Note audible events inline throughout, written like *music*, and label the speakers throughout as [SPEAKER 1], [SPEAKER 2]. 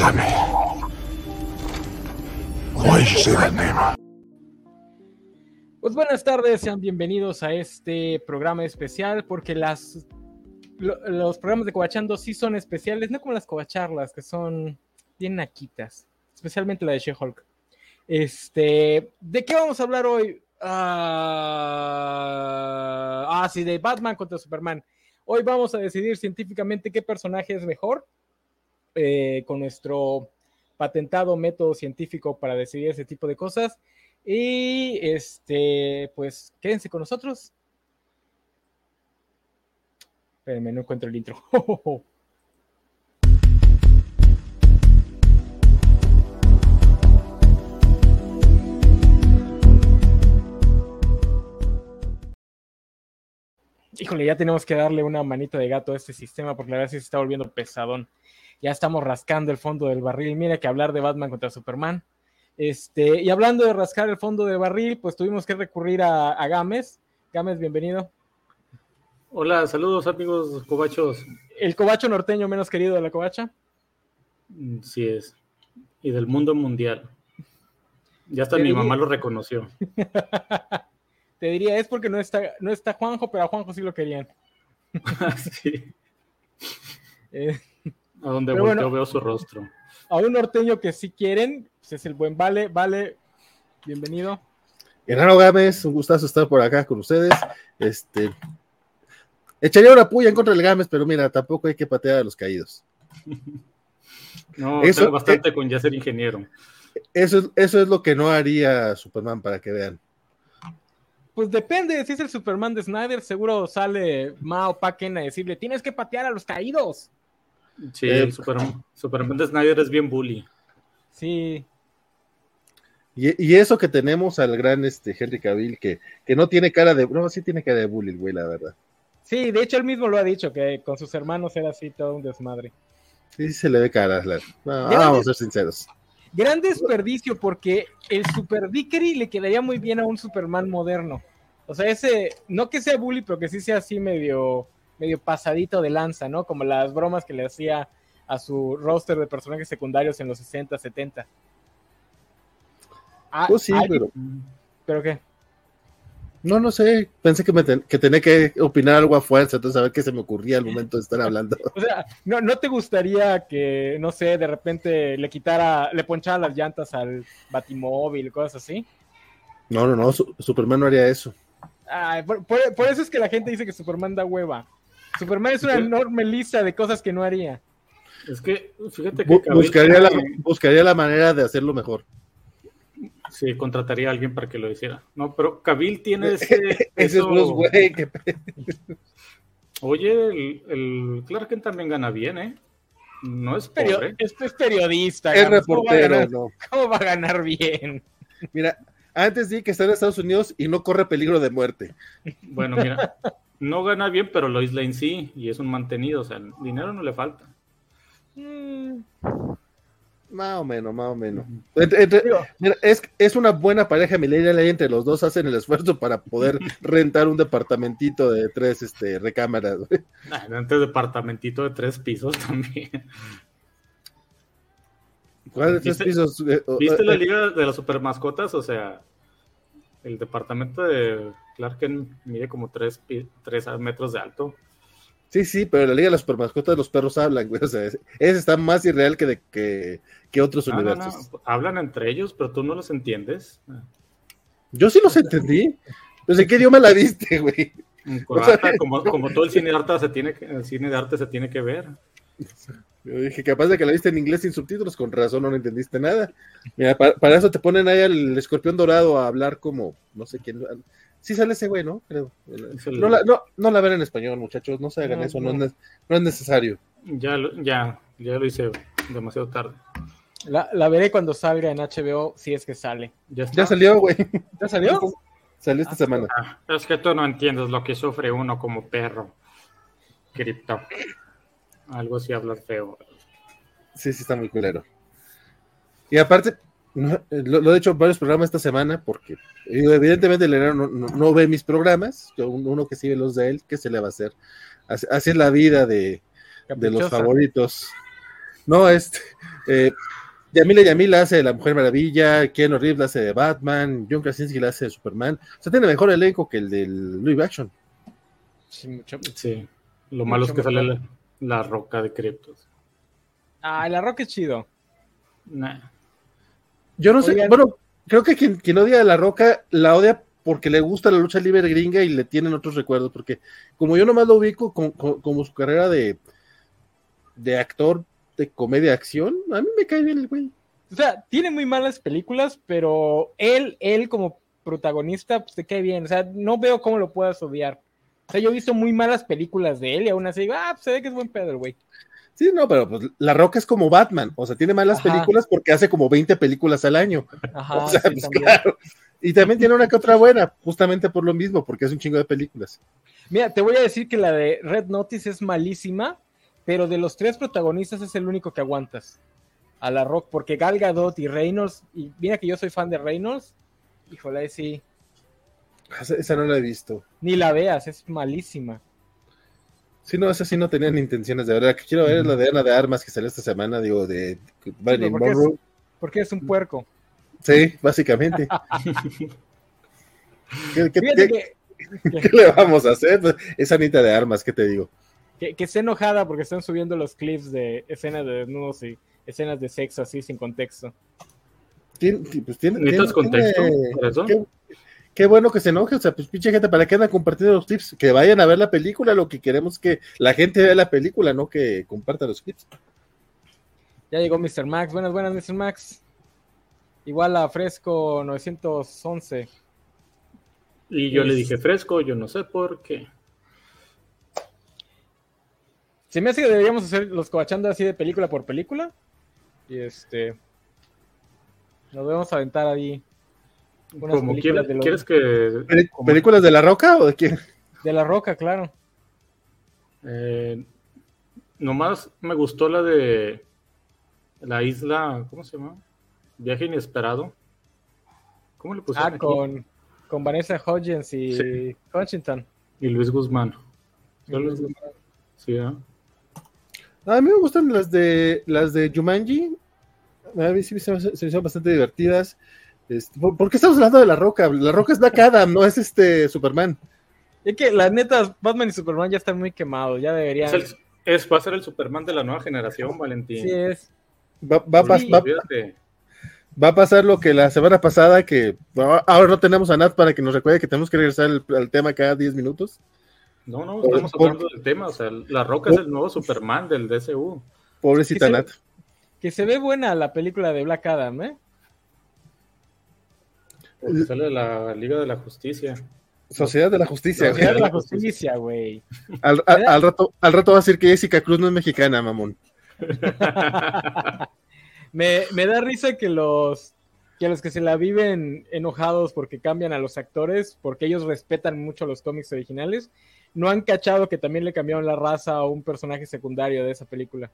[SPEAKER 1] name?
[SPEAKER 2] Pues buenas tardes, sean bienvenidos a este programa especial porque las lo- los programas de Cobachando sí son especiales, no como las Cobacharlas, que son bien naquitas, especialmente la de She-Hulk. Este, ¿de qué vamos a hablar hoy? Ah, ah, sí, de Batman contra Superman. Hoy vamos a decidir científicamente qué personaje es mejor eh, con nuestro patentado método científico para decidir ese tipo de cosas. Y este, pues quédense con nosotros. Espérenme, no encuentro el intro. *laughs* Híjole, ya tenemos que darle una manita de gato a este sistema porque la verdad sí se está volviendo pesadón. Ya estamos rascando el fondo del barril. Mira que hablar de Batman contra Superman. Este, y hablando de rascar el fondo del barril, pues tuvimos que recurrir a, a Gámez. Gámez, bienvenido.
[SPEAKER 3] Hola, saludos amigos cobachos.
[SPEAKER 2] El cobacho norteño menos querido de la covacha.
[SPEAKER 3] Mm, Sí es. Y del mundo mundial. Ya hasta mi
[SPEAKER 2] diría-
[SPEAKER 3] mamá lo reconoció. *laughs*
[SPEAKER 2] Te diría, es porque no está, no está Juanjo, pero a Juanjo sí lo querían. *laughs*
[SPEAKER 3] Sí. *laughs*
[SPEAKER 2] Eh,
[SPEAKER 3] A donde
[SPEAKER 2] Pero
[SPEAKER 3] volteo
[SPEAKER 2] bueno.
[SPEAKER 3] veo su rostro.
[SPEAKER 2] a un norteño que sí quieren, pues es el buen Vale. Vale, bienvenido.
[SPEAKER 4] Enano Gámez, un gustazo estar por acá con ustedes. Este, echaría una puya en contra del Gámez, pero mira, tampoco hay que patear a los caídos. *laughs*
[SPEAKER 3] No,
[SPEAKER 4] Eso-
[SPEAKER 3] bastante con ya ser ingeniero.
[SPEAKER 4] Eso es, eso es lo que no haría Superman para que vean.
[SPEAKER 2] Pues depende, si es el Superman de Snyder, seguro sale Mao Paken a decirle, tienes que patear a los caídos.
[SPEAKER 3] Sí,
[SPEAKER 4] Eh,
[SPEAKER 3] Super- Superman de Snyder es bien bully.
[SPEAKER 2] Sí,
[SPEAKER 4] Y, y eso que tenemos al gran este, Henry Cavill, que, que no tiene cara de. No, sí tiene cara de bully, güey, la verdad.
[SPEAKER 2] sí, de hecho él mismo lo ha dicho, que con sus hermanos era así todo un desmadre.
[SPEAKER 4] Sí, sí se le ve cara. la- no, vamos a ser sinceros.
[SPEAKER 2] Gran desperdicio porque el Super Dickery le quedaría muy bien a un Superman moderno. O sea, ese, no que sea bully, pero que sí sea así medio, medio pasadito de lanza, ¿no? Como las bromas que le hacía a su roster de personajes secundarios en los 60, 70. Ah,
[SPEAKER 4] Pues sí, pero.
[SPEAKER 2] ¿Pero qué?
[SPEAKER 4] No, no sé. Pensé que, me ten- que tenía que opinar algo a fuerza, entonces a ver qué se me ocurría al momento de estar hablando. *laughs*
[SPEAKER 2] O sea, ¿no, ¿no te gustaría que, no sé, de repente le quitara, le ponchara las llantas al batimóvil, cosas así?
[SPEAKER 4] No, no, no. Su- Superman no haría eso.
[SPEAKER 2] Ay, por, por- por eso es que la gente dice que Superman da hueva. Superman es una enorme lista de cosas que no haría.
[SPEAKER 3] Es que, fíjate que
[SPEAKER 4] Bu- buscaría, la, buscaría la manera de hacerlo mejor.
[SPEAKER 3] Sí, contrataría a alguien para que lo hiciera. No, pero Cavill tiene *laughs* ese...
[SPEAKER 4] Ese es
[SPEAKER 3] eso-
[SPEAKER 4] Bruce Wayne. que-
[SPEAKER 3] Oye, el, el Clark Kent también gana bien, ¿eh? No es
[SPEAKER 2] Perio-
[SPEAKER 3] pobre.
[SPEAKER 2] este es periodista.
[SPEAKER 4] Es
[SPEAKER 2] ¿cómo va
[SPEAKER 4] reportero,
[SPEAKER 2] ganar-
[SPEAKER 4] no.
[SPEAKER 2] ¿Cómo va a ganar bien?
[SPEAKER 4] Mira, antes di que está en Estados Unidos y no corre peligro de muerte.
[SPEAKER 3] Bueno, mira, no gana bien, pero Lois Lane sí, y es un mantenido, o sea, dinero no le falta.
[SPEAKER 2] Mm,
[SPEAKER 4] Más o menos, más o menos. Entre- entre-
[SPEAKER 2] digo,
[SPEAKER 4] mira, es, es una buena pareja millennial entre los dos hacen el esfuerzo para poder *laughs* rentar un departamentito de tres este, recámaras. güey.
[SPEAKER 3] Ah, Antes departamentito de tres pisos *laughs* también.
[SPEAKER 4] ¿Cuál de tres
[SPEAKER 3] ¿Viste-
[SPEAKER 4] pisos? Eh,
[SPEAKER 3] ¿Viste la
[SPEAKER 4] eh,
[SPEAKER 3] liga de las supermascotas? O sea, el departamento de Clark Kent mide como tres, pi- tres metros de alto.
[SPEAKER 4] Sí, sí, pero en la Liga de las Supermascotas los perros hablan, güey. O sea, ese está más irreal que, de, que, que otros
[SPEAKER 3] No,
[SPEAKER 4] universos.
[SPEAKER 3] no, Hablan entre ellos, pero tú no los entiendes.
[SPEAKER 4] Yo sí los entendí. Pues, ¿en qué idioma la viste, güey? O sea,
[SPEAKER 3] como, como todo el cine de arte se tiene que, el cine de arte se tiene que ver.
[SPEAKER 4] Yo dije, capaz de que la viste en inglés sin subtítulos, con razón no entendiste nada. Mira, pa- para, eso te ponen ahí al escorpión dorado a hablar como, no sé quién. Sí sale ese güey, ¿no? Creo. No la, no, no la ven en español, muchachos, no se hagan
[SPEAKER 2] No,
[SPEAKER 4] eso,
[SPEAKER 2] no.
[SPEAKER 4] no, es, no es necesario.
[SPEAKER 3] Ya, lo- ya, ya lo hice demasiado tarde.
[SPEAKER 2] la, la veré cuando salga en HBO, si es que sale.
[SPEAKER 3] Ya, está.
[SPEAKER 4] Ya salió, güey.
[SPEAKER 2] ¿Ya salió?
[SPEAKER 4] Salió esta semana.
[SPEAKER 3] Ah, es que tú no entiendes lo que sufre uno como perro. Cripto. Algo así hablar feo.
[SPEAKER 4] Sí, sí, está muy culero. Y aparte, no, lo, lo he hecho en varios programas esta semana porque eh, evidentemente el enano no, no- no ve mis programas, uno que ve los de él, ¿qué se le va a hacer? Así, así es la vida de, de los favoritos. No, este. Eh, Yamila Yamila hace de la Mujer Maravilla, Keanu Reeves hace de Batman, John Krasinski la hace de Superman. O sea, tiene mejor elenco que el del Louis Action.
[SPEAKER 2] Sí, mucho.
[SPEAKER 3] Sí. Lo malo es que
[SPEAKER 2] Mucho
[SPEAKER 3] sale
[SPEAKER 2] mejor.
[SPEAKER 3] la, la roca de criptos.
[SPEAKER 2] Ah, la roca es chido.
[SPEAKER 3] Nah.
[SPEAKER 4] Yo no sé, bueno, creo que quien, quien odia a La Roca la odia porque le gusta la lucha libre gringa y le tienen otros recuerdos, porque como yo nomás lo ubico con- con- como su carrera de, de actor de comedia acción, a mí me cae bien el güey.
[SPEAKER 2] O sea, tiene muy malas películas, pero él, él como protagonista, pues te cae bien. O sea, no veo cómo lo puedas odiar. O sea, yo he visto muy malas películas de él y aún así digo, ah, pues se ve que es buen pedo, el güey.
[SPEAKER 4] Sí, no, pero pues La Roca es como Batman, o sea, tiene malas
[SPEAKER 2] Ajá.
[SPEAKER 4] películas porque hace como 20 películas al año.
[SPEAKER 2] Ajá,
[SPEAKER 4] o sea,
[SPEAKER 2] sí,
[SPEAKER 4] pues,
[SPEAKER 2] también.
[SPEAKER 4] claro. Y también tiene una que otra buena, justamente por lo mismo, porque es un chingo de películas.
[SPEAKER 2] Mira, te voy a decir que la de Red Notice es malísima, pero de los tres protagonistas es el único que aguantas. A la Rock, porque Gal Gadot y Reynolds, y mira que yo soy fan de Reynolds, híjole, sí,
[SPEAKER 4] Esa, esa no la he visto.
[SPEAKER 2] ni la veas, es malísima.
[SPEAKER 4] Sí, no, esa sí no tenían intenciones de ver. La que quiero ver es la de Ana de Armas que salió esta semana, digo, de Marilyn
[SPEAKER 2] porque es-
[SPEAKER 4] Monroe.
[SPEAKER 2] Porque es un puerco.
[SPEAKER 4] Sí, básicamente. *laughs* ¿Qué, qué-
[SPEAKER 2] Fíjate
[SPEAKER 4] qué-
[SPEAKER 2] que,
[SPEAKER 4] qué le vamos a hacer? Pues, Es Anita de Armas, ¿qué te digo?
[SPEAKER 2] que, que esté enojada porque están subiendo los clips de escenas de desnudos y escenas de sexo así sin contexto.
[SPEAKER 4] Tiene, pues tiene,
[SPEAKER 3] ¿Necesitas
[SPEAKER 4] tiene-
[SPEAKER 3] contexto
[SPEAKER 4] tiene-? Qué, bueno que se enoje, o sea, pues pinche gente, ¿para qué andan compartiendo los clips? Que vayan a ver la película, lo que queremos es que la gente vea la película, no que comparta los clips.
[SPEAKER 2] Ya llegó Mr. Max. Buenas, buenas, Mr. Max. Igual a Fresco 911.
[SPEAKER 3] Y yo le dije fresco, yo no sé por qué.
[SPEAKER 2] Se me hace que deberíamos hacer los coachando así de película por película. Y este. Nos debemos aventar ahí.
[SPEAKER 3] Como
[SPEAKER 2] películas de los-
[SPEAKER 3] quieres que como-
[SPEAKER 4] ¿Películas de La Roca o de quién?
[SPEAKER 2] De la roca, claro.
[SPEAKER 3] eh, nomás me gustó la de la isla, ¿cómo se llama? Viaje inesperado. ¿Cómo le pusieron?
[SPEAKER 2] Ah,
[SPEAKER 3] aquí?
[SPEAKER 2] con, con Vanessa Hudgens y
[SPEAKER 3] Sí.
[SPEAKER 2] Washington.
[SPEAKER 3] Y Luis Guzmán. Yo Luis Guzmán. Sí, ¿eh?
[SPEAKER 4] A mí me gustan las de las de Jumanji. A mí sí se me, se me hicieron bastante divertidas. Este, ¿por, por qué estamos hablando de La Roca? La Roca es Black Adam, no es este Superman.
[SPEAKER 2] Es que la neta, Batman y Superman ya están muy quemados. Ya deberían.
[SPEAKER 3] Es, el- es- va a ser el Superman de la nueva generación, Valentín.
[SPEAKER 2] Sí, es.
[SPEAKER 4] Va, va
[SPEAKER 2] Sí.
[SPEAKER 4] va- a pasar lo que la semana pasada, que ah, ahora no tenemos a Nat para que nos recuerde que tenemos que regresar al, al tema cada 10 minutos.
[SPEAKER 3] No, no,
[SPEAKER 4] Por-
[SPEAKER 3] estamos
[SPEAKER 4] por-
[SPEAKER 3] hablando del tema. O sea, la Roca es el nuevo Superman del DCU.
[SPEAKER 4] Pobrecita
[SPEAKER 2] Sí, sí.
[SPEAKER 4] Nat.
[SPEAKER 2] Que se ve buena la película de Black Adam, ¿eh?
[SPEAKER 3] Porque sale de la Liga de la Justicia.
[SPEAKER 4] Sociedad de la Justicia.
[SPEAKER 2] Sociedad de la Justicia, güey.
[SPEAKER 4] Al, al- al rato, al rato va a decir que Jessica Cruz no es mexicana, mamón. *laughs*
[SPEAKER 2] Me, me da risa que los que los que se la viven enojados porque cambian a los actores, porque ellos respetan mucho los cómics originales, no han cachado que también le cambiaron la raza a un personaje secundario de esa película.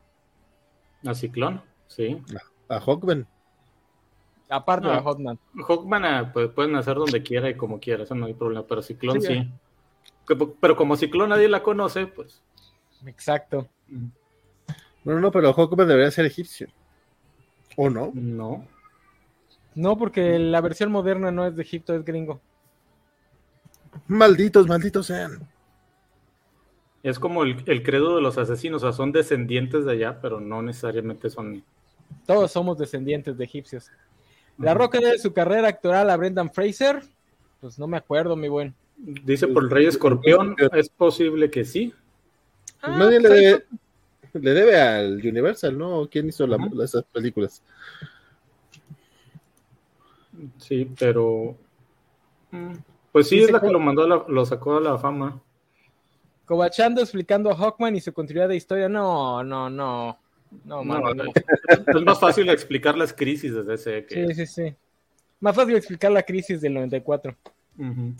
[SPEAKER 3] A Ciclón, sí.
[SPEAKER 4] A Hawkman.
[SPEAKER 2] Aparte
[SPEAKER 3] No.
[SPEAKER 2] de Hotman.
[SPEAKER 3] Hawkman ah, pues, pueden hacer donde quiera y como quiera, eso no hay problema, pero Ciclón
[SPEAKER 2] Sí,
[SPEAKER 3] sí.
[SPEAKER 2] ya.
[SPEAKER 3] Que- Pero como Ciclón nadie la conoce, pues.
[SPEAKER 2] Exacto.
[SPEAKER 4] No, no, no, pero Hawkman debería ser egipcio. ¿O no?
[SPEAKER 3] No.
[SPEAKER 2] No, porque la versión moderna no es de Egipto, es gringo.
[SPEAKER 4] Malditos, malditos sean.
[SPEAKER 3] Es como el, el credo de los asesinos, o sea, son descendientes de allá, pero no necesariamente son.
[SPEAKER 2] Todos somos descendientes de egipcios. La roca de su carrera actoral a Brendan Fraser, pues no me acuerdo, mi buen.
[SPEAKER 3] Dice por el Rey Escorpión, es posible que sí.
[SPEAKER 4] Pues
[SPEAKER 2] Ah,
[SPEAKER 4] nadie le
[SPEAKER 2] pues ahí
[SPEAKER 4] debe, le debe al Universal, ¿no? ¿Quién hizo la- esas películas?
[SPEAKER 3] Sí, pero. mm, Pues sí,
[SPEAKER 2] Dice
[SPEAKER 3] es la que
[SPEAKER 2] que-
[SPEAKER 3] lo mandó, a la- lo sacó a la fama.
[SPEAKER 2] Cobachando explicando a Hawkman y su continuidad de historia. No, no, no. No,
[SPEAKER 3] No,
[SPEAKER 2] mano, no. *laughs*
[SPEAKER 3] Es más fácil explicar las crisis desde ese que.
[SPEAKER 2] Sí, sí, sí. Más fácil explicar la crisis del 94.
[SPEAKER 3] Ujú.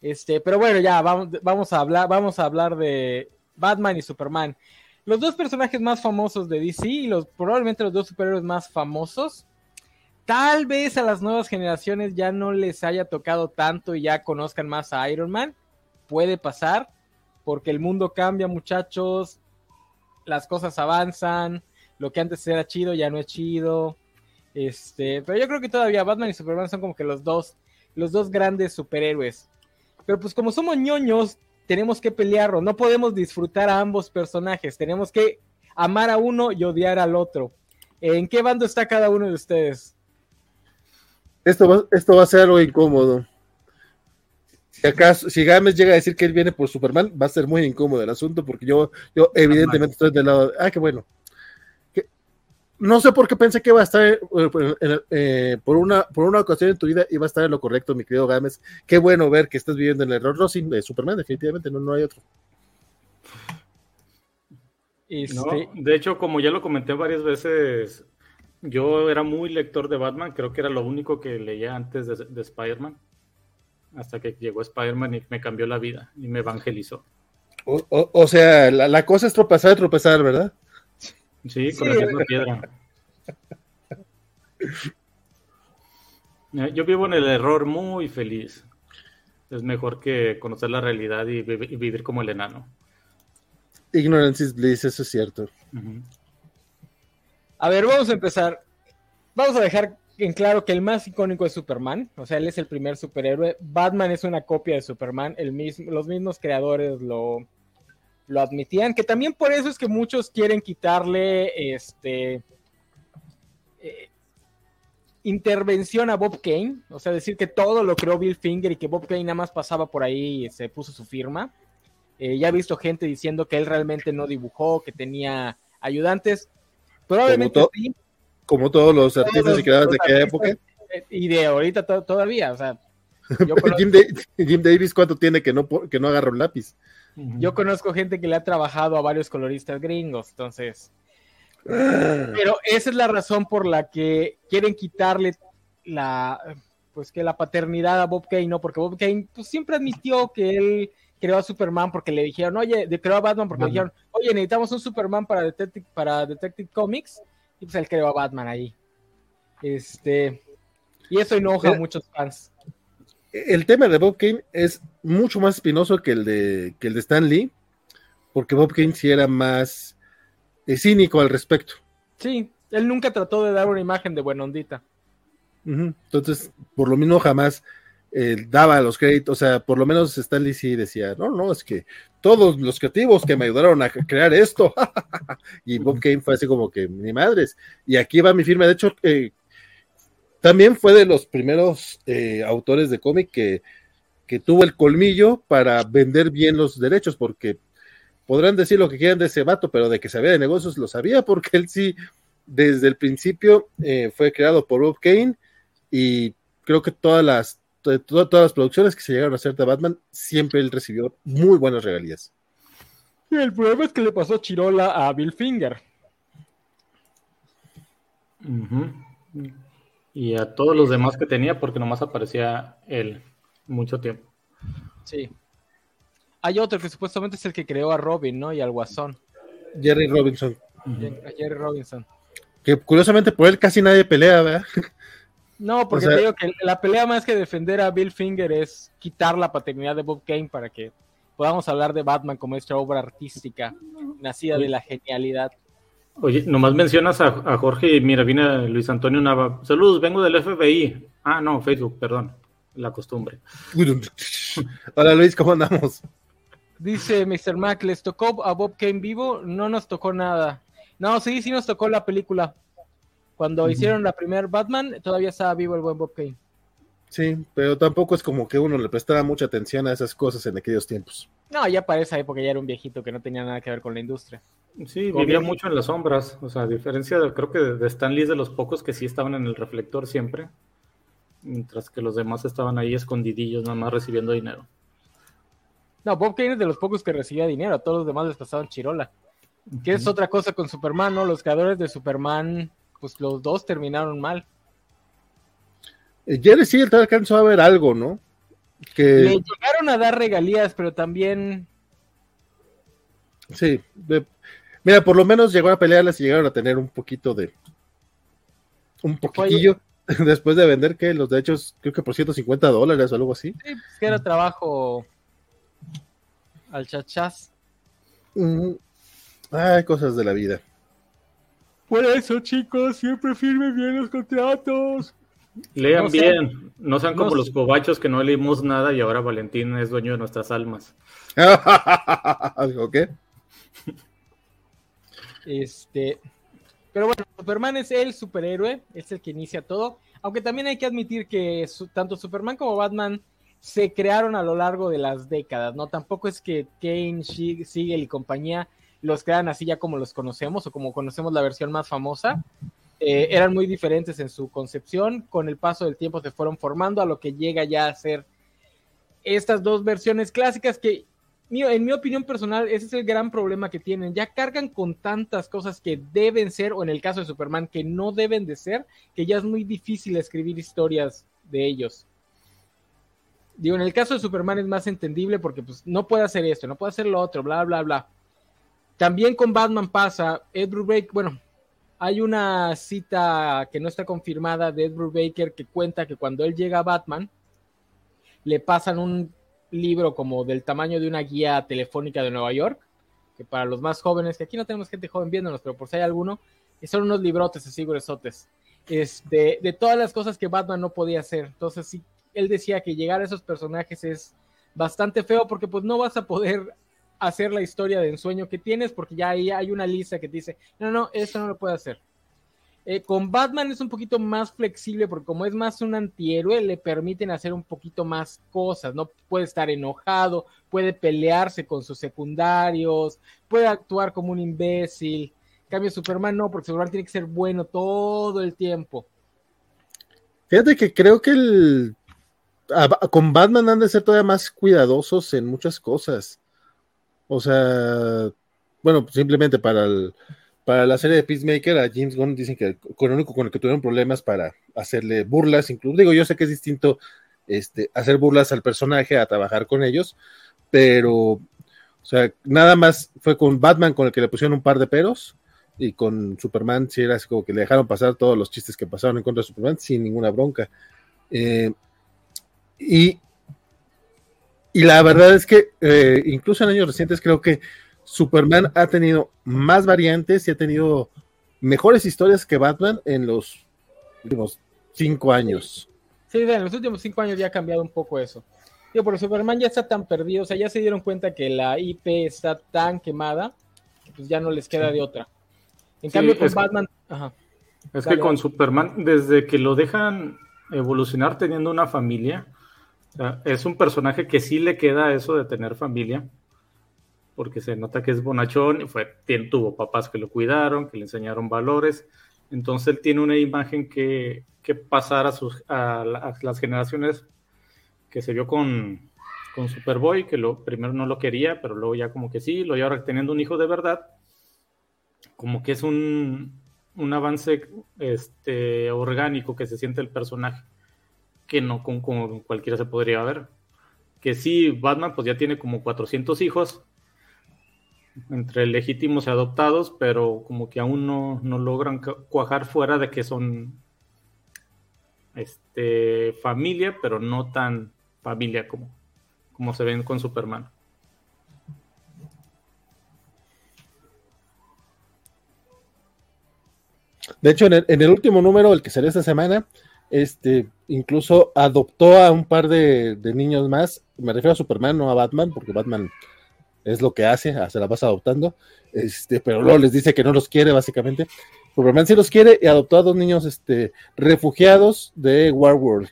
[SPEAKER 2] Este, pero bueno, ya vamos, vamos a hablar, vamos a hablar de Batman y Superman. Los dos personajes más famosos de DC y los probablemente los dos superhéroes más famosos. Tal vez a las nuevas generaciones ya no les haya tocado tanto y ya conozcan más a Iron Man. Puede pasar, porque el mundo cambia, muchachos. Las cosas avanzan, lo que antes era chido ya no es chido. Este, pero yo creo que todavía Batman y Superman son como que los dos, los dos grandes superhéroes. Pero pues como somos ñoños, tenemos que pelearlo, no podemos disfrutar a ambos personajes, tenemos que amar a uno y odiar al otro. ¿En qué bando está cada uno de ustedes?
[SPEAKER 4] Esto va, esto va a ser algo incómodo. Si acaso, si Gámez llega a decir que él viene por Superman, va a ser muy incómodo el asunto, porque yo, yo evidentemente estoy del lado. ah, qué bueno. No sé por qué pensé que iba a estar eh, eh, por, una, por una ocasión en tu vida iba a estar en lo correcto, mi querido Gámez. Qué bueno ver que estás viviendo en el error. No, sin Superman, definitivamente, no, no hay otro.
[SPEAKER 3] Este... No, de hecho, como ya lo comenté varias veces, yo era muy lector de Batman, creo que era lo único que leía antes de, de Spider-Man hasta que llegó Spider-Man y me cambió la vida y me evangelizó.
[SPEAKER 4] O, o, o sea, la, la, cosa es tropezar y tropezar, ¿verdad?
[SPEAKER 3] Sí, con sí. la misma piedra. Yo vivo en el error muy feliz. Es mejor que conocer la realidad y, vi y vivir como el enano.
[SPEAKER 4] Ignorance is bliss, eso es cierto. Uh
[SPEAKER 2] -huh. A ver, vamos a empezar. Vamos a dejar en claro que el más icónico es Superman, o sea, él es el primer superhéroe. Batman es una copia de Superman, el mismo, los mismos creadores lo, lo admitían, que también por eso es que muchos quieren quitarle este eh, intervención a Bob Kane, o sea, decir que todo lo creó Bill Finger y que Bob Kane nada más pasaba por ahí y se puso su firma. Eh, ya he visto gente diciendo que él realmente no dibujó, que tenía ayudantes. Probablemente sí
[SPEAKER 4] como todos los artistas todos y creadores de aquella época.
[SPEAKER 2] Y de ahorita to todavía, o sea.
[SPEAKER 4] Yo *laughs* Jim, Davis, ¿cuánto tiene que no, que no agarra un lápiz?
[SPEAKER 2] Yo conozco gente que le ha trabajado a varios coloristas gringos, entonces. Pero esa es la razón por la que quieren quitarle la, pues que la paternidad a Bob Kane, ¿no? Porque Bob Kane pues, siempre admitió que él creó a Superman porque le dijeron, oye, creó a Batman porque le dijeron, oye, necesitamos un Superman para Detective, para Detective Comics y pues él creó a Batman ahí. Este, y eso enoja a muchos fans.
[SPEAKER 4] El tema de Bob Kane es mucho más espinoso que el de, que el de Stan Lee, porque Bob Kane sí era más eh, cínico al respecto.
[SPEAKER 2] Sí, él nunca trató de dar una imagen de buena ondita.
[SPEAKER 4] Uh -huh. Entonces, por lo mismo jamás eh, daba los créditos, o sea, por lo menos Stanley sí decía, no, no, es que todos los creativos que me ayudaron a crear esto, *laughs* y Bob Kane fue así como que, ni madres, y aquí va mi firma, de hecho, eh, también fue de los primeros eh, autores de cómic que, que tuvo el colmillo para vender bien los derechos, porque podrán decir lo que quieran de ese vato, pero de que sabía de negocios lo sabía, *laughs* porque él sí, desde el principio, eh, fue creado por Bob Kane, y creo que todas las todas, todas las producciones que se llegaron a hacer de Batman, siempre él recibió muy buenas regalías.
[SPEAKER 2] Y el problema es que le pasó Chirola a Bill Finger.
[SPEAKER 3] Uh -huh. Y a todos los demás que tenía, porque nomás aparecía él mucho tiempo.
[SPEAKER 2] Sí. Hay otro que supuestamente es el que creó a Robin, ¿no? Y al Guasón.
[SPEAKER 4] Jerry Robinson.
[SPEAKER 2] Uh -huh. A Jerry Robinson.
[SPEAKER 4] Que curiosamente por él casi nadie pelea, ¿verdad? *laughs*
[SPEAKER 2] No, porque o sea, te digo que la pelea más que defender a Bill Finger es quitar la paternidad de Bob Kane para que podamos hablar de Batman como esta obra artística nacida de la genialidad.
[SPEAKER 3] Oye, nomás mencionas a, a Jorge y mira, viene Luis Antonio Nava. Saludos, vengo del FBI. Ah, no, Facebook, perdón. La costumbre. *laughs*
[SPEAKER 4] Hola Luis, ¿cómo andamos?
[SPEAKER 2] Dice Mr. Mac, ¿les tocó a Bob Kane vivo? No nos tocó nada. No, sí, sí nos tocó la película. Cuando uh -huh. hicieron la primer Batman, todavía estaba vivo el buen Bob Kane.
[SPEAKER 4] Sí, pero tampoco es como que uno le prestara mucha atención a esas cosas en aquellos tiempos.
[SPEAKER 2] No, ya para esa época ya era un viejito que no tenía nada que ver con la industria.
[SPEAKER 3] Sí, vivía mucho en las sombras. O sea, a diferencia, de, creo que de Stan Lee es de los pocos que sí estaban en el reflector siempre. Mientras que los demás estaban ahí escondidillos, nada más recibiendo dinero.
[SPEAKER 2] No, Bob Kane es de los pocos que recibía dinero. A todos los demás les pasaban chirola. Uh -huh. Que es otra cosa con Superman, ¿no? Los creadores de Superman pues los dos terminaron mal.
[SPEAKER 4] Eh, Jerry sí alcanzó a ver algo, ¿no?
[SPEAKER 2] Que... Le llegaron a dar regalías, pero también.
[SPEAKER 4] Sí, de... mira, por lo menos llegó a pelearlas y llegaron a tener un poquito de. Un poquitillo Oye. *laughs* después de vender que los derechos, creo que por 150 dólares o algo así.
[SPEAKER 2] Sí, pues que era trabajo al chachás.
[SPEAKER 4] Mm. Ay, cosas de la vida.
[SPEAKER 2] Por eso, chicos, siempre firmen bien los contratos.
[SPEAKER 3] Lean bien, no sean como los cobachos que no leímos nada y ahora Valentín es dueño de nuestras almas. *laughs*
[SPEAKER 4] ¿Ok?
[SPEAKER 2] Este, pero bueno, Superman es el superhéroe, es el que inicia todo. Aunque también hay que admitir que tanto Superman como Batman se crearon a lo largo de las décadas, ¿no? Tampoco es que Kane, Siegel y compañía los crean así ya como los conocemos o como conocemos la versión más famosa. Eh, eran muy diferentes en su concepción, con el paso del tiempo se fueron formando a lo que llega ya a ser estas dos versiones clásicas que, en mi opinión personal, ese es el gran problema que tienen. Ya cargan con tantas cosas que deben ser, o en el caso de Superman, que no deben de ser, que ya es muy difícil escribir historias de ellos. Digo, en el caso de Superman es más entendible porque pues, no puede hacer esto, no puede hacer lo otro, bla, bla, bla. También con Batman pasa, Ed Brubaker, bueno, hay una cita que no está confirmada de Ed Brubaker que cuenta que cuando él llega a Batman, le pasan un libro como del tamaño de una guía telefónica de Nueva York, que para los más jóvenes, que aquí no tenemos gente joven viéndonos, pero por si hay alguno, son unos librotes así gruesotes, este, de todas las cosas que Batman no podía hacer. Entonces, sí, él decía que llegar a esos personajes es bastante feo porque pues no vas a poder hacer la historia de ensueño que tienes porque ya ahí hay una lista que te dice, no, no, eso no lo puede hacer. Eh, con Batman es un poquito más flexible porque como es más un antihéroe, le permiten hacer un poquito más cosas, ¿no? Puede estar enojado, puede pelearse con sus secundarios, puede actuar como un imbécil. En cambio, Superman no, porque Superman tiene que ser bueno todo el tiempo.
[SPEAKER 4] Fíjate que creo que el con Batman han de ser todavía más cuidadosos en muchas cosas. O sea, bueno, simplemente para, para la serie de Peacemaker, a James Gunn dicen que con el único con el que tuvieron problemas para hacerle burlas, incluso digo, yo sé que es distinto este, hacer burlas al personaje a trabajar con ellos, pero, o sea, nada más fue con Batman con el que le pusieron un par de peros, y con Superman sí era así como que le dejaron pasar todos los chistes que pasaron en contra de Superman sin ninguna bronca. Eh, y, y la verdad es que eh, incluso en años recientes creo que Superman ha tenido más variantes y ha tenido mejores historias que Batman en los últimos cinco años.
[SPEAKER 2] Sí, en los últimos cinco años ya ha cambiado un poco eso. Digo, porque Superman ya está tan perdido, o sea, ya se dieron cuenta que la IP está tan quemada, pues ya no les queda de otra. En cambio, con Batman.
[SPEAKER 3] Es que con Superman, desde que lo dejan evolucionar teniendo una familia, es un personaje que sí le queda eso de tener familia, porque se nota que es bonachón y fue, tuvo papás que lo cuidaron, que le enseñaron valores. Entonces él tiene una imagen que, que pasar a, sus, a, las generaciones que se vio con, con Superboy, que lo, primero no lo quería, pero luego ya como que sí, lo ahora teniendo un hijo de verdad, como que es un, un avance este, orgánico que se siente el personaje que no con, cualquiera se podría ver. Que sí, Batman pues ya tiene como 400 hijos, entre legítimos y adoptados, pero como que aún no, logran cuajar fuera de que son este, familia, pero no tan familia como, como se ven con Superman.
[SPEAKER 4] De hecho, en el, en el, último número, el que salió esta semana, este, incluso adoptó a un par de, niños más. Me refiero a Superman, no a Batman, porque Batman es lo que hace, ah, se la vas adoptando. Este, pero luego les dice que no los quiere, básicamente. Superman sí los quiere y adoptó a dos niños este, refugiados de Warworld.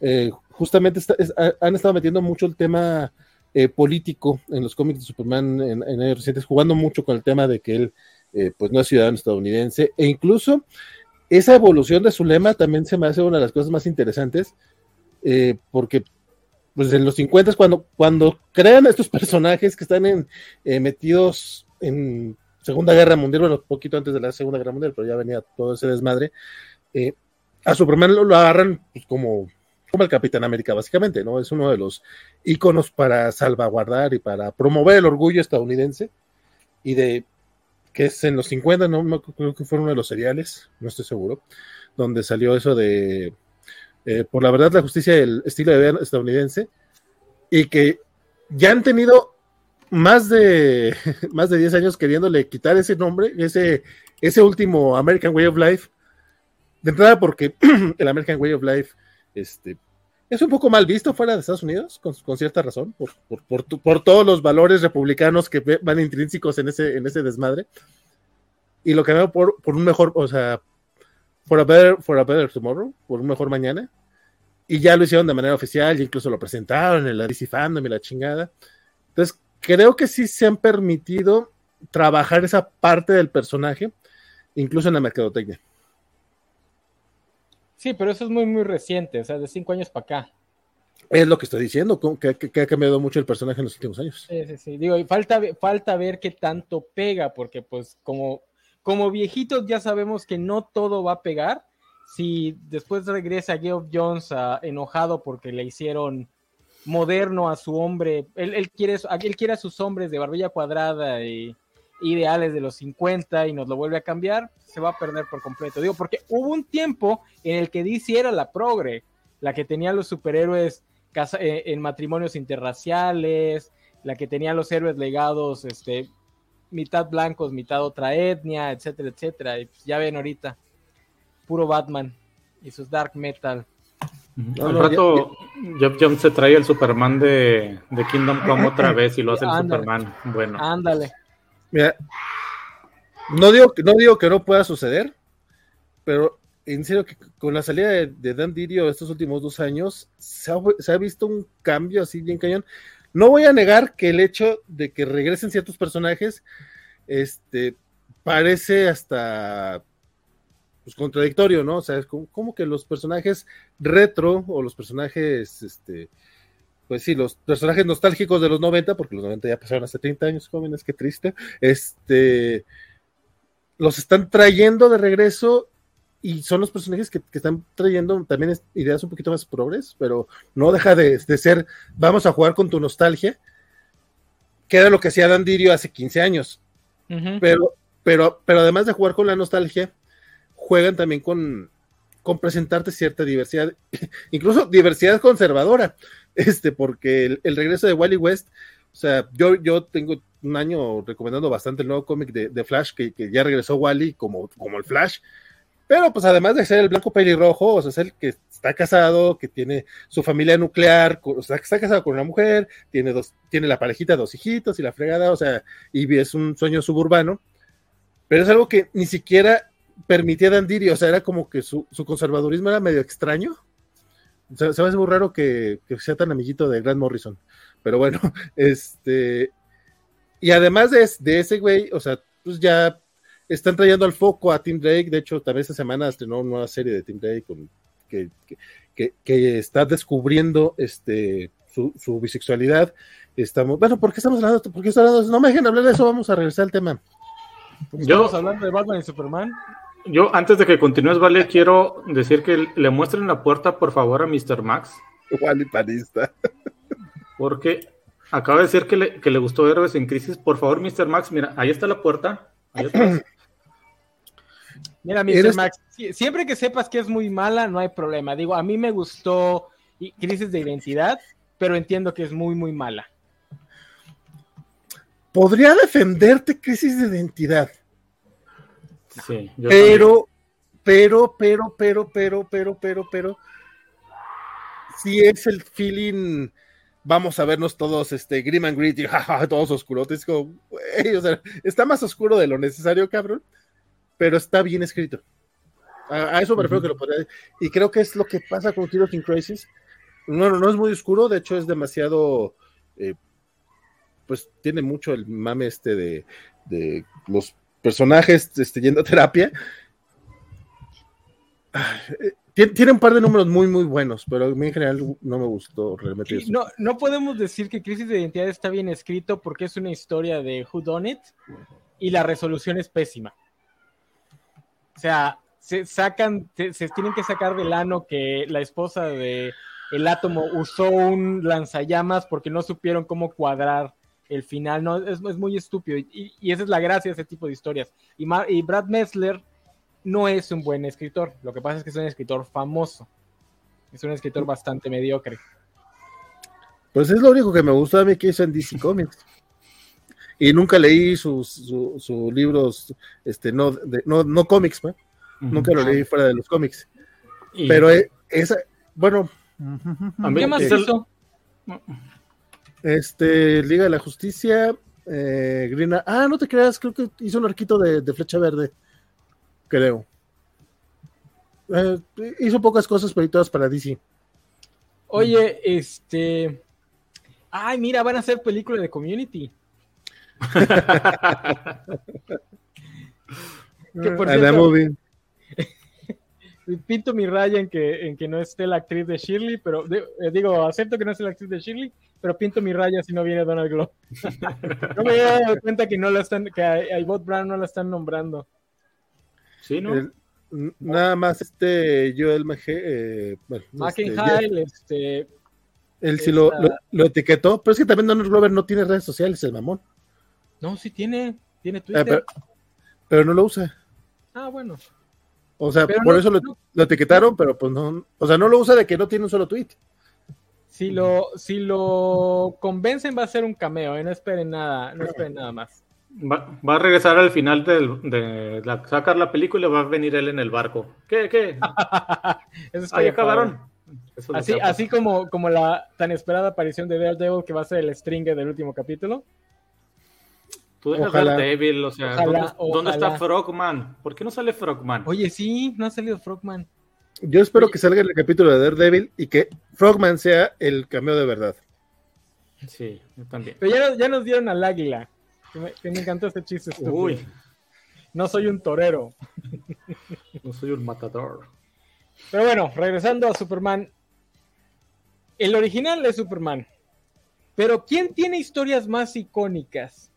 [SPEAKER 4] Eh, justamente han estado metiendo mucho el tema eh, político en los cómics de Superman en, años recientes, jugando mucho con el tema de que él eh, pues no es ciudadano estadounidense, e incluso esa evolución de su lema también se me hace una de las cosas más interesantes, porque pues en los 50 cuando, cuando crean estos personajes que están eh, metidos en Segunda Guerra Mundial, bueno, poquito antes de la Segunda Guerra Mundial, pero ya venía todo ese desmadre, eh, a Superman lo, agarran pues, como, como el Capitán América, básicamente, ¿no? Es uno de los íconos para salvaguardar y para promover el orgullo estadounidense y de que es en los 50, no creo que fue uno de los seriales, no estoy seguro, donde salió eso de eh, por la verdad, la justicia del estilo de vida estadounidense, y que ya han tenido más de *laughs* más de 10 años queriéndole quitar ese nombre, ese ese último American Way of Life, de entrada porque *clears throat* el American Way of Life este, es un poco mal visto fuera de Estados Unidos, con, cierta razón, por, todos los valores republicanos que van intrínsecos en ese, en ese desmadre. Y lo que veo por, por un mejor, o sea, for a, better, for a better tomorrow, por un mejor mañana. Y ya lo hicieron de manera oficial, y incluso lo presentaron en la DC Fandom y la chingada. Entonces, creo que sí se han permitido trabajar esa parte del personaje, incluso en la mercadotecnia.
[SPEAKER 2] Sí, pero eso es muy, muy reciente, o sea, de cinco años para acá.
[SPEAKER 4] Es lo que estoy diciendo, que, ha cambiado mucho el personaje en los últimos años.
[SPEAKER 2] Sí, sí, sí. Digo, y falta, falta ver qué tanto pega, porque pues como, como viejitos ya sabemos que no todo va a pegar. Si después regresa Geoff Jones enojado porque le hicieron moderno a su hombre, él, él, quiere, él quiere a sus hombres de barbilla cuadrada y ideales de los 50 y nos lo vuelve a cambiar, se va a perder por completo. Digo, porque hubo un tiempo en el que DC era la progre, la que tenía los superhéroes eh, en matrimonios interraciales, la que tenía los héroes legados, este, mitad blancos, mitad otra etnia, etcétera, etcétera. Y pues ya ven ahorita, puro Batman y sus dark metal.
[SPEAKER 3] Al rato Jeff Jones se trae el Superman de, Kingdom Come otra *coughs* vez y lo hace el Superman. Bueno.
[SPEAKER 2] Ándale.
[SPEAKER 4] Mira, no digo, no digo que no pueda suceder, pero en serio que con la salida de, Dan Didio estos últimos dos años se ha, visto un cambio así bien cañón. No voy a negar que el hecho de que regresen ciertos personajes, este, parece hasta pues, contradictorio, ¿no? O sea, es como, que los personajes retro o los personajes, este, pues sí, los personajes nostálgicos de los 90, porque los 90 ya pasaron hace 30 años, jóvenes, qué triste, este, los están trayendo de regreso y son los personajes que, están trayendo también ideas un poquito más progres, pero no deja de, ser, vamos a jugar con tu nostalgia, que era lo que hacía Dan Dirio hace 15 años. pero, pero, pero además de jugar con la nostalgia, juegan también con, con presentarte cierta diversidad, *laughs* incluso diversidad conservadora. Este, porque el, regreso de Wally West, o sea, yo, yo tengo un año recomendando bastante el nuevo cómic de, Flash, que, ya regresó Wally como, como el Flash, pero pues además de ser el blanco pelirrojo, o sea, es el que está casado, que tiene su familia nuclear, o sea, que está casado con una mujer, tiene dos, tiene la parejita, dos hijitos y la fregada, o sea, y es un sueño suburbano, pero es algo que ni siquiera permitía Dandiri, o sea, era como que su, su conservadurismo era medio extraño, se, me hace muy raro que, sea tan amiguito de Grant Morrison. Pero bueno, *laughs* este. Y además de, ese güey, o sea, pues ya están trayendo al foco a Tim Drake. De hecho, también esta semana estrenó una nueva serie de Tim Drake que, que, está descubriendo este, su, bisexualidad. Estamos, bueno, ¿por qué estamos hablando? ¿Por qué estamos hablando? No me dejen hablar de eso, vamos a regresar al tema.
[SPEAKER 2] Estamos hablando de Batman y Superman.
[SPEAKER 3] Yo, antes de que continúes, Vale, quiero decir que le muestren la puerta, por favor, a Mr. Max.
[SPEAKER 4] Wally panista.
[SPEAKER 3] Porque acaba de decir que le, que le gustó Héroes en Crisis. Por favor, Mr. Max, mira, ahí está la puerta. *clears throat*
[SPEAKER 2] Mira, Mr. Max, siempre que sepas que es muy mala, no hay problema. Digo, a mí me gustó Crisis de Identidad, pero entiendo que es muy, muy mala.
[SPEAKER 4] Podría defenderte Crisis de Identidad pero, pero, pero, pero, pero, pero, pero, pero, si es el feeling, vamos a vernos todos, este, grim and gritty, *laughs* todos oscurotes, como, está más oscuro de lo necesario, cabrón, pero está bien escrito. A, eso me refiero que lo podría Y creo que es lo que pasa con Heroes in Crisis. No, no, no es muy oscuro, de hecho es demasiado, eh, pues tiene mucho el mame este de, de los personajes este, yendo a terapia. Tiene un par de números muy, muy buenos, pero a mí en general no me gustó realmente eso.
[SPEAKER 2] No, no podemos decir que Crisis de Identidad está bien escrito porque es una historia de Who Done It y la resolución es pésima. O sea, se sacan, se, tienen que sacar del ano que la esposa de el átomo usó un lanzallamas porque no supieron cómo cuadrar el final, no, es, muy estúpido y, esa es la gracia de ese tipo de historias. Y, Brad Messler no es un buen escritor, lo que pasa es que es un escritor famoso, es un escritor bastante mediocre.
[SPEAKER 4] Pues es lo único que me gustó a mí que hizo en DC Comics. Y nunca leí sus, sus libros, este, no, no, no cómics, nunca lo leí fuera de los cómics. Pero eh, esa, bueno,
[SPEAKER 2] ¿qué más hizo?
[SPEAKER 4] Este, Liga de la Justicia, eh, Grina, ah, no te creas, creo que hizo un arquito de, flecha verde, creo. Eh, hizo pocas cosas, pero todas para DC.
[SPEAKER 2] Oye, este. Ay, mira, van a hacer película de Community.
[SPEAKER 4] Que por cierto, *laughs*
[SPEAKER 2] pinto mi raya en que, en que no esté la actriz de Shirley, pero eh, digo, acepto que no esté la actriz de Shirley, pero pinto mi raya si no viene Donald Glover. *laughs* no me había dado cuenta que no la están, que a, Ivot Brown no la están nombrando.
[SPEAKER 3] Sí, ¿no?
[SPEAKER 4] nada más este Joel McHale, eh, bueno,
[SPEAKER 2] este, este,
[SPEAKER 4] él sí lo, lo, etiquetó, pero es que también Donald Glover no tiene redes sociales, el mamón.
[SPEAKER 2] No, sí tiene, tiene ah, Twitter.
[SPEAKER 4] pero, no lo usa.
[SPEAKER 2] Ah, bueno.
[SPEAKER 4] O sea, por eso lo, etiquetaron, pero pues no, o sea, no lo usa de que no tiene un solo tweet.
[SPEAKER 2] Si lo, si lo convencen va a ser un cameo, ¿eh? no esperen nada, no esperen nada más.
[SPEAKER 3] Va, a regresar al final de sacar la película y va a venir él en el barco. ¿Qué? ¿Qué? *laughs* Ahí acabaron.
[SPEAKER 2] Así, así como, como la tan esperada aparición de Daredevil que va a ser el stringer del último capítulo.
[SPEAKER 3] Tú dejas Daredevil, o sea, ¿dónde, está Frogman? ¿Por qué no sale Frogman?
[SPEAKER 2] Oye, sí, no ha salido Frogman.
[SPEAKER 4] Yo espero que salga en el capítulo de Daredevil y que Frogman sea el cameo de verdad.
[SPEAKER 3] Sí, yo también.
[SPEAKER 2] Pero ya, ya nos dieron al águila. Que me, encantó este chiste. Uy. No soy un torero.
[SPEAKER 3] No soy un matador.
[SPEAKER 2] Pero bueno, regresando a Superman. El original es Superman. Pero ¿quién tiene historias más icónicas?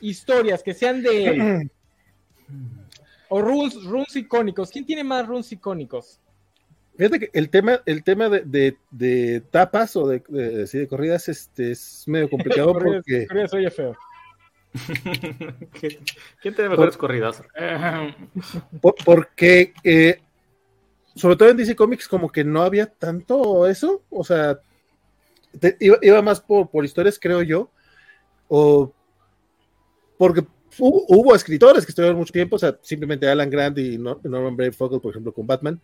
[SPEAKER 2] Historias que sean de o rules, rules icónicos. ¿Quién tiene más rules icónicos?
[SPEAKER 4] Fíjate que el tema, el tema de, de, tapas o de, de, corridas este, es medio *laughs* complicado porque.
[SPEAKER 2] Corridas oye feo. *laughs*
[SPEAKER 3] ¿Quién tiene mejores corridas? *laughs*
[SPEAKER 4] porque, eh, sobre todo en DC Comics, como que no había tanto eso. O sea, iba, más por, por historias, creo yo. O porque hubo, escritores que estuvieron mucho tiempo, o sea, simplemente Alan Grant y Norman Brave por ejemplo, con Batman,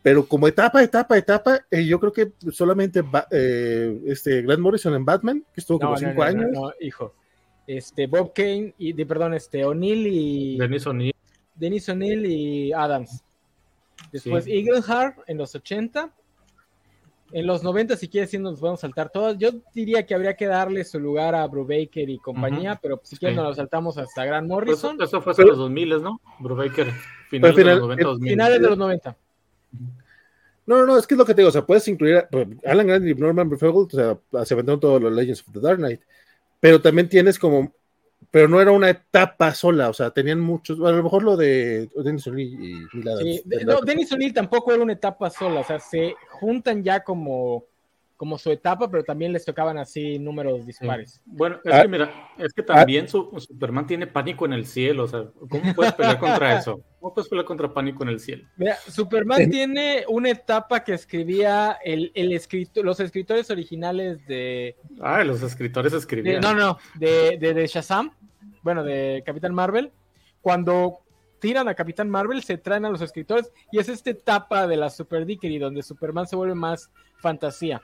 [SPEAKER 4] pero como etapa, etapa, etapa, eh, yo creo que solamente eh, este Grant Morrison en Batman, que estuvo como cinco años. No,
[SPEAKER 2] hijo. Este, Bob Kane y, de, perdón, este, O'Neill y.
[SPEAKER 3] Dennis O'Neill.
[SPEAKER 2] Dennis O'Neill y Adams. Después sí. Eagleheart en los 80 en los 90, si quieres, sí nos podemos saltar todas. Yo diría que habría que darle su lugar a Brubaker y compañía, pero si quieres nos lo saltamos hasta Grant pues, Morrison.
[SPEAKER 3] eso fue hace los 2000, ¿no? Brubaker, finales de los 90.
[SPEAKER 2] Finales de los 90.
[SPEAKER 4] No, no, no, es que es lo que te digo, o sea, puedes incluir a pues, Alan Grant y Norman Brufeld, o sea, se aventaron todos los Legends of the Dark Knight, pero también tienes como pero no era una etapa sola, o sea, tenían muchos, a lo mejor lo de Dennis O'Neill y,
[SPEAKER 2] sí, no, Dennis O'Neill tampoco era una etapa sola, o sea, se juntan ya como como su etapa, pero también les tocaban así números dispares.
[SPEAKER 3] Bueno, es ah, que mira, es que también su, Superman tiene pánico en el cielo, o sea, ¿cómo puedes pelear *laughs* contra eso? ¿Cómo puedes pelear contra pánico en el cielo?
[SPEAKER 2] Mira, Superman tiene una etapa que escribía el, el escritor, los escritores originales de...
[SPEAKER 3] Ah, los escritores escribían.
[SPEAKER 2] no, no, de, de, de Shazam, bueno, de Capitán Marvel, cuando tiran a Capitán Marvel, se traen a los escritores y es esta etapa de la Super Dickery donde Superman se vuelve más fantasía.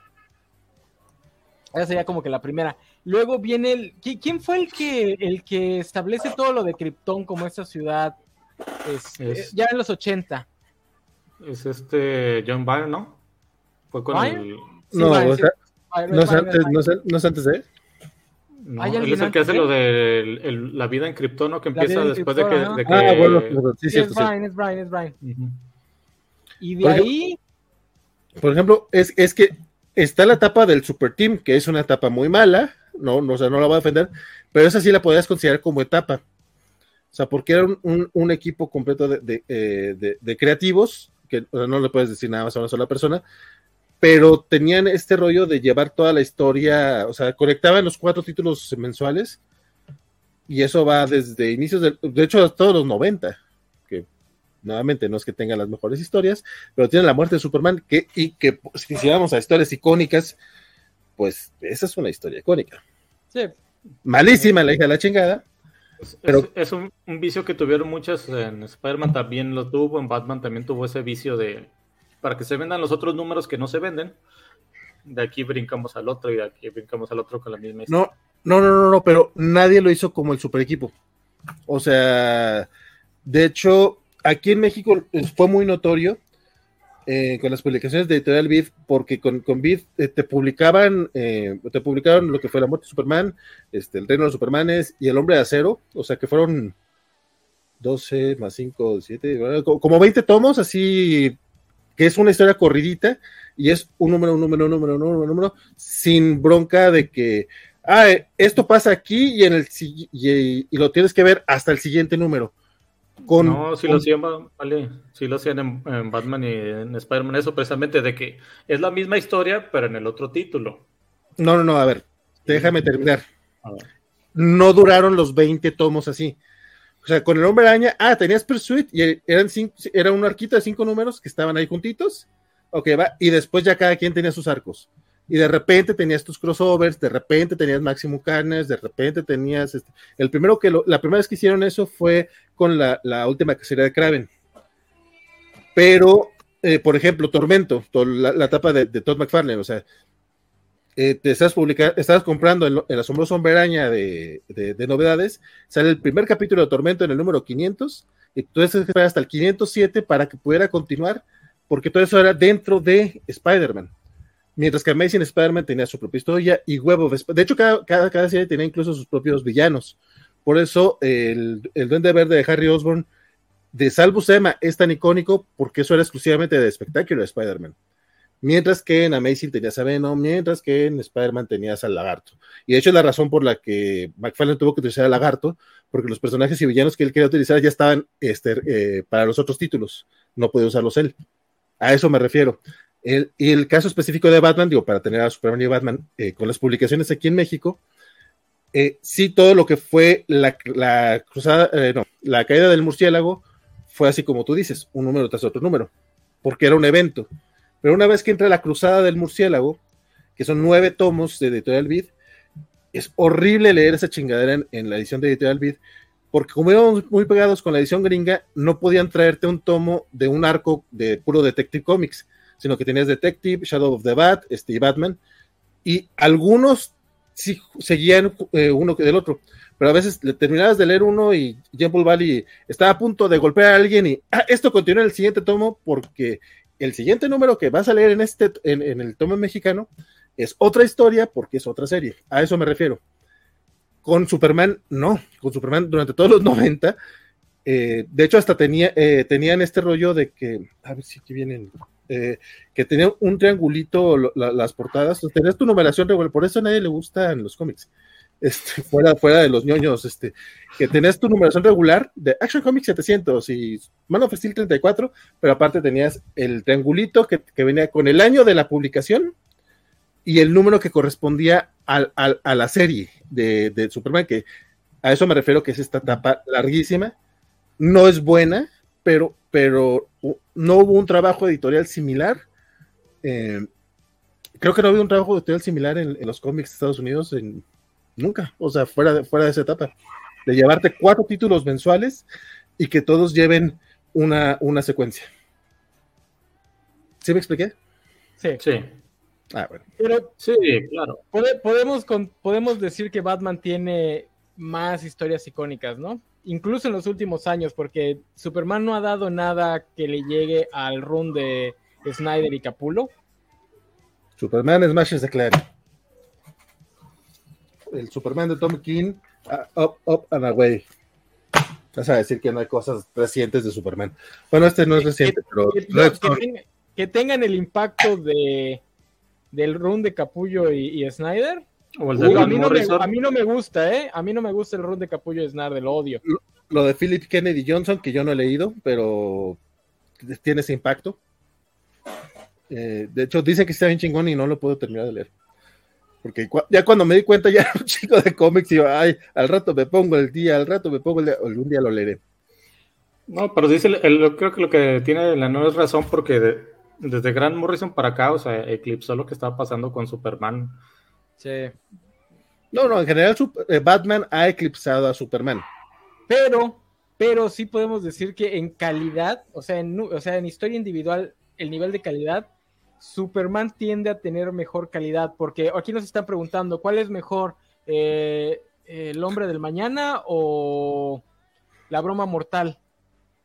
[SPEAKER 2] Esa sería como que la primera. Luego viene el. ¿Quién fue el que el que establece todo lo de Krypton como esta ciudad? Es, ya en los 80.
[SPEAKER 3] Es este John Byrne, ¿no? Fue con el.
[SPEAKER 4] no, no, es antes, no, es, antes de él.
[SPEAKER 3] No, él es el que hace lo de la vida en Krypton, ¿no? Que empieza después de que, de que,
[SPEAKER 4] Ah, bueno, sí,
[SPEAKER 2] sí, es Brian, es Brian, es Brian. Y de ahí.
[SPEAKER 4] por ejemplo, es, es que Está la etapa del Super Team, que es una etapa muy mala, no, no, o sea, no la voy a defender, pero esa sí la podías considerar como etapa. O sea, porque era un, equipo completo eh, de, creativos, que no le puedes decir nada más a una sola persona, pero tenían este rollo de llevar toda la historia, o sea, conectaban los cuatro títulos mensuales, y eso va desde inicios, de, de hecho, hasta todos los 90 nuevamente no es que tenga las mejores historias, pero tiene la muerte de Superman, que, y que pues, si vamos a historias icónicas, pues esa es una historia icónica.
[SPEAKER 2] Sí,
[SPEAKER 4] Malísima la hija de la chingada.
[SPEAKER 3] pero... es, un, vicio que tuvieron muchas en Spider-Man también lo tuvo, en Batman también tuvo ese vicio de para que se vendan los otros números que no se venden. De aquí brincamos al otro y de aquí brincamos al otro con la misma
[SPEAKER 4] historia. No, no, no, no, pero nadie lo hizo como el super equipo. O sea, de hecho, aquí en México fue muy notorio eh, con las publicaciones de Editorial Vid, porque con, con Vid eh, te publicaban, eh, te publicaron lo que fue la muerte de Superman, este, el reino de los Supermanes y el hombre de acero, o sea que fueron 12 más 5, 7, como 20 tomos, así que es una historia corridita y es un número, un número, un número, un número, número, sin bronca de que, ah, esto pasa aquí y en el y lo tienes que ver hasta el siguiente número
[SPEAKER 3] no, si lo hacían, vale, lo hacían en, Batman y en Spider-Man, eso precisamente de que es la misma historia, pero en el otro título.
[SPEAKER 4] No, no, no, a ver, déjame terminar. No duraron los 20 tomos así. O sea, con el hombre araña, ah, tenías Pursuit y eran cinco, era un arquito de cinco números que estaban ahí juntitos. Ok, va, y después ya cada quien tenía sus arcos y de repente tenías tus crossovers, de repente tenías Máximo Carnes, de repente tenías este, el primero que la primera vez que hicieron eso fue con la, última cacería de Kraven. Pero, eh, por ejemplo, Tormento, la, la etapa de, Todd McFarlane, o sea, eh, te estás publicando, estás comprando el, el asombroso somberaña de, de, novedades, sale el primer capítulo de Tormento en el número 500, y tú tienes que esperar hasta el 507 para que pudiera continuar, porque todo eso era dentro de Spider-Man. Mientras que Amazing Spider-Man tenía su propia historia y Huevo De hecho, cada, cada, serie tenía incluso sus propios villanos. Por eso el, el Duende Verde de Harry Osborn de Salvo Emma es tan icónico porque eso era exclusivamente de espectáculo de Spider-Man. Mientras que en Amazing tenías a Venom, mientras que en Spider-Man tenías al Lagarto. Y de hecho es la razón por la que McFarlane tuvo que utilizar al Lagarto, porque los personajes y villanos que él quería utilizar ya estaban este, eh, para los otros títulos. No podía usarlos él. A eso me refiero. El, el caso específico de Batman, digo, para tener a Superman y Batman eh, con las publicaciones aquí en México, eh, sí, todo lo que fue la, cruzada, eh, no, la caída del murciélago fue así como tú dices, un número tras otro número, porque era un evento. Pero una vez que entra la cruzada del murciélago, que son nueve tomos de Editorial Vid, es horrible leer esa chingadera en, la edición de Editorial Vid, porque como íbamos muy pegados con la edición gringa, no podían traerte un tomo de un arco de puro Detective Comics sino que tenías Detective, Shadow of the Bat, este, Batman, y algunos sí seguían eh, uno del otro, pero a veces le terminabas de leer uno y Jumble Valley estaba a punto de golpear a alguien y ah, esto continúa en el siguiente tomo porque el siguiente número que vas a leer en este en, el tomo mexicano es otra historia porque es otra serie. A eso me refiero. Con Superman, no. Con Superman durante todos los 90, eh, de hecho hasta tenía, eh, tenían este rollo de que, a ver si aquí vienen eh, que tenía un triangulito las portadas, pues, tenías tu numeración regular, por eso a nadie le gustan los cómics. *laughs* Este, fuera, fuera de los ñoños, este, que tenías tu numeración regular de Action Comics 700 y Man of Steel 34, pero aparte tenías el triangulito que, venía con el año de la publicación y el número que correspondía a la serie de, de, Superman, que a eso me refiero que es esta etapa larguísima, no es buena, pero, pero no hubo un trabajo editorial similar. Eh, creo que no había un trabajo editorial similar en, los cómics de Estados Unidos en, nunca, o sea, fuera de, fuera de esa etapa. De llevarte cuatro títulos mensuales y que todos lleven una, una secuencia. ¿Sí me expliqué?
[SPEAKER 3] Sí. Sí.
[SPEAKER 2] Ah, bueno. Pero, sí, claro. podemos, podemos decir que Batman tiene más historias icónicas, ¿no? Incluso en los últimos años, porque Superman no ha dado nada que le llegue al run de Snyder y Capullo.
[SPEAKER 4] Superman Smashes the Clan. El Superman de Tom King, uh, up, up and away. Vas a decir que no hay cosas recientes de Superman. Bueno, este no es reciente, pero.
[SPEAKER 2] Que, tengan el impacto de del run de Capullo y Snyder a, mí no me, gusta, ¿eh? A mí no me gusta el run de Capullo de Snar, del odio.
[SPEAKER 4] Lo, de Philip Kennedy Johnson, que yo no he leído, pero tiene ese impacto. Eh, de hecho, dice que está bien chingón y no lo puedo terminar de leer. Porque ya cuando me di cuenta, ya era un *laughs* chico de cómics y yo, ay, al rato me pongo el día, al rato me pongo el día, algún día lo leeré.
[SPEAKER 3] No, pero dice, el, creo que lo que tiene la no es razón porque desde Grant Morrison para acá, o sea, eclipsó lo que estaba pasando con Superman
[SPEAKER 2] Sí.
[SPEAKER 4] No, no, en general eh, Batman ha eclipsado a Superman.
[SPEAKER 2] Pero, pero sí podemos decir que en calidad, o sea, en, o sea, en historia individual, el nivel de calidad, Superman tiende a tener mejor calidad, porque aquí nos están preguntando, ¿cuál es mejor? Eh, ¿El hombre del mañana o la broma mortal?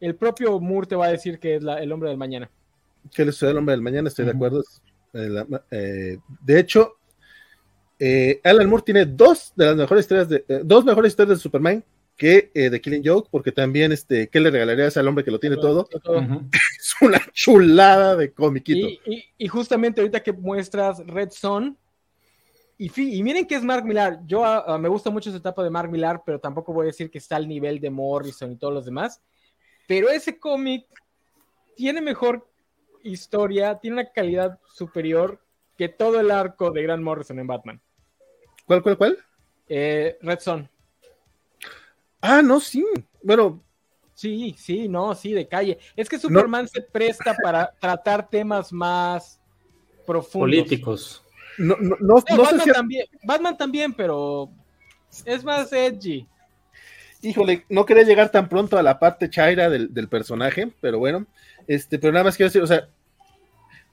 [SPEAKER 2] El propio Moore te va a decir que es el hombre del mañana.
[SPEAKER 4] Que es el hombre del mañana, estoy de acuerdo. Eh, de hecho, eh, Alan Moore tiene dos de las mejores historias de, eh, dos mejores historias de Superman que de Killing Joke, porque también este, ¿qué le regalarías al hombre que lo tiene todo? *laughs* es una chulada de comiquito.
[SPEAKER 2] Y, justamente ahorita que muestras Red Son, y, y, miren que es Mark Millar. Yo ah, ah, me gusta mucho esa etapa de Mark Millar, pero tampoco voy a decir que está al nivel de Morrison y todos los demás. Pero ese cómic tiene mejor historia, tiene una calidad superior que todo el arco de Grant Morrison en Batman.
[SPEAKER 4] ¿Cuál, cuál, cuál?
[SPEAKER 2] Eh, Red Son.
[SPEAKER 4] Ah, no, sí. Bueno.
[SPEAKER 2] Sí, sí, no, sí, de calle. Es que Superman se presta para *laughs* tratar temas más profundos.
[SPEAKER 3] Políticos.
[SPEAKER 4] No, no, no,
[SPEAKER 2] Batman, también, Batman también, pero es más edgy.
[SPEAKER 4] Híjole, no quería llegar tan pronto a la parte chaira del, del personaje, pero bueno. Este, pero nada más quiero decir, o sea,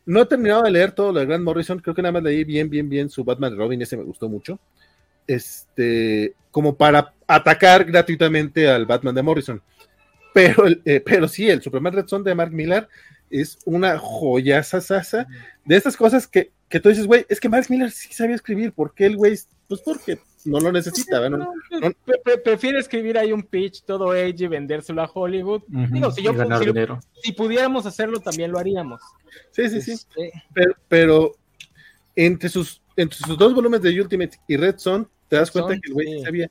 [SPEAKER 4] no he terminado de leer todo lo de Grant Morrison, creo que nada más leí bien, bien, bien su Batman Robin, ese me gustó mucho. Este, como para atacar gratuitamente al Batman de Morrison. Pero, eh, pero sí, el Superman Red Son de Mark Millar es una joya sasa de estas cosas que, que tú dices, güey, es que Mark Millar sí sabía escribir, ¿por qué el güey? Pues porque no lo necesita.
[SPEAKER 2] prefiere escribir ahí un pitch todo edgy, vendérselo a Hollywood. Digo, si, yo, si, pudiéramos hacerlo, también lo haríamos.
[SPEAKER 4] Sí, sí, sí. Este, pero, entre, sus, entre sus dos volúmenes de Ultimate y Red Son, te das cuenta que el güey sabía.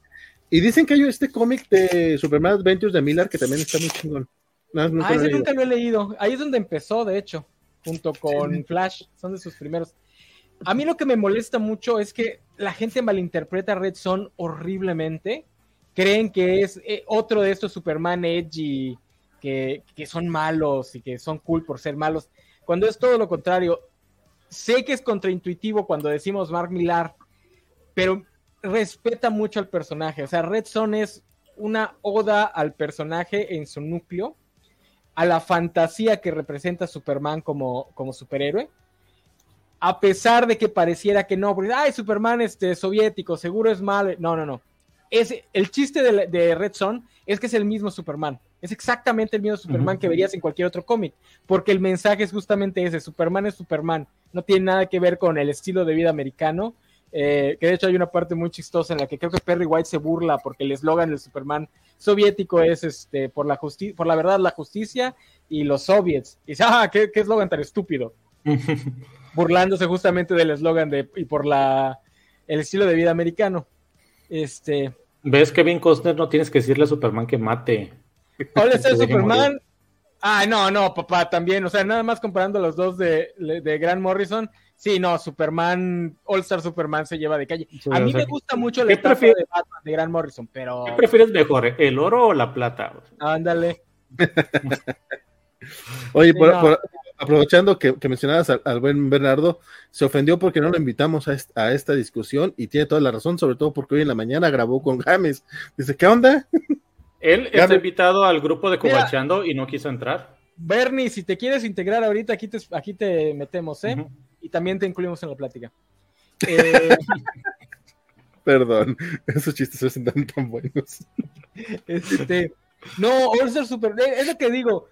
[SPEAKER 4] Y dicen que hay este cómic de Superman Adventures de Miller que también está muy chingón.
[SPEAKER 2] ah, ese nunca lo he leído. Ahí es donde empezó, de hecho, junto con Flash. Son de sus primeros. A mí lo que me molesta mucho es que la gente malinterpreta Red Son horriblemente. Creen que es eh, otro de estos Superman Edgy que, que son malos y que son cool por ser malos. Cuando es todo lo contrario. Sé que es contraintuitivo cuando decimos Mark Millar, pero respeta mucho al personaje. O sea, Red Son es una oda al personaje en su núcleo, a la fantasía que representa Superman como, como superhéroe a pesar de que pareciera que no, porque, ay, Superman este, soviético, seguro es malo. No, no, no. Es, el chiste de, Red Son es que es el mismo Superman. Es exactamente el mismo Superman que verías en cualquier otro cómic, porque el mensaje es justamente ese, Superman es Superman, no tiene nada que ver con el estilo de vida americano, eh, que de hecho hay una parte muy chistosa en la que creo que Perry White se burla porque el eslogan del Superman soviético es este por la justicia, por la verdad, la justicia y los soviets. Y dice, ah, qué eslogan tan estúpido. *laughs* burlándose justamente del eslogan de y por la el estilo de vida americano. Este.
[SPEAKER 3] ¿Ves, Kevin Costner? No tienes que decirle a Superman que mate.
[SPEAKER 2] ¿Cuál es *laughs* el Superman? Ah, no, no, papá, también. O sea, nada más comparando los dos de, de Grant Morrison. Sí, no, Superman, All Star Superman se lleva de calle. a mí me gusta mucho la etapa de Batman de Grant Morrison, pero.
[SPEAKER 3] ¿Qué prefieres mejor, el oro o la plata?
[SPEAKER 2] Ándale. *laughs*
[SPEAKER 4] Oye, por, aprovechando que, mencionabas al, buen Bernardo, se ofendió porque no lo invitamos a, esta discusión y tiene toda la razón, sobre todo porque hoy en la mañana grabó con James. Dice, ¿qué onda?
[SPEAKER 3] Él está invitado al grupo de Cobachando y no quiso entrar.
[SPEAKER 2] Bernie, si te quieres integrar ahorita, aquí te, aquí te metemos, ¿eh? Y también te incluimos en la plática. *laughs*
[SPEAKER 4] Eh, Perdón, esos chistes son tan, tan buenos.
[SPEAKER 2] Este, no, All Super, es lo que digo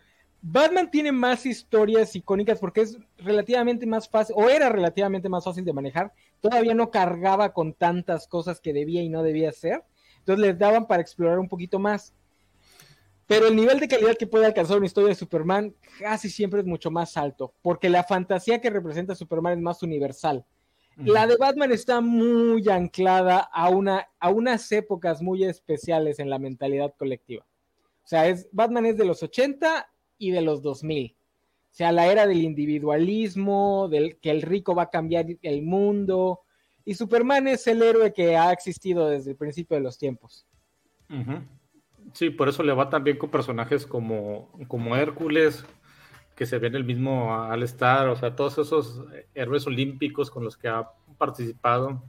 [SPEAKER 2] Batman tiene más historias icónicas porque es relativamente más fácil, o era relativamente más fácil de manejar. Todavía no cargaba con tantas cosas que debía y no debía hacer. Entonces les daban para explorar un poquito más. Pero el nivel de calidad que puede alcanzar una historia de Superman casi siempre es mucho más alto, porque la fantasía que representa Superman es más universal. La de Batman está muy anclada a, una, a unas épocas muy especiales en la mentalidad colectiva. O sea, es, Batman es de los 80 y de los 2000. O sea, la era del individualismo, del que el rico va a cambiar el mundo. Y Superman es el héroe que ha existido desde el principio de los tiempos.
[SPEAKER 3] Sí, por eso le va también con personajes como, como Hércules, que se ve en el mismo Al Star, o sea, todos esos héroes olímpicos con los que ha participado.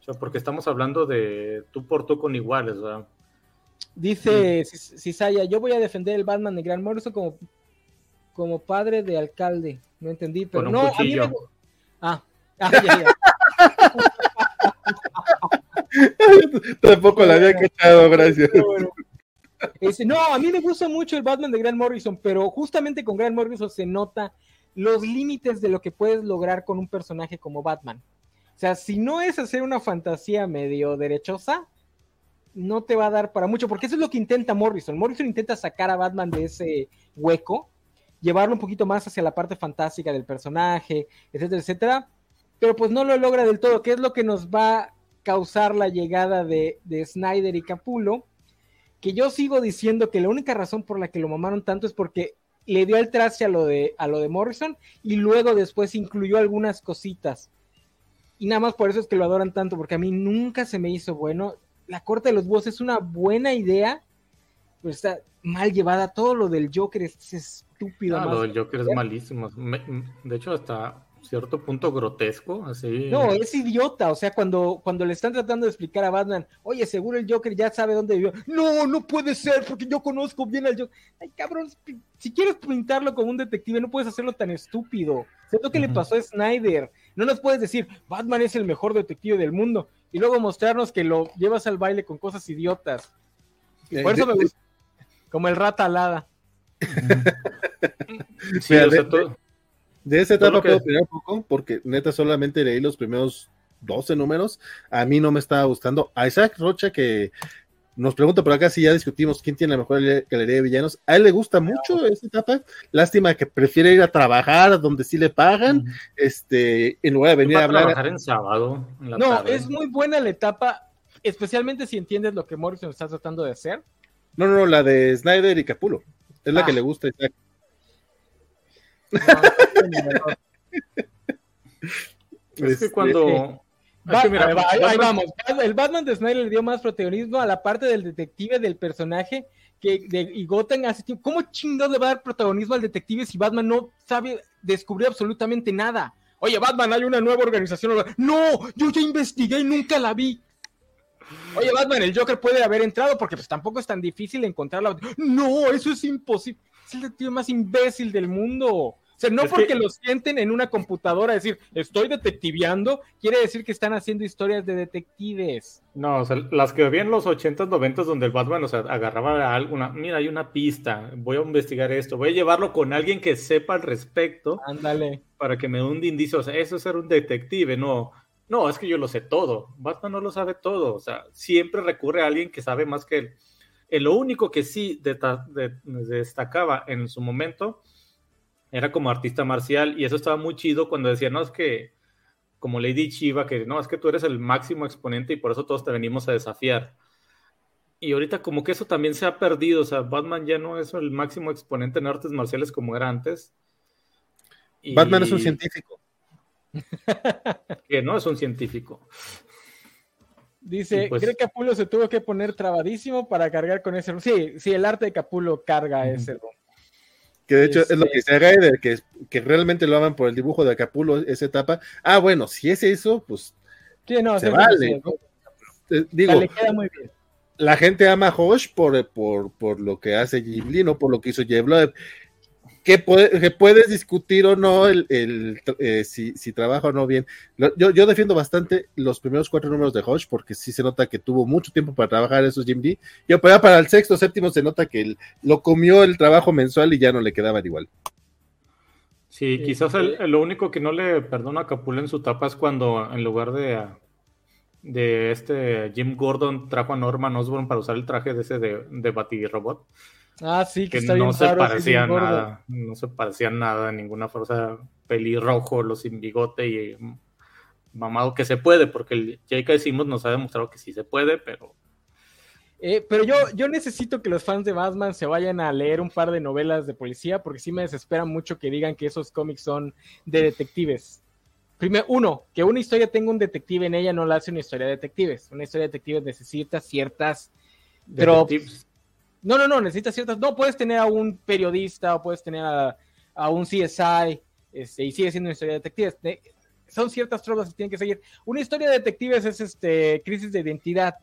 [SPEAKER 3] sea, porque estamos hablando de tú por tú con iguales, ¿verdad?
[SPEAKER 2] Dice Cisaya, yo voy a defender el Batman de Grant Morrison como, como padre de alcalde. No entendí, pero no, a mí me... Ah, ah ya, ya. *laughs*
[SPEAKER 4] Tampoco la había quechado, gracias.
[SPEAKER 2] no, a mí me gusta mucho el Batman de Grant Morrison, pero justamente con Grant Morrison se nota los límites de lo que puedes lograr con un personaje como Batman. O sea, si no es hacer una fantasía medio derechosa, no te va a dar para mucho, porque eso es lo que intenta Morrison. Morrison intenta sacar a Batman de ese hueco, llevarlo un poquito más hacia la parte fantástica del personaje, etcétera, etcétera, pero pues no lo logra del todo, que es lo que nos va a causar la llegada de, de Snyder y Capullo, que yo sigo diciendo que la única razón por la que lo mamaron tanto es porque le dio el traste a lo de, a lo de Morrison y luego después incluyó algunas cositas. Y nada más por eso es que lo adoran tanto, porque a mí nunca se me hizo bueno. La corte de los búhos es una buena idea, pero está mal llevada. Todo lo del Joker es, estúpido.
[SPEAKER 3] Lo del Joker es malísimo. de hecho, hasta cierto punto grotesco, así.
[SPEAKER 2] No, es idiota, o sea, cuando, cuando le están tratando de explicar a Batman, oye, seguro el Joker ya sabe dónde vivió. No, no puede ser, porque yo conozco bien al Joker. Ay, cabrón, si quieres pintarlo como un detective, no puedes hacerlo tan estúpido. ¿Sabes lo que le pasó a Snyder? No nos puedes decir, Batman es el mejor detective del mundo, y luego mostrarnos que lo llevas al baile con cosas idiotas. Y por eh, eso me gusta. Como el rata alada.
[SPEAKER 4] sí, o sea, todo de esa etapa puedo opinar un poco, porque neta solamente leí los primeros 12 números. A mí no me estaba gustando. A Isaac Rocha, que nos pregunta por acá si ya discutimos quién tiene la mejor galería de villanos. A él le gusta mucho esa etapa. Lástima que prefiere ir a trabajar donde sí le pagan, este, en lugar de venir a hablar.
[SPEAKER 3] trabajar en sábado.
[SPEAKER 2] no, es muy buena la etapa, especialmente si entiendes lo que Morrison está tratando de hacer.
[SPEAKER 4] No, no, no, la de Snyder y Capulo. Es la que ah. le gusta a Isaac *laughs*
[SPEAKER 3] es que cuando.
[SPEAKER 2] ahí, vamos. El Batman de Snyder le dio más protagonismo a la parte del detective del personaje que de, y Gotham hace tiempo. ¿Cómo chingados le va a dar protagonismo al detective si Batman no sabe descubrir absolutamente nada? Oye, Batman, hay una nueva organización. No, yo ya investigué y nunca la vi. Oye, Batman, el Joker puede haber entrado porque pues tampoco es tan difícil encontrarla. No, eso es imposible. Es el detective más imbécil del mundo. O sea, no porque lo sienten en una computadora, decir, estoy detectiveando, quiere decir que están haciendo historias de detectives.
[SPEAKER 3] No, o sea, las que vi en los 80s, 90s, donde el Batman, o sea, agarraba alguna, mira, hay una pista, voy a investigar esto, voy a llevarlo con alguien que sepa al respecto.
[SPEAKER 2] Ándale.
[SPEAKER 3] Para que me dé un indicio, o sea, eso es ser un detective, no, no, es que yo lo sé todo. Batman no lo sabe todo, o sea, siempre recurre a alguien que sabe más que él. Eh, lo único que sí destacaba en su momento era como artista marcial y eso estaba muy chido cuando decía, no, es que como Lady Chiva, que no, es que tú eres el máximo exponente y por eso todos te venimos a desafiar. Y ahorita como que eso también se ha perdido, o sea, Batman ya no es el máximo exponente en artes marciales como era antes.
[SPEAKER 4] Batman es un científico.
[SPEAKER 3] que no es un científico.
[SPEAKER 2] Dice, pues, ¿cree que Capulo se tuvo que poner trabadísimo para cargar con ese Sí, sí, el arte de Capulo carga ese
[SPEAKER 4] Que de hecho es lo que dice Gaider, que, que realmente lo aman por el dibujo de Capulo, esa etapa. Ah, bueno, si es eso, pues se vale. Eh, digo, la gente ama a Hosh por, por, por, lo que hace Ghibli, no por lo que hizo Jeff que, puedes discutir o no el, eh, si, trabaja o no bien. Yo, yo, defiendo bastante los primeros cuatro números de Hodge porque sí se nota que tuvo mucho tiempo para trabajar esos Jim D. Y para el sexto, séptimo se nota que lo comió el trabajo mensual y ya no le quedaban igual.
[SPEAKER 3] Sí, quizás lo único que no le perdona a Capula en su tapa es cuando en lugar de, de este Jim Gordon trajo a Norman Osborn para usar el traje de ese de, de Robot
[SPEAKER 2] Ah, sí,
[SPEAKER 3] que, no se parecía nada, no se parecía nada, ninguna fuerza pelirrojo, los sin bigote y mamado que se puede, porque el J.K. Simmons nos ha demostrado que sí se puede, pero...
[SPEAKER 2] Eh, pero yo, yo necesito que los fans de Batman se vayan a leer un par de novelas de policía, porque sí me desespera mucho que digan que esos cómics son de detectives. Primero, uno, que una historia tenga un detective en ella no la hace una historia de detectives. Una historia de detectives necesita ciertas drops, no, no, no, necesitas ciertas. No, puedes tener a un periodista o puedes tener a, un CSI este, y sigue siendo una historia de detectives. son ciertas tropas que tienen que seguir. Una historia de detectives es este crisis de identidad.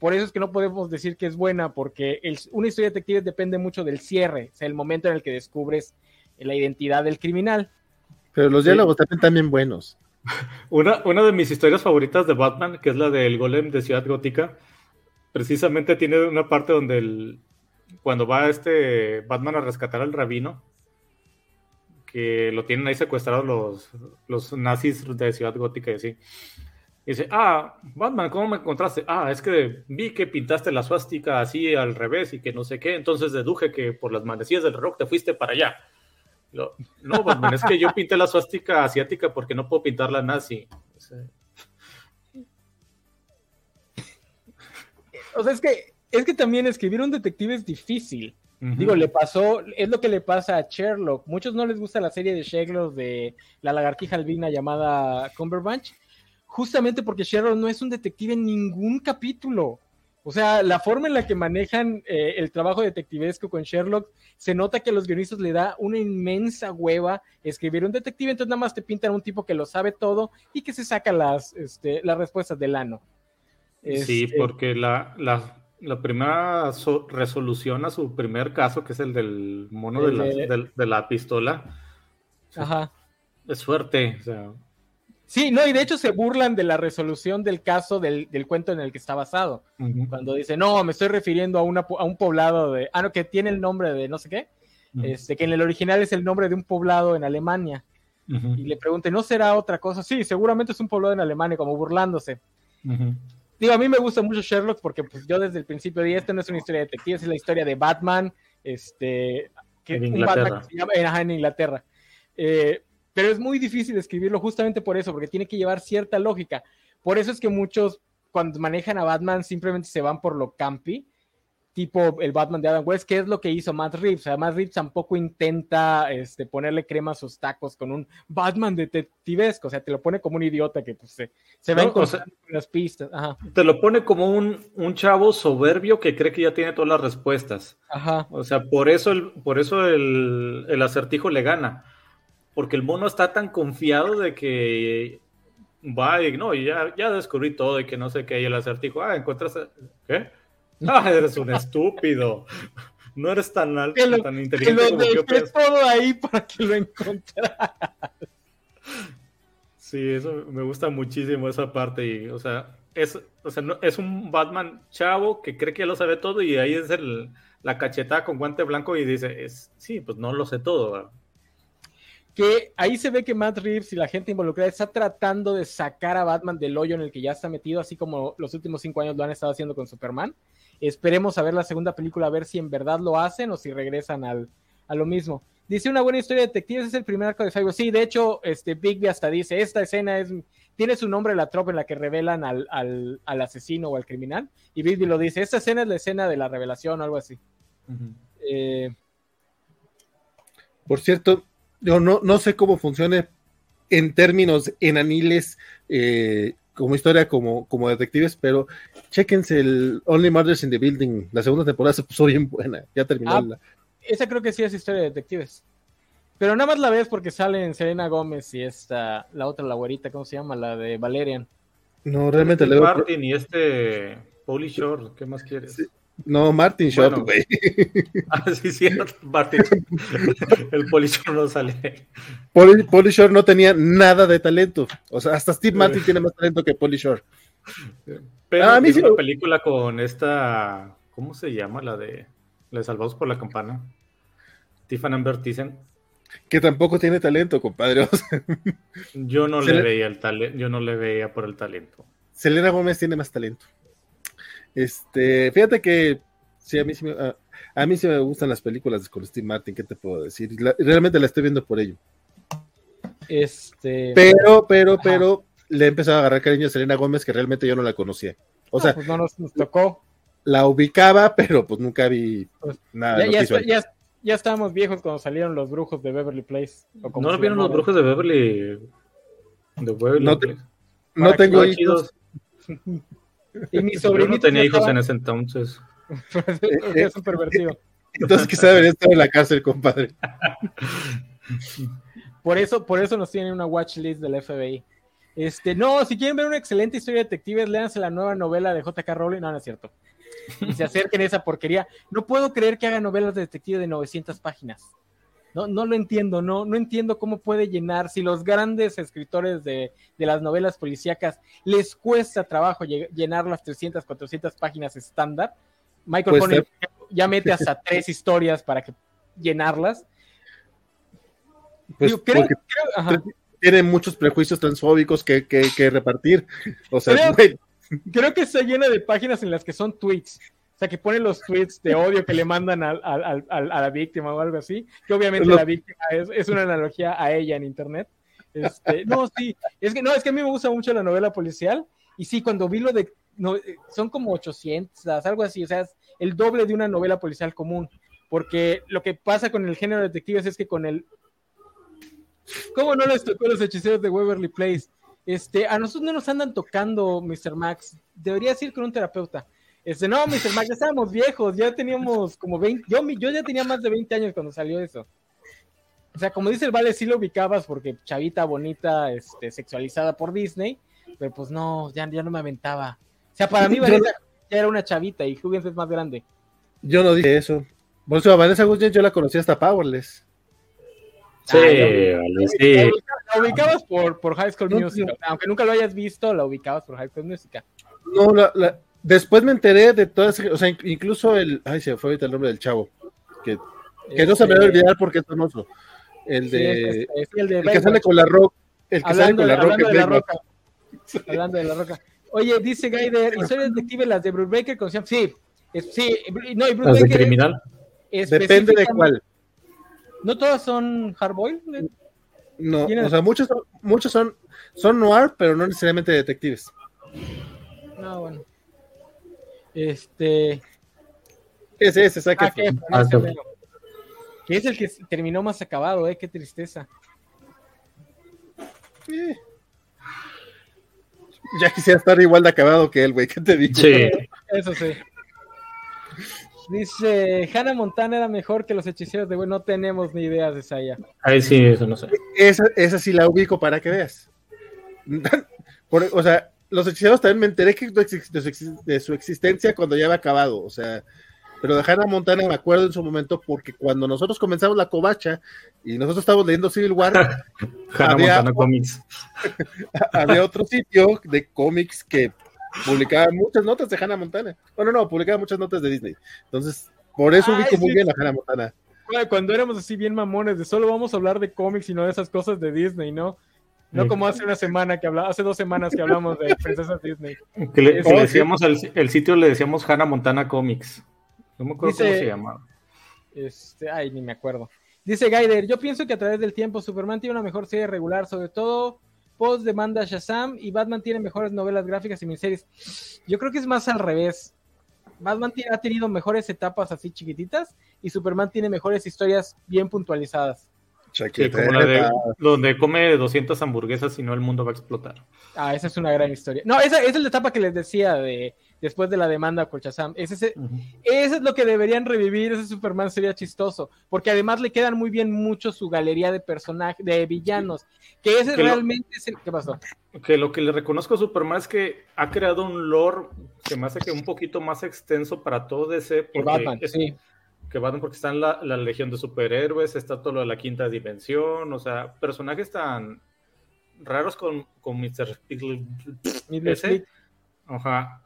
[SPEAKER 2] Por eso es que no podemos decir que es buena, porque una historia de detectives depende mucho del cierre, o sea, el momento en el que descubres la identidad del criminal.
[SPEAKER 4] Pero los diálogos también también buenos. *laughs*
[SPEAKER 3] Una, una de mis historias favoritas de Batman, que es la del golem de Ciudad Gótica, precisamente tiene una parte donde el, cuando va este Batman a rescatar al rabino, que lo tienen ahí secuestrado los, los nazis de Ciudad Gótica y así. dice, ah, Batman, ¿cómo me encontraste? Ah, es que vi que pintaste la suástica así al revés y que no sé qué, entonces deduje que por las manecillas del rock te fuiste para allá. no, Batman, es que yo pinté la suástica asiática porque no puedo pintar la nazi.
[SPEAKER 2] O sea, es que, es que también escribir un detective es difícil. Digo, le pasó, es lo que le pasa a Sherlock. Muchos no les gusta la serie de Sherlock de la lagartija albina llamada Cumberbatch, justamente porque Sherlock no es un detective en ningún capítulo. O sea, la forma en la que manejan eh, el trabajo detectivesco con Sherlock, se nota que a los guionistas le da una inmensa hueva escribir un detective, entonces nada más te pintan un tipo que lo sabe todo y que se saca las, este, las respuestas del ano.
[SPEAKER 3] Sí, este, porque la, la, la primera resolución a su primer caso, que es el del mono de, la, pistola.
[SPEAKER 2] Ajá.
[SPEAKER 3] Es fuerte.
[SPEAKER 2] Sí, no, y de hecho se burlan de la resolución del caso del, cuento en el que está basado. Cuando dice, no, me estoy refiriendo a, una, a un poblado de. Ah, no, que tiene el nombre de no sé qué. este, que en el original es el nombre de un poblado en Alemania. Y le pregunté, ¿no será otra cosa? Sí, seguramente es un poblado en Alemania, como burlándose. Digo, a mí me gusta mucho Sherlock porque pues, yo desde el principio de esta no es una historia de detectives, es la historia de Batman, este,
[SPEAKER 3] que, en Inglaterra.
[SPEAKER 2] se llama en Inglaterra. Eh, pero es muy difícil escribirlo justamente por eso, porque tiene que llevar cierta lógica. Por eso es que muchos, cuando manejan a Batman, simplemente se van por lo campi tipo el Batman de Adam West, que es lo que hizo Matt Reeves. O sea, Matt Reeves tampoco intenta este, ponerle crema a sus tacos con un Batman detectivesco, o sea, te lo pone como un idiota que pues, se, se va no, las pistas.
[SPEAKER 3] Te lo pone como un, un, chavo soberbio que cree que ya tiene todas las respuestas.
[SPEAKER 2] Ajá.
[SPEAKER 3] O sea, por eso el, por eso el, el acertijo le gana. Porque el mono está tan confiado de que va y no, ya, ya descubrí todo y que no sé qué, y el acertijo, ah, encuentras, ¿qué? Ah, eres un estúpido. No eres tan alto, tan inteligente como yo
[SPEAKER 2] pensé. todo ahí para que lo encontraras.
[SPEAKER 3] Sí, eso me gusta muchísimo esa parte. Y, o sea, es, o sea, no, es un Batman chavo que cree que lo sabe todo y ahí es el, la cachetada con guante blanco y dice, es, sí, pues no lo sé todo.
[SPEAKER 2] Que ahí se ve que Matt Reeves y la gente involucrada está tratando de sacar a Batman del hoyo en el que ya está metido, así como los últimos cinco años lo han estado haciendo con Superman. Esperemos a ver la segunda película, a ver si en verdad lo hacen o si regresan al, a lo mismo. Dice una buena historia de detectives, es el primer arco de Cyber. Sí, de hecho, este Bigby hasta dice, esta escena es, tiene su nombre la tropa en la que revelan al, al, al, asesino o al criminal. Y Bigby lo dice, esta escena es la escena de la revelación o algo así. eh...
[SPEAKER 4] Por cierto, yo no, no sé cómo funcione en términos enaniles eh, como historia, como, como detectives, pero chequense el Only Murders in the Building. La segunda temporada se puso bien buena. Ya terminó. Ah, la...
[SPEAKER 2] Esa creo que sí es historia de detectives. Pero nada más la ves porque salen Selena Gómez y esta, la otra, la güerita, ¿cómo se llama? La de Valerian.
[SPEAKER 4] No, realmente
[SPEAKER 3] le Martin y este Paulie Shore, ¿qué más quieres?
[SPEAKER 4] No, Martin Short, güey. *laughs*
[SPEAKER 3] ah, sí, sí, Martin. El Polishore no sale.
[SPEAKER 4] Polishore no tenía nada de talento. O sea, hasta Steve Martin tiene más talento que Polishore.
[SPEAKER 3] Pero ah, a mí sí una película con esta. ¿Cómo se llama? La de. La de Salvados por la Campana. Tiffany Amber Thyssen.
[SPEAKER 4] Que tampoco tiene talento, compadre. *laughs*
[SPEAKER 3] yo no le veía el talento. Yo no le veía por el talento.
[SPEAKER 4] Selena Gómez tiene más talento. Este, fíjate que sí, a mí sí me, a, mí sí me gustan las películas con Steve Martin, ¿qué te puedo decir? realmente la estoy viendo por ello.
[SPEAKER 2] Este.
[SPEAKER 4] Pero, pero, pero, le he empezado a agarrar cariño a Selena Gómez, que realmente yo no la conocía. O sea,
[SPEAKER 2] pues no nos, tocó.
[SPEAKER 4] La ubicaba, pero pues nunca vi pues, nada.
[SPEAKER 2] Ya, ya, estábamos viejos cuando salieron los brujos de Beverly Place.
[SPEAKER 3] ¿No vieron los brujos de Beverly? De Beverly
[SPEAKER 4] no, no tengo hijos. *laughs*
[SPEAKER 2] Y mi sobrino.
[SPEAKER 3] no tenía hijos en ese entonces.
[SPEAKER 2] es un pervertido.
[SPEAKER 4] Entonces quizá debería estar en la cárcel, compadre. *laughs*
[SPEAKER 2] Por eso, por eso nos tienen una watch list del FBI. Este, no, si quieren ver una excelente historia de detectives, léanse la nueva novela de JK Rowling. No, no es cierto. Y se acerquen a esa porquería. No puedo creer que haga novelas de detective de 900 páginas. No, no lo entiendo, no, no entiendo cómo puede llenar. Si los grandes escritores de, de las novelas policíacas les cuesta trabajo llenar las 300, 400 páginas estándar, Michael pues ya mete hasta *laughs* tres historias para que llenarlas.
[SPEAKER 4] Pues creo, tiene muchos prejuicios transfóbicos que, que, repartir. O sea,
[SPEAKER 2] creo, creo que está llena de páginas en las que son tweets sea, que pone los tweets de odio que le mandan a, la víctima o algo así, que obviamente la víctima es, una analogía a ella en internet. Este, no, sí, es que no, es que a mí me gusta mucho la novela policial y sí, cuando vi lo de, no, son como 800, algo así, o sea, es el doble de una novela policial común, porque lo que pasa con el género de detectives es que con el... ¿Cómo no les tocó los hechiceros de Waverly Place? Este, a nosotros no nos andan tocando, Mr. Max, deberías ir con un terapeuta. Este, no, Mr. Max, ya estábamos viejos, ya teníamos como 20, yo, yo ya tenía más de 20 años cuando salió eso. O sea, como dice el Vale, sí lo ubicabas porque chavita bonita, este, sexualizada por Disney, pero pues no, ya, ya no me aventaba. O sea, para mí Vanessa ya era una chavita y Huggins es más grande.
[SPEAKER 4] Yo no dije eso. Por eso a Vanessa Hudgens yo la conocí hasta Powerless.
[SPEAKER 3] Sí, ah, sí.
[SPEAKER 2] La, ubicabas por, por High School Music, aunque nunca lo hayas visto, la ubicabas por High School Music.
[SPEAKER 4] No, la, la, Después me enteré de todas, o sea, incluso el, ay, se fue ahorita el nombre del chavo, que, que no se me va a este, olvidar porque es famoso. El de, el, de que sale con la roca, el que sale con la roca.
[SPEAKER 2] Hablando de la roca. *laughs* hablando de la roca. Oye, dice Gaider, historias detective las de Bruce Baker con sí, sí, no, y Bruce
[SPEAKER 3] ¿Las de criminal?
[SPEAKER 4] Depende de cuál.
[SPEAKER 2] ¿No todas son hardboil?
[SPEAKER 4] No, o sea, muchos son, muchos son, son noir, pero no necesariamente detectives.
[SPEAKER 2] No, ah, bueno. Este.
[SPEAKER 4] Ese, ese, saca.
[SPEAKER 2] Ah, ah, que es el que terminó más acabado, eh, qué tristeza.
[SPEAKER 4] Eh. Ya quisiera estar igual de acabado que él, güey, ¿qué te digo?
[SPEAKER 3] Sí.
[SPEAKER 2] Eso sí. Dice, Hannah Montana era mejor que los hechiceros de güey, no tenemos ni ideas de esa ya.
[SPEAKER 3] Ahí sí, eso no sé.
[SPEAKER 4] Esa, esa sí la ubico para que veas. *laughs* o sea, los hechiceros también me enteré que de su, existencia cuando ya había acabado, o sea, pero de Hannah Montana me acuerdo en su momento porque cuando nosotros comenzamos la covacha y nosotros estábamos leyendo Civil War, *laughs*
[SPEAKER 3] había, Montana Comics. *laughs*
[SPEAKER 4] había otro sitio de cómics que publicaba muchas notas de Hannah Montana. Bueno, no, publicaba muchas notas de Disney. Entonces, por eso ubico muy bien a Hannah Montana.
[SPEAKER 2] Cuando éramos así bien mamones de solo vamos a hablar de cómics y no de esas cosas de Disney, ¿no? No como hace una semana que hablamos, hace dos semanas que hablamos de Princesas Disney.
[SPEAKER 3] Que le, decíamos el, sitio le decíamos Hannah Montana Comics. No me acuerdo cómo se llamaba.
[SPEAKER 2] Este, ay, ni me acuerdo. Dice Gaider, yo pienso que a través del tiempo Superman tiene una mejor serie regular, sobre todo post demanda Shazam y Batman tiene mejores novelas gráficas y miniseries. Yo creo que es más al revés. Batman ha tenido mejores etapas así chiquititas y Superman tiene mejores historias bien puntualizadas
[SPEAKER 3] como la de donde come 200 hamburguesas y no el mundo va a explotar.
[SPEAKER 2] Ah, esa es una gran historia. No, esa, es la etapa que les decía de después de la demanda por Shazam. Ese, es lo que deberían revivir, ese Superman sería chistoso, porque además le quedan muy bien mucho su galería de personajes, de villanos, que ese realmente es el... ¿Qué pasó?
[SPEAKER 3] Que lo que le reconozco a Superman es que ha creado un lore que me hace que un poquito más extenso para todo ese...
[SPEAKER 2] Porque Batman, sí
[SPEAKER 3] que van porque están la, la Legión de Superhéroes, está todo lo de la quinta dimensión, o sea, personajes tan raros con, con Mr. Ese, Ajá.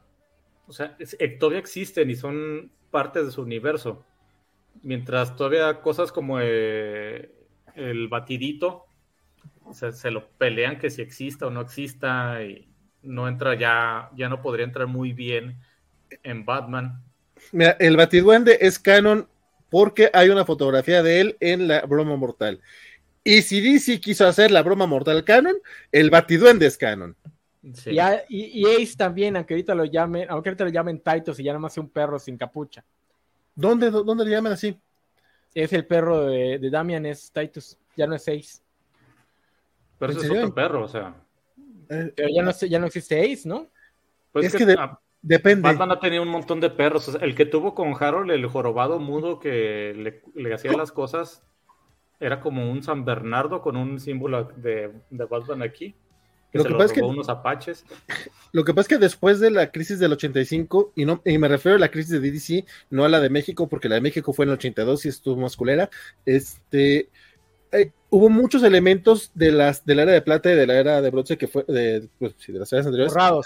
[SPEAKER 3] O sea, eh, todavía existen y son partes de su universo. Mientras todavía cosas como eh, el batidito se lo pelean que si exista o no exista y no entra ya, ya no podría entrar muy bien en Batman.
[SPEAKER 4] Mira, el Batiduende es canon porque hay una fotografía de él en la broma mortal. Y si DC quiso hacer la broma mortal canon, el Batiduende es canon.
[SPEAKER 2] Y, Ace también, aunque ahorita lo llamen, aunque ahorita lo llamen Titus y ya más es un perro sin capucha.
[SPEAKER 4] ¿Dónde, dónde le llaman así?
[SPEAKER 2] Es el perro de, Damian, es Titus, ya no es Ace.
[SPEAKER 3] Pero es otro perro, o sea.
[SPEAKER 2] Eh, Pero ya no, ya no existe Ace, ¿no?
[SPEAKER 4] Pues es que, Depende.
[SPEAKER 3] Batman ha tenido un montón de perros. el que tuvo con Harold, el jorobado mudo que le, hacía las cosas. era como un San Bernardo con un símbolo de, de Batman aquí. Que
[SPEAKER 4] Lo
[SPEAKER 3] se
[SPEAKER 4] que
[SPEAKER 3] lo
[SPEAKER 4] pasa es que-
[SPEAKER 3] unos apaches.
[SPEAKER 4] Lo que pasa es que después de la crisis del 85, y, no, y me refiero a la crisis de DDC, no a la de México, porque la de México fue en el 82 y estuvo más culera, este, eh, hubo muchos elementos de, las, de la era de plata y de la era de bronce que fue, de, pues, sí, de las eras anteriores,
[SPEAKER 2] Borrados.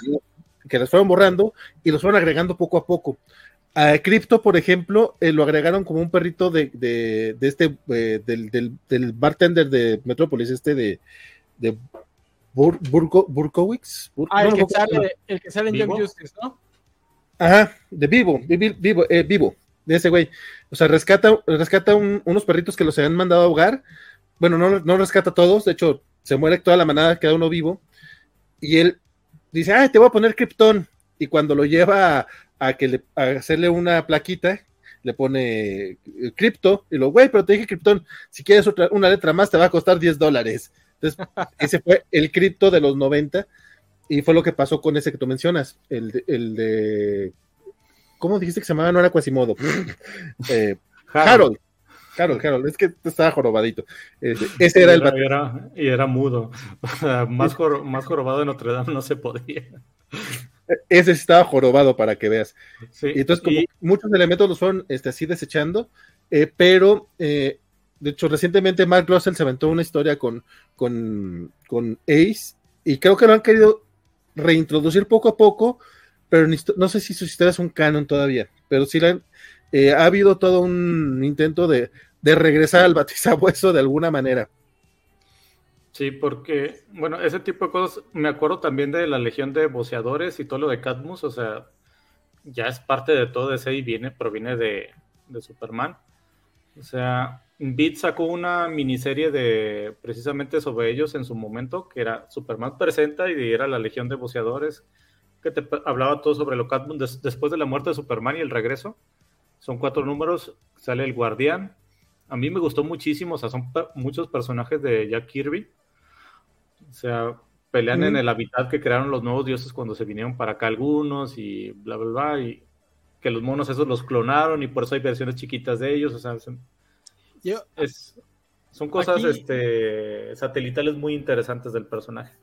[SPEAKER 4] Que las fueron borrando y los fueron agregando poco a poco. A Crypto, por ejemplo, eh, lo agregaron como un perrito de, de, de este, eh, del, del, del bartender de Metrópolis, este de, de Bur, Burko- Burkowitz. Bur-
[SPEAKER 2] Ah,
[SPEAKER 4] no,
[SPEAKER 2] el, que sale, el que sale en. Young Justice, ¿no?
[SPEAKER 4] Ajá, de vivo, vivo, vivo, eh, vivo, de ese güey. O sea, rescata, rescata un- unos perritos que los habían mandado a ahogar. Bueno, no, no rescata a todos, de hecho, se muere toda la manada, queda uno vivo. Y él dice, ah, te voy a poner Krypton. Y cuando lo lleva a, a que le, a hacerle una plaquita, le pone eh, Crypto, y lo, güey, pero te dije Krypton, si quieres otra, una letra más, te va a costar 10 dólares. Entonces, *laughs* ese fue el cripto de los 90 y fue lo que pasó con ese que tú mencionas, el de, el de ¿cómo dijiste que se llamaba? No era Quasimodo. *laughs* Eh, Harold. Harold, Harold, es que estaba jorobadito. Ese, *laughs* ese era el
[SPEAKER 3] y era, y era mudo. *laughs* más, jor, más jorobado de Notre Dame no se podía.
[SPEAKER 4] Ese estaba jorobado para que veas.
[SPEAKER 3] Sí,
[SPEAKER 4] Y entonces, como
[SPEAKER 3] y-
[SPEAKER 4] muchos elementos los fueron este, así desechando, eh, pero eh, de hecho, recientemente Mark Russell se aventó una historia con, con, con Ace y creo que lo han querido reintroducir poco a poco, pero no sé si sus historias son canon todavía, pero sí la han- eh, ha habido todo un intento de, regresar al batizabueso de alguna manera.
[SPEAKER 3] Sí, porque, bueno, ese tipo de cosas, me acuerdo también de la legión de boceadores y todo lo de Cadmus, o sea, ya es parte de todo ese y viene, proviene de, Superman. O sea, Beat sacó una miniserie de precisamente sobre ellos en su momento, que era Superman presenta y era la legión de boceadores, que te hablaba todo sobre lo Cadmus des- después de la muerte de Superman y el regreso. Son cuatro números, sale el guardián. A mí me gustó muchísimo, o sea, son muchos personajes de Jack Kirby. O sea, pelean
[SPEAKER 4] Mm.
[SPEAKER 3] en el hábitat que crearon los nuevos dioses cuando se vinieron para acá algunos y bla, bla, bla, y que los monos esos los clonaron y por eso hay versiones chiquitas de ellos, o sea, son,
[SPEAKER 2] Yo,
[SPEAKER 3] es- son cosas
[SPEAKER 2] Aquí-
[SPEAKER 3] este, satelitales muy interesantes del personaje.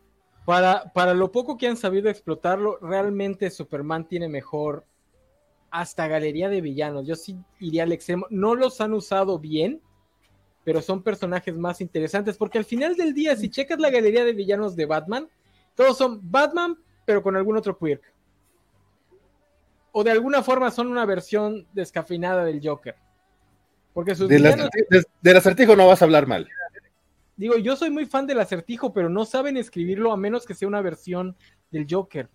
[SPEAKER 2] para, para lo poco que han sabido explotarlo, realmente Superman tiene mejor hasta galería de villanos. Yo sí iría al extremo. No los han usado bien, pero son personajes más interesantes. Porque al final del día, si checas la galería de villanos de Batman, todos son Batman, pero con algún otro quirk. O de alguna forma son una versión descafeinada del Joker. Porque sus villanos,
[SPEAKER 4] acertijo, de- del acertijo no vas a hablar mal.
[SPEAKER 2] digo, yo soy muy fan del acertijo, pero no saben escribirlo a menos que sea una versión del Joker.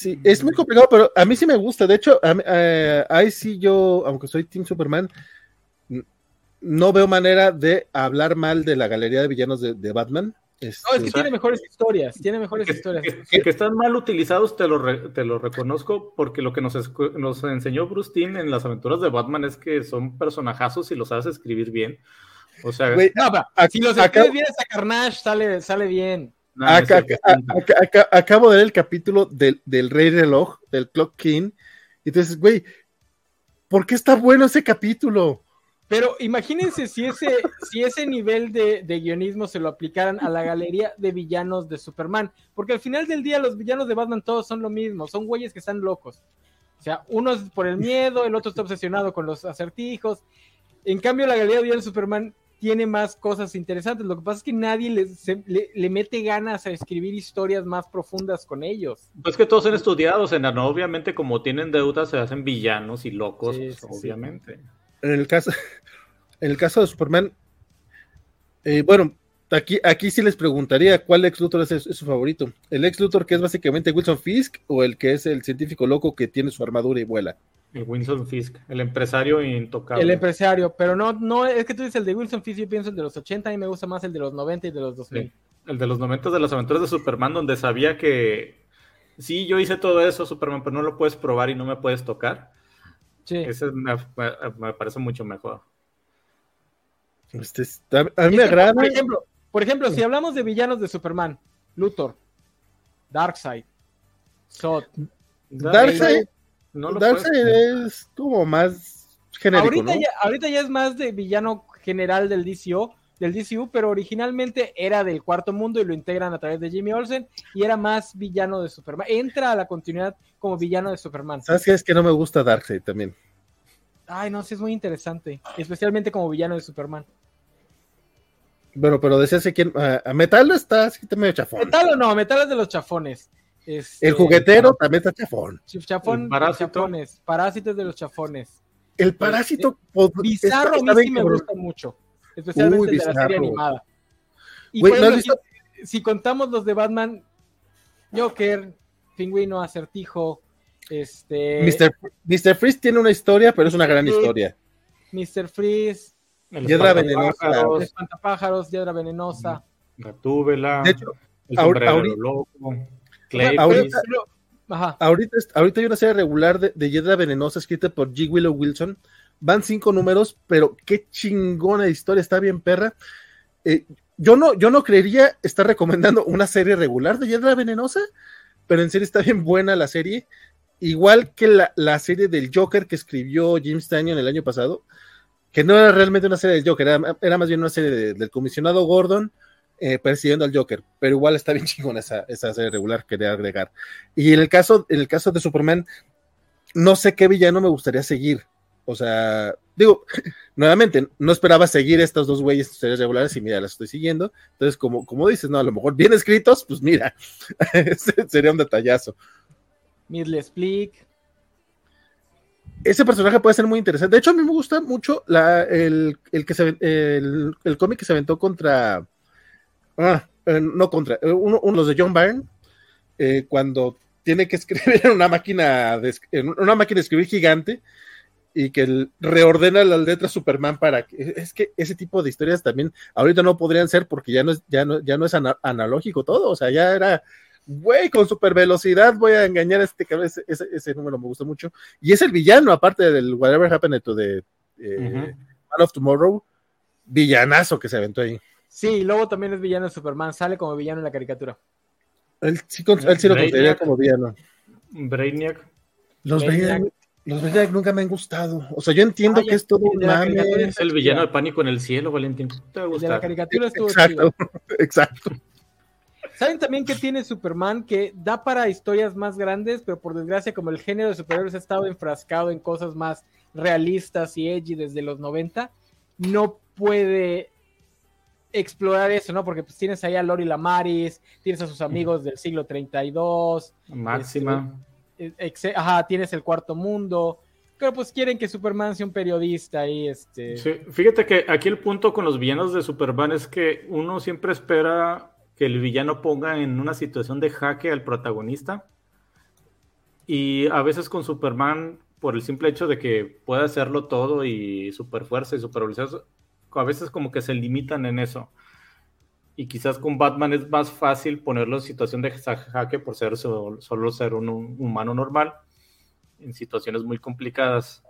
[SPEAKER 4] Sí, es muy complicado, pero a mí sí me gusta. De hecho, a mí- eh, ahí sí yo, aunque soy Team Superman, no veo manera de hablar mal de la galería de villanos de, de Batman. Este,
[SPEAKER 2] No, es que tiene mejores historias, tiene mejores
[SPEAKER 3] Que,
[SPEAKER 2] historias.
[SPEAKER 3] que- que- están mal utilizados, te lo, re- te lo reconozco, porque lo que nos, nos enseñó Bruce Timm en las aventuras de Batman es que son personajazos y los sabes escribir bien. O sea,
[SPEAKER 4] güey,
[SPEAKER 2] No, si los escribes bien a Carnage, sale, sale bien.
[SPEAKER 4] Acabo de ver el capítulo del, del Rey Reloj, del Clock King, y entonces, güey, ¿por qué está bueno ese capítulo?
[SPEAKER 2] Pero imagínense si ese, si ese nivel de, de guionismo se lo aplicaran a la galería de villanos de Superman. Porque al final del día los villanos de Batman todos son lo mismo, son güeyes que están locos. O sea, uno es por el miedo, el otro está obsesionado con los acertijos. En cambio, la galería de villanos de Superman tiene más cosas interesantes. Lo que pasa es que nadie le, se- le- le mete ganas a escribir historias más profundas con ellos.
[SPEAKER 3] Pues que todos son estudiados, en obviamente como tienen deudas se hacen villanos y locos,
[SPEAKER 2] Sí,
[SPEAKER 3] pues,
[SPEAKER 2] sí, sí.
[SPEAKER 3] obviamente.
[SPEAKER 4] En el caso, *laughs* en el caso de Superman, eh, bueno, aquí, aquí sí les preguntaría cuál ex Luthor es, es su favorito. ¿El ex Luthor que es básicamente Wilson Fisk o el que es el científico loco que tiene su armadura y vuela?
[SPEAKER 3] El Winston Fisk, el empresario intocable.
[SPEAKER 2] El empresario, pero no, no, es que tú dices el de Wilson Fisk, yo pienso el de los 80, a mí me gusta más el de los 90 y de los 2000.
[SPEAKER 3] Sí. El de los momentos de las aventuras de Superman, donde sabía que sí, yo hice todo eso, Superman, pero no lo puedes probar y no me puedes tocar.
[SPEAKER 2] Sí.
[SPEAKER 3] Ese me, me- me parece mucho mejor.
[SPEAKER 4] Este es- a, mí me
[SPEAKER 2] que,
[SPEAKER 4] agrada.
[SPEAKER 2] Por ejemplo, por ejemplo, si hablamos de villanos de Superman, Luthor, Darkseid, Zod,
[SPEAKER 4] Darkseid,
[SPEAKER 3] no lo
[SPEAKER 4] Darkseid
[SPEAKER 3] puedes-
[SPEAKER 4] es como más genérico,
[SPEAKER 2] ahorita,
[SPEAKER 4] ¿no?
[SPEAKER 2] ya, ahorita ya es más de villano general del DCU, del DCU, pero originalmente era del cuarto mundo y lo integran a través de Jimmy Olsen y era más villano de Superman. Entra a la continuidad como villano de Superman.
[SPEAKER 4] ¿Sabes qué? Es que no me gusta Darkseid también.
[SPEAKER 2] Ay, no, sí es muy interesante, especialmente como villano de Superman.
[SPEAKER 4] Bueno, pero decías que quién, a, a Metal está así medio chafón.
[SPEAKER 2] ¿Metal o no? Metal es de los chafones. Este,
[SPEAKER 4] El juguetero también está chafón.
[SPEAKER 2] Chafón,
[SPEAKER 3] parásito.
[SPEAKER 2] chafones. Parásitos de los chafones.
[SPEAKER 4] El parásito pod-
[SPEAKER 2] Bizarro
[SPEAKER 4] está-
[SPEAKER 2] a mí sí me gusta mucho. Especialmente
[SPEAKER 4] Uy,
[SPEAKER 2] el de la serie animada. Y
[SPEAKER 4] Güey,
[SPEAKER 2] por
[SPEAKER 4] ¿no has
[SPEAKER 2] ejemplo,
[SPEAKER 4] visto?
[SPEAKER 2] si, si contamos los de Batman, Joker, Pingüino, Acertijo, este,
[SPEAKER 4] Mr. Mr. Freeze tiene una historia, pero es una gran
[SPEAKER 2] Sí.
[SPEAKER 4] historia.
[SPEAKER 2] Mr. Freeze,
[SPEAKER 4] Hiedra venenosa.
[SPEAKER 2] Espantapájaros, Hiedra Venenosa.
[SPEAKER 3] Gatúbela, el sombrero
[SPEAKER 4] ahorita-
[SPEAKER 3] loco,
[SPEAKER 2] Ahorita- Ajá.
[SPEAKER 4] Ahorita, ahorita hay una serie regular de, de Hiedra Venenosa escrita por G. Willow Wilson. Van cinco números, pero qué chingona historia, está bien perra. Eh, yo, no, yo no creería estar recomendando una serie regular de Hiedra Venenosa, pero en serio está bien buena la serie. Igual que la, la serie del Joker que escribió Jim Stanton el año pasado, que no era realmente una serie del Joker, era, era más bien una serie de- del comisionado Gordon eh, persiguiendo al Joker, pero igual está bien *laughs* chingona esa, esa serie regular, quería agregar. Y en el caso, en el caso de Superman, no sé qué villano me gustaría seguir. O sea, digo, *laughs* nuevamente, no esperaba seguir estos dos güeyes series regulares y mira, las estoy siguiendo. Entonces, como, como dices, no, a lo mejor bien escritos, pues mira, *laughs* sería un detallazo.
[SPEAKER 2] Midley Split.
[SPEAKER 4] Ese personaje puede ser muy interesante. De hecho, a mí me gusta mucho la, el, el que se el, el cómic que se aventó contra. Ah, eh, no contra, eh, uno, uno de John Byrne, eh, cuando tiene que escribir en una máquina de, en una máquina de escribir gigante y que el- reordena las letras Superman para que es que ese tipo de historias también ahorita no podrían ser porque ya no es ya no ya no es ana- analógico todo, o sea, ya era güey, con super velocidad voy a engañar a este cabrón, ese, ese, ese número me gusta mucho y es el villano aparte del Whatever Happened to the eh. Man of Tomorrow, villanazo que se aventó ahí.
[SPEAKER 2] Sí, luego también es villano de Superman, sale como villano en la caricatura.
[SPEAKER 4] Él sí, con- él sí lo consideraría como villano.
[SPEAKER 3] Brainiac.
[SPEAKER 4] Los
[SPEAKER 2] Brainiac.
[SPEAKER 4] Brainiac, los Brainiac nunca me han gustado. O sea, yo entiendo
[SPEAKER 2] Ay,
[SPEAKER 4] que es todo un mame.
[SPEAKER 3] Es el villano de pánico en el cielo, Valentín. Te va a
[SPEAKER 2] El de la caricatura estuvo chido.
[SPEAKER 4] Exacto, *laughs* exacto.
[SPEAKER 2] ¿Saben también que tiene Superman que da para historias más grandes, pero por desgracia como el género de superhéroes ha estado enfrascado en cosas más realistas y edgy desde los 90, no puede explorar eso, ¿no? Porque pues tienes ahí a Lori Lamaris, tienes a sus amigos del siglo 32,
[SPEAKER 3] Máxima.
[SPEAKER 2] eh, exe- ajá, tienes el cuarto mundo, pero pues quieren que Superman sea un periodista y este...
[SPEAKER 3] Sí, fíjate que aquí el punto con los villanos de Superman es que uno siempre espera que el villano ponga en una situación de jaque al protagonista. Y a veces con Superman, por el simple hecho de que puede hacerlo todo y super fuerza y super velocidad, a veces como que se limitan en eso. Y quizás con Batman es más fácil ponerlo en situación de jaque por ser so- solo ser un, un humano normal en situaciones muy complicadas.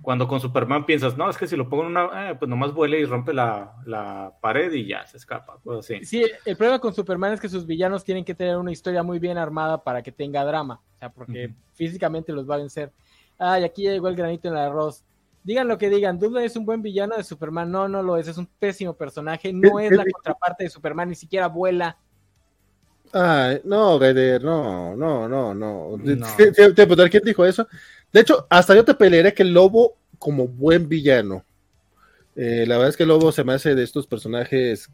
[SPEAKER 3] Cuando con Superman piensas, no, es que si lo pongo en una, eh, pues nomás vuela y rompe la, la pared y ya se escapa, pues así.
[SPEAKER 2] Sí, el problema con Superman es que sus villanos tienen que tener una historia muy bien armada para que tenga drama. O sea, porque físicamente los va a vencer. Ay, aquí ya llegó el granito en el arroz. Digan lo que digan, Doomsday es un buen villano de Superman. No, no lo es, es un pésimo personaje. No
[SPEAKER 4] Es-
[SPEAKER 2] la contraparte de Superman, ni siquiera vuela.
[SPEAKER 4] Ay, no, Gaider, no, no, no, no.
[SPEAKER 3] No.
[SPEAKER 4] Te- te- te- te- ¿Quién dijo eso? De hecho, hasta yo te pelearé que el lobo como buen villano. Eh, la verdad es que el lobo se me hace de estos personajes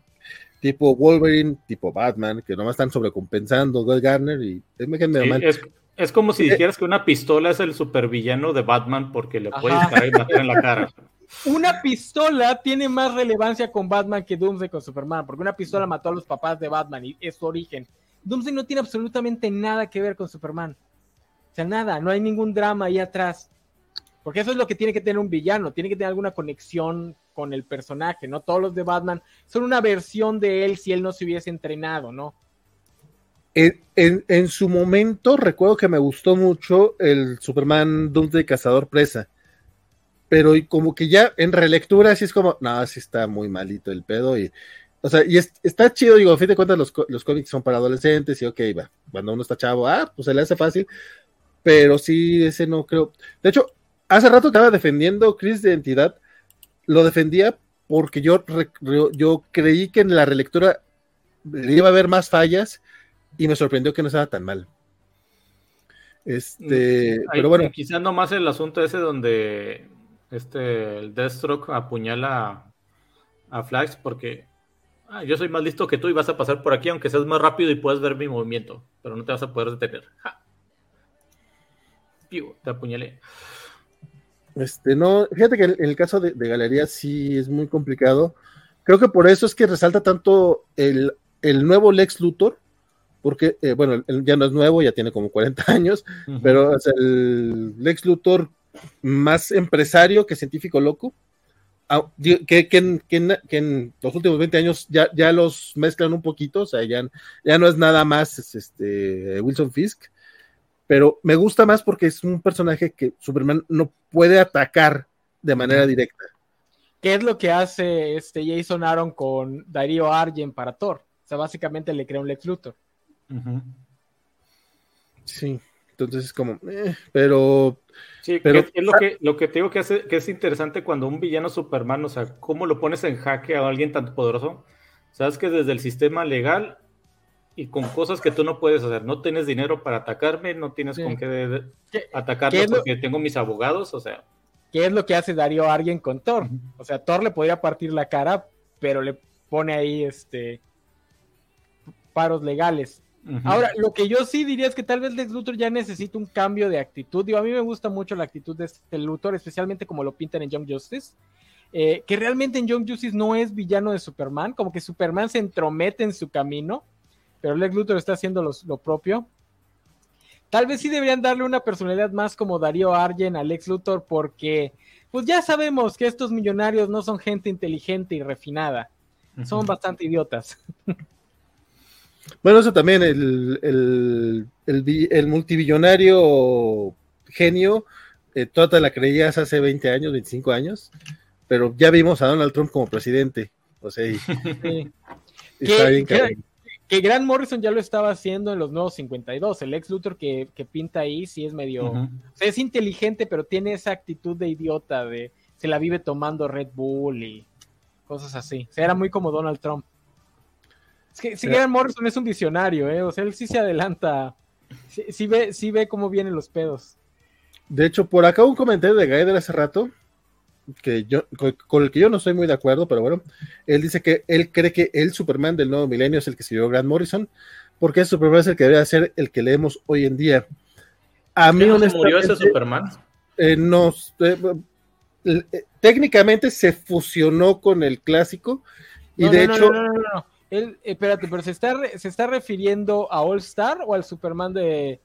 [SPEAKER 4] tipo Wolverine, tipo Batman, que nomás están sobrecompensando Guy Garner y es me caen medio
[SPEAKER 3] Sí,
[SPEAKER 4] mal.
[SPEAKER 3] es, es como si dijeras que una pistola es el supervillano de Batman porque le puede disparar y matar en la cara. *laughs*
[SPEAKER 2] Una pistola tiene más relevancia con Batman que Doomsday con Superman, porque una pistola mató a los papás de Batman y es su origen. Doomsday no tiene absolutamente nada que ver con Superman. O sea, nada, no hay ningún drama ahí atrás. Porque eso es lo que tiene que tener un villano, tiene que tener alguna conexión con el personaje, ¿no? Todos los de Batman son una versión de él si él no se hubiese entrenado, ¿no?
[SPEAKER 4] En, en- su momento recuerdo que me gustó mucho el Superman Doomsday Cazador Presa, pero y como que ya en relectura así es como, no, sí está muy malito el pedo y, o sea, y es- está chido, digo, a fin de cuentas los, los cómics son para adolescentes y ok, va, cuando uno está chavo, ah, pues se le hace fácil, pero sí, ese no creo. De hecho, hace rato estaba defendiendo Chris de Entidad, lo defendía porque yo, yo creí que en la relectura iba a haber más fallas y me sorprendió que no estaba tan mal. Este, mm, pero bueno.
[SPEAKER 3] Quizás más el asunto ese donde este, el Deathstroke apuñala a Flax porque ah, yo soy más listo que tú y vas a pasar por aquí aunque seas más rápido y puedas ver mi movimiento, pero no te vas a poder detener. te apuñalé.
[SPEAKER 4] Este, no, fíjate que en el caso de, Galería sí es muy complicado. Creo que por eso es que resalta tanto el, nuevo Lex Luthor, porque, eh, bueno, ya no es nuevo, ya tiene como 40 *laughs* años, pero es el Lex Luthor más empresario que científico loco, ah, que, en, los últimos 20 años ya, ya los mezclan un poquito, o sea, ya, ya no es nada más este, Wilson Fisk, pero me gusta más porque es un personaje que Superman no puede atacar de manera directa.
[SPEAKER 2] ¿Qué es lo que hace este Jason Aaron con Darío Argent para Thor? O sea, básicamente le crea un Lex Luthor.
[SPEAKER 4] Sí, entonces es como, eh, pero...
[SPEAKER 3] Sí, pero es, lo, que, lo que te digo que, hace, que es interesante cuando un villano Superman, o sea, cómo lo pones en jaque a alguien tan poderoso. Sabes que desde el sistema legal y con cosas que tú no puedes hacer. No tienes dinero para atacarme, no tienes con qué, atacarme porque tengo mis abogados, o sea.
[SPEAKER 2] ¿Qué es lo que hace Darío Alguien con Thor? O sea, Thor le podría partir la cara, pero le pone ahí este paros legales. Ahora, lo que yo sí diría es que tal vez Lex Luthor ya necesita un cambio de actitud. Digo, a mí me gusta mucho la actitud de este Luthor, especialmente como lo pintan en Young Justice. Eh, que realmente en Young Justice no es villano de Superman, como que Superman se entromete en su camino pero Lex Luthor está haciendo lo propio. Tal vez sí deberían darle una personalidad más como Darío Argen a Lex Luthor porque pues ya sabemos que estos millonarios no son gente inteligente y refinada, son bastante idiotas. *laughs*
[SPEAKER 4] Bueno, eso también, el, el, el, multibillonario genio, eh, toda la creías hace 20 años, 25 años, pero ya vimos a Donald Trump como presidente. O sea, *laughs*
[SPEAKER 2] está bien que Grant Morrison ya lo estaba haciendo en los nuevos 52. El ex Luthor que, pinta ahí sí es medio. o sea, es inteligente, pero tiene esa actitud de idiota, de se la vive tomando Red Bull y cosas así. O sea, era muy como Donald Trump. Es que si Grant Morrison es un visionario, ¿eh? O sea, él sí se adelanta. Sí, ve, sí ve cómo vienen los pedos.
[SPEAKER 4] De hecho, por acá un comentario de Gaider hace rato que yo, con el que yo no estoy muy de acuerdo, pero bueno, él dice que él cree que el Superman del nuevo milenio es el que escribió Grant Morrison, porque ese Superman es el que debería ser el que leemos hoy en día.
[SPEAKER 3] A mí no murió ese Superman?
[SPEAKER 4] Eh, no, eh, eh, técnicamente se fusionó con el clásico y de hecho... No, no, no,
[SPEAKER 2] Él, espérate, pero se está, se está refiriendo a All Star o al Superman de,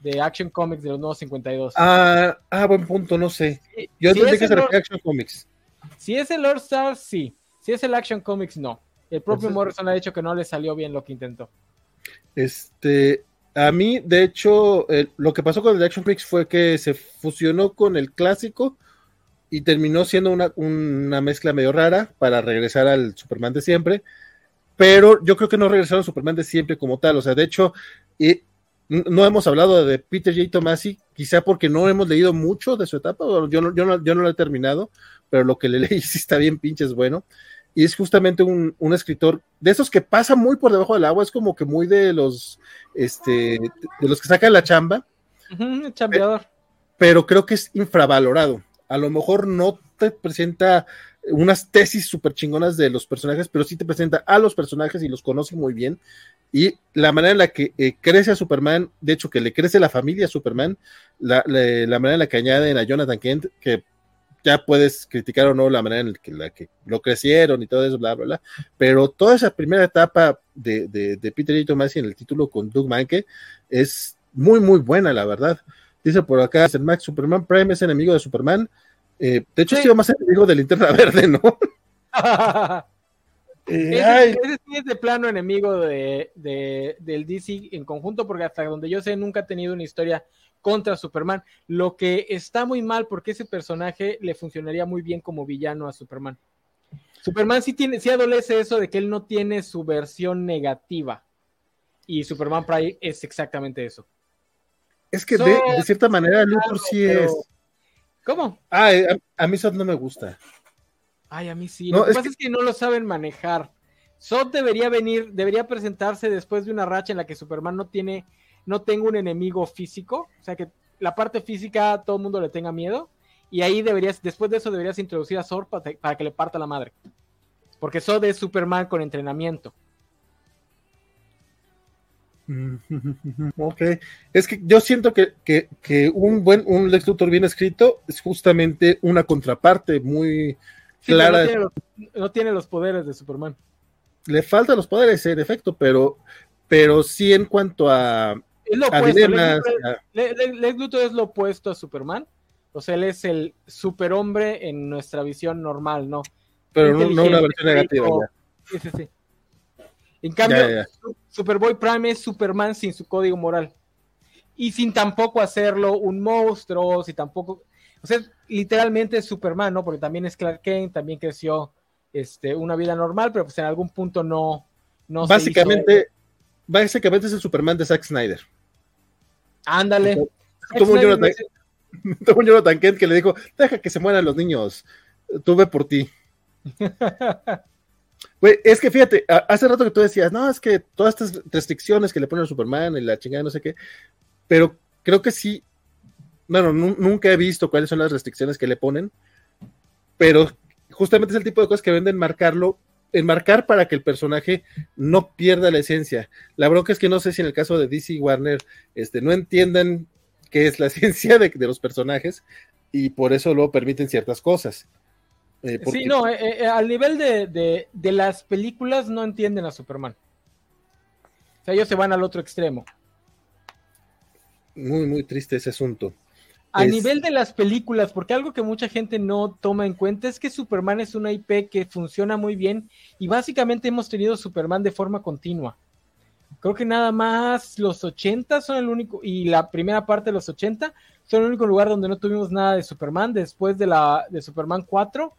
[SPEAKER 2] de Action Comics de los nuevos 52.
[SPEAKER 4] Ah, ah buen punto, no sé. Yo entendí que se refiere a Action Comics.
[SPEAKER 2] Si es el All Star, sí. Si es el Action Comics, no. El propio Morrison ha dicho que no le salió bien lo que intentó.
[SPEAKER 4] Este, a mí, de hecho, lo que pasó con el Action Comics fue que se fusionó con el clásico y terminó siendo una, una mezcla medio rara para regresar al Superman de siempre. Pero yo creo que no regresaron Superman de siempre como tal. O sea, de hecho, no hemos hablado de Peter J. Tomasi, quizá porque no hemos leído mucho de su etapa, yo no, yo no, yo no lo he terminado, pero lo que le *laughs* leí sí está bien pinches bueno. Y es justamente un, escritor de esos que pasa muy por debajo del agua, es como que muy de los, este, de los que sacan la chamba.
[SPEAKER 2] chambeador.
[SPEAKER 4] Pero creo que es infravalorado. A lo mejor no te presenta unas tesis súper chingonas de los personajes, pero sí te presenta a los personajes y los conoce muy bien. Y la manera en la que eh, crece a Superman, de hecho que le crece la familia a Superman, la, manera en la que añaden a Jonathan Kent, que ya puedes criticar o no la manera en la que, lo crecieron y todo eso, bla, bla, bla. Pero toda esa primera etapa de, de, Peter y Tomasi en el título con Doug Manke es muy, muy buena, la verdad. Dice por acá, Max, Superman Prime es enemigo de Superman. Eh, de hecho, sí. sido más enemigo de Linterna *laughs* Verde, ¿no? *laughs*
[SPEAKER 2] ese, sí es de plano enemigo de, del DC en conjunto, porque hasta donde yo sé nunca ha tenido una historia contra Superman, lo que está muy mal porque ese personaje le funcionaría muy bien como villano a Superman. Superman sí tiene, sí adolece eso de que él no tiene su versión negativa. Y Superman Prime es exactamente eso.
[SPEAKER 4] Es que de, cierta manera Luthor sí es
[SPEAKER 2] ¿Cómo?
[SPEAKER 4] Ah, eh, a, mí Sod no me gusta.
[SPEAKER 2] Ay, a mí sí. Lo que pasa es que no lo saben manejar. Sod debería venir, debería presentarse después de una racha en la que Superman no tiene, no tenga un enemigo físico, o sea que la parte física todo el mundo le tenga miedo, y ahí deberías, después de eso deberías introducir a Sod para, que le parta la madre. Porque Sod es Superman con entrenamiento.
[SPEAKER 4] Ok, es que yo siento que, un buen, un Lex Luthor bien escrito es justamente una contraparte muy clara.
[SPEAKER 2] no tiene los poderes de Superman
[SPEAKER 4] le faltan los poderes en efecto, pero, pero sí en cuanto a,
[SPEAKER 2] es lo opuesto. Lex, Luthor es lo opuesto a Superman. O sea, él es el superhombre en nuestra visión normal, ¿no?
[SPEAKER 4] Pero no, una versión negativa.
[SPEAKER 2] Sí, sí, sí. En cambio, Superboy Prime es Superman sin su código moral. Y sin tampoco hacerlo un monstruo, si tampoco. O sea, literalmente es Superman, ¿no? Porque también es Clark Kent, también creció este, una vida normal, pero pues en algún punto no. no
[SPEAKER 4] básicamente, básicamente es el Superman de Zack Snyder.
[SPEAKER 2] Ándale.
[SPEAKER 4] Tuvo un, Jonathan, *laughs* tuvo un Jonathan Kent que le dijo: Deja que se mueran los niños, tuve por ti. *laughs* es que fíjate, hace rato que tú decías, no, es que todas estas restricciones que le ponen a Superman y la chingada, no sé qué, pero creo que sí, bueno, nunca he visto cuáles son las restricciones que le ponen, pero justamente es el tipo de cosas que venden marcarlo, enmarcar para que el personaje no pierda la esencia. La bronca es que no sé si en el caso de DC Warner este, no entiendan qué es la *laughs* esencia de, los personajes y por eso lo permiten ciertas cosas.
[SPEAKER 2] Eh, sí, no, eh, eh, al nivel de, de, las películas no entienden a Superman. O sea, ellos se van al otro extremo.
[SPEAKER 4] Muy, muy triste ese asunto.
[SPEAKER 2] A nivel de las películas, porque algo que mucha gente no toma en cuenta es que Superman es una IP que funciona muy bien y básicamente hemos tenido Superman de forma continua. Creo que nada más los 80 son el único, y la primera parte de los 80 son el único lugar donde no tuvimos nada de Superman después de la de Superman 4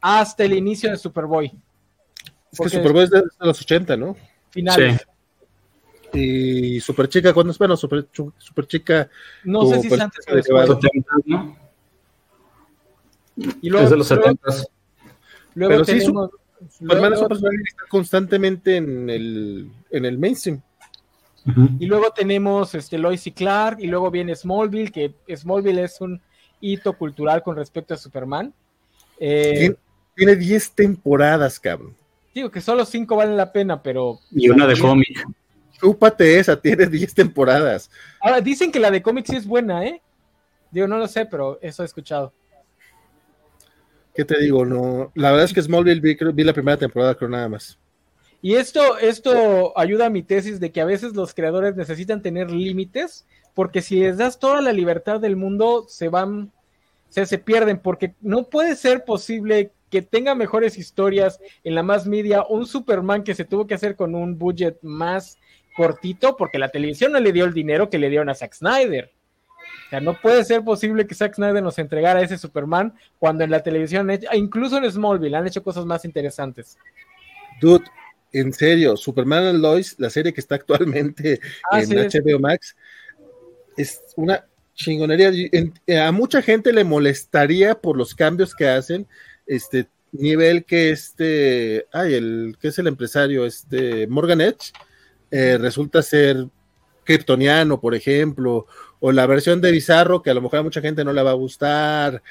[SPEAKER 2] hasta el inicio de Superboy.
[SPEAKER 4] Es que Superboy es de los 80, ¿no?
[SPEAKER 2] Finales.
[SPEAKER 4] Y Super Chica, ¿cuándo es? Bueno, Super, super Chica.
[SPEAKER 2] No sé si es antes o después.
[SPEAKER 3] Y luego, es de los 70.
[SPEAKER 2] Luego, Pero tenemos,
[SPEAKER 4] sí, Superman es un personaje que está constantemente en el, en el mainstream.
[SPEAKER 2] Y luego tenemos este, Lois y Clark, y luego viene Smallville, que Smallville es un hito cultural con respecto a Superman.
[SPEAKER 4] Eh, tiene 10 temporadas, cabrón.
[SPEAKER 2] Digo que solo 5 valen la pena, pero.
[SPEAKER 3] Y una de cómic.
[SPEAKER 4] Chúpate esa, tiene 10 temporadas.
[SPEAKER 2] Ahora, dicen que la de cómics sí es buena, ¿eh? Digo, no lo sé, pero eso he escuchado.
[SPEAKER 4] ¿Qué te digo? No, la verdad es que Smallville vi, vi la primera temporada, creo nada más.
[SPEAKER 2] Y esto, esto ayuda a mi tesis de que a veces los creadores necesitan tener límites, porque si les das toda la libertad del mundo, se van, se, se pierden, porque no puede ser posible que tenga mejores historias en la más media, un Superman que se tuvo que hacer con un budget más cortito porque la televisión no le dio el dinero que le dieron a Zack Snyder. O sea, no puede ser posible que Zack Snyder nos entregara ese Superman cuando en la televisión, incluso en Smallville, han hecho cosas más interesantes.
[SPEAKER 4] Dude, en serio, Superman and Lois, la serie que está actualmente ah, *laughs* en HBO Max, es una chingonería. a mucha gente le molestaría por los cambios que hacen, este nivel que este, ay, el que es el empresario, este Morgan Edge, eh, resulta ser kryptoniano, por ejemplo, o la versión de Bizarro, que a lo mejor a mucha gente no le va a gustar,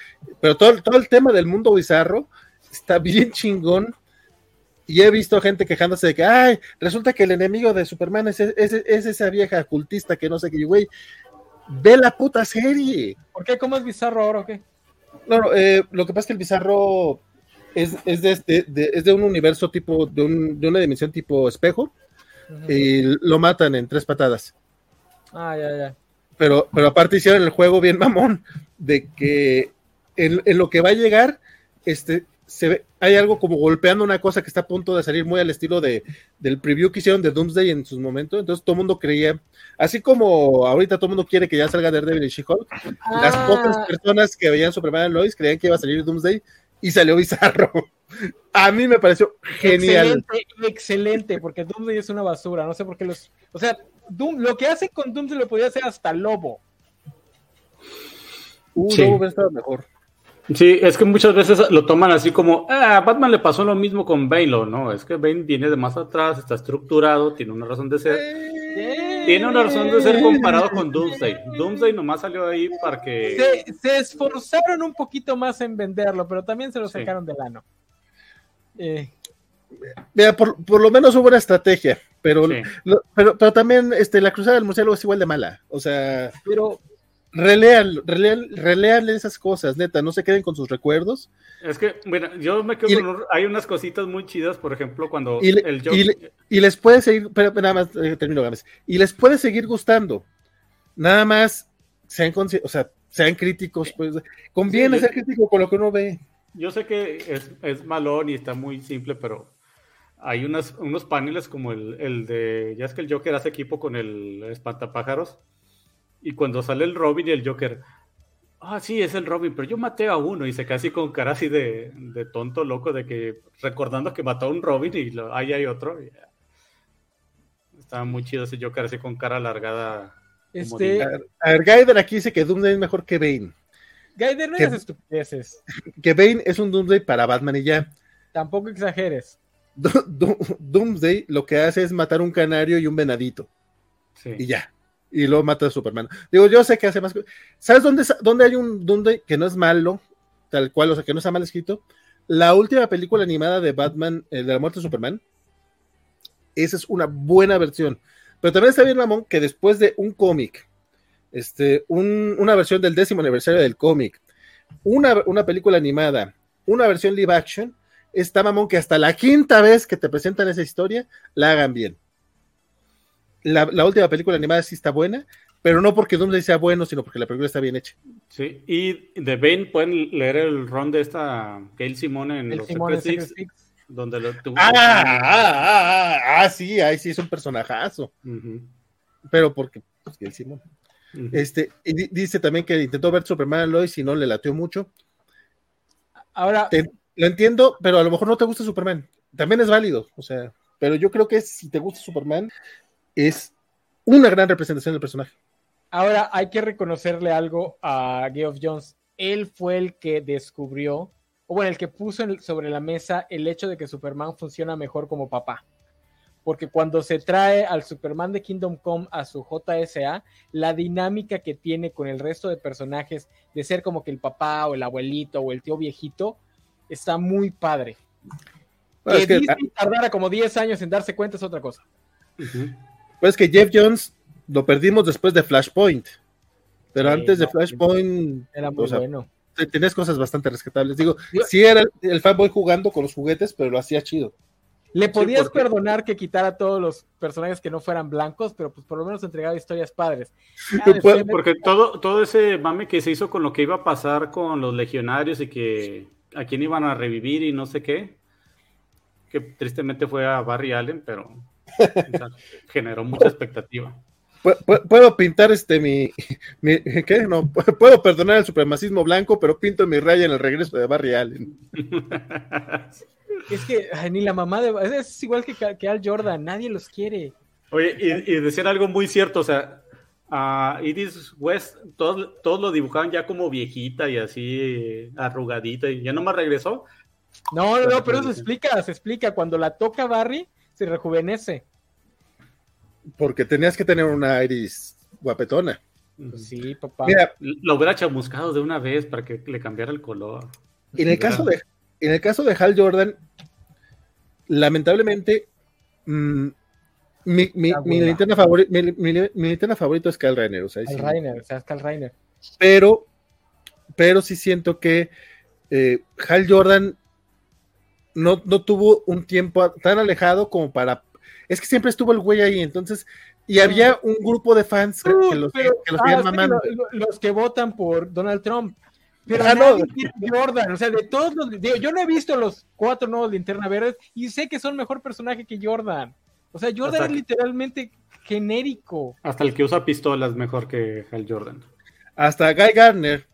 [SPEAKER 4] pero todo, todo el tema del mundo bizarro está bien chingón. Y he visto gente quejándose de que, ay, resulta que el enemigo de Superman es, esa vieja cultista que no sé qué, güey, ve la puta serie.
[SPEAKER 2] ¿Por qué? ¿Cómo es bizarro ahora o qué?
[SPEAKER 4] No, eh, lo que pasa es que el bizarro es, es, de, es de un universo tipo, de, un, de una dimensión tipo espejo, y lo matan en tres patadas.
[SPEAKER 2] Ah, ya, ya.
[SPEAKER 4] Pero, pero aparte hicieron el juego bien mamón, de que en, lo que va a llegar, este, se ve, hay algo como golpeando una cosa que está a punto de salir muy al estilo de, del preview que hicieron de Doomsday en sus momentos. Entonces todo el mundo creía, así como ahorita todo el mundo quiere que ya salga Daredevil y She-Hulk, las ah. pocas personas que veían Superman Lois creían que iba a salir Doomsday y salió bizarro. *laughs* A mí me pareció genial.
[SPEAKER 2] Excelente, excelente, porque Doomsday es una basura. No sé por qué los. O sea, lo que hacen con Doomsday lo podía hacer hasta Lobo.
[SPEAKER 4] Uh, sí. no hubiera estado mejor.
[SPEAKER 3] Sí, es que muchas veces lo toman así como, ah, a Batman le pasó lo mismo con Bane, ¿no? Es que Bane viene de más atrás, está estructurado, tiene una razón de ser. Tiene una razón de ser comparado con Doomsday. Doomsday nomás salió ahí para
[SPEAKER 2] que... Se, esforzaron un poquito más en venderlo, pero también se lo sacaron del ano.
[SPEAKER 4] Eh. Mira, por, lo menos hubo una estrategia, pero, pero, pero, también este, la Cruzada del Murciélago es igual de mala. O sea...
[SPEAKER 2] Pero
[SPEAKER 4] Relean, relean, esas cosas, neta, no se queden con sus recuerdos.
[SPEAKER 3] Es que, bueno, yo me quedo con, hay unas cositas muy chidas, por ejemplo, cuando
[SPEAKER 4] y, el y, les puede seguir, pero nada más, eh, termino, y les puede seguir gustando, nada más sean, o sea, sean críticos, pues, conviene ser crítico con lo que uno ve.
[SPEAKER 3] Yo sé que es, es malón y está muy simple, pero hay unas, unos paneles como el, el de, ya es que el Joker hace equipo con el espantapájaros, y cuando sale el Robin y el Joker, ah, sí, es el Robin, pero yo maté a uno y se casi con cara así de, tonto, loco, de que recordando que mató a un Robin y lo, ahí hay otro. Estaba muy chido ese Joker así con cara alargada.
[SPEAKER 4] Este... A ver, Gaider aquí dice que Doomsday es mejor que Bane.
[SPEAKER 2] Gaider no es estupideces. *laughs*
[SPEAKER 4] Que Bane es un Doomsday para Batman y ya.
[SPEAKER 2] Tampoco exageres. *laughs*
[SPEAKER 4] Doomsday lo que hace es matar un canario y un venadito. Sí. Y ya y luego mata a Superman. Digo, yo sé que hace más. ¿Sabes dónde, dónde hay un dónde que no es malo, tal cual, o sea, que no está mal escrito? La última película animada de Batman, el de la muerte de Superman, esa es una buena versión. Pero también está bien, mamón, que después de un cómic, este, una versión del décimo aniversario del cómic, una, una película animada, una versión live action, está mamón que hasta la quinta vez que te presentan esa historia, la hagan bien la, última película animada sí está buena, pero no porque Doomsday sea bueno, sino porque la película está bien hecha.
[SPEAKER 3] Sí, y de Bane pueden leer el run de esta Gail Simón en los Simone donde lo tuvo.
[SPEAKER 4] Ah, ah, ah, ah, sí, ahí sí es un personajazo. Pero porque, pues, Gail Simón. Este, y dice también que intentó ver Superman Lois y no le lateó mucho.
[SPEAKER 2] Ahora.
[SPEAKER 4] lo entiendo, pero a lo mejor no te gusta Superman. También es válido, o sea, pero yo creo que si te gusta Superman, es una gran representación del personaje.
[SPEAKER 2] Ahora hay que reconocerle algo a Geoff Jones. Él fue el que descubrió, o bueno, el que puso sobre la mesa el hecho de que Superman funciona mejor como papá. Porque cuando se trae al Superman de Kingdom Come a su JSA, la dinámica que tiene con el resto de personajes de ser como que el papá o el abuelito o el tío viejito está muy padre. que, Disney tardara como 10 años en darse cuenta es otra cosa.
[SPEAKER 4] Pues que Jeff Jones lo perdimos después de Flashpoint. Pero antes de Flashpoint.
[SPEAKER 2] Era muy bueno.
[SPEAKER 4] Tenías cosas bastante rescatables. Digo, sí era el, fanboy jugando con los juguetes, pero lo hacía chido.
[SPEAKER 2] Le podías perdonar que quitara a todos los personajes que no fueran blancos, pero pues por lo menos entregaba historias padres. *laughs*
[SPEAKER 3] porque todo, todo ese mame que se hizo con lo que iba a pasar con los legionarios y que a quién iban a revivir y no sé qué, que tristemente fue a Barry Allen, pero generó mucha expectativa.
[SPEAKER 4] Puedo pintar este mi, ¿qué? No, puedo perdonar el supremacismo blanco, pero pinto mi raya en el regreso de Barry Allen.
[SPEAKER 2] Es que ni la mamá de es igual que, que, Al Jordan, nadie los quiere.
[SPEAKER 3] Oye, y, decir algo muy cierto, o sea, a Iris West, todos, todos lo dibujaban ya como viejita y así arrugadita, y ya no más regresó.
[SPEAKER 2] No, no, no, pero se explica, se explica. Cuando la toca Barry, se rejuvenece.
[SPEAKER 4] Porque tenías que tener una iris guapetona.
[SPEAKER 2] Pues sí, papá.
[SPEAKER 3] Mira, lo hubiera chamuscado de una vez para que le cambiara el color.
[SPEAKER 4] En el caso de, en el caso de Hal Jordan, lamentablemente, mm, mi, mi, mi, linterna favorito, mi, favorito es Cal Rainer. O sea,
[SPEAKER 2] Cal Rainer, o sea, es Cal Rainer.
[SPEAKER 4] Pero, pero sí siento que eh, Hal Jordan no, no tuvo un tiempo tan alejado como para. Es que siempre estuvo el güey ahí, entonces. Y había un grupo de fans que, los, que, los
[SPEAKER 2] ah, los que votan por Donald Trump. Pero ah, no. Jordan, o sea, de todos los. yo no he visto los cuatro nuevos linterna verdes y sé que son mejor personaje que Jordan. O sea, Jordan es literalmente genérico.
[SPEAKER 3] Hasta el que usa pistolas mejor que Hal Jordan.
[SPEAKER 4] Hasta Guy Gardner.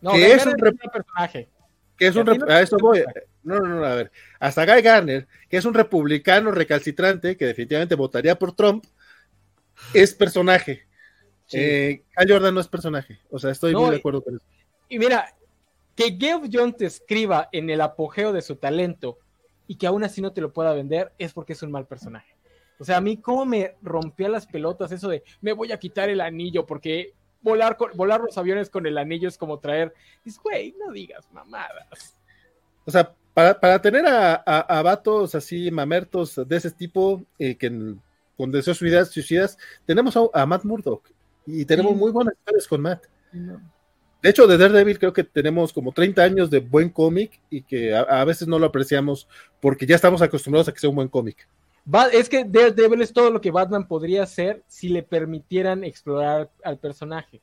[SPEAKER 2] No, que es un personaje.
[SPEAKER 4] Que es un. A eso voy. No, no, no, a ver. Hasta Guy Garner, que es un republicano recalcitrante que definitivamente votaría por Trump, es personaje. Sí. Eh, Jordan no es personaje. O sea, estoy muy de acuerdo con eso.
[SPEAKER 2] Y mira, que Geoff John te escriba en el apogeo de su talento y que aún así no te lo pueda vender es porque es un mal personaje. O sea, a mí cómo me rompía las pelotas eso de me voy a quitar el anillo porque volar, volar los aviones con el anillo es como traer. Dices, güey, no digas mamadas.
[SPEAKER 4] O sea, para, tener a, a, vatos así mamertos de ese tipo, eh, que con deseos suicidas, suicidas, tenemos a, Matt Murdock y tenemos muy buenas historias con Matt. De hecho, de Daredevil creo que tenemos como 30 años de buen cómic y que a, veces no lo apreciamos porque ya estamos acostumbrados a que sea un buen cómic.
[SPEAKER 2] Es que Daredevil es todo lo que Batman podría hacer si le permitieran explorar al personaje.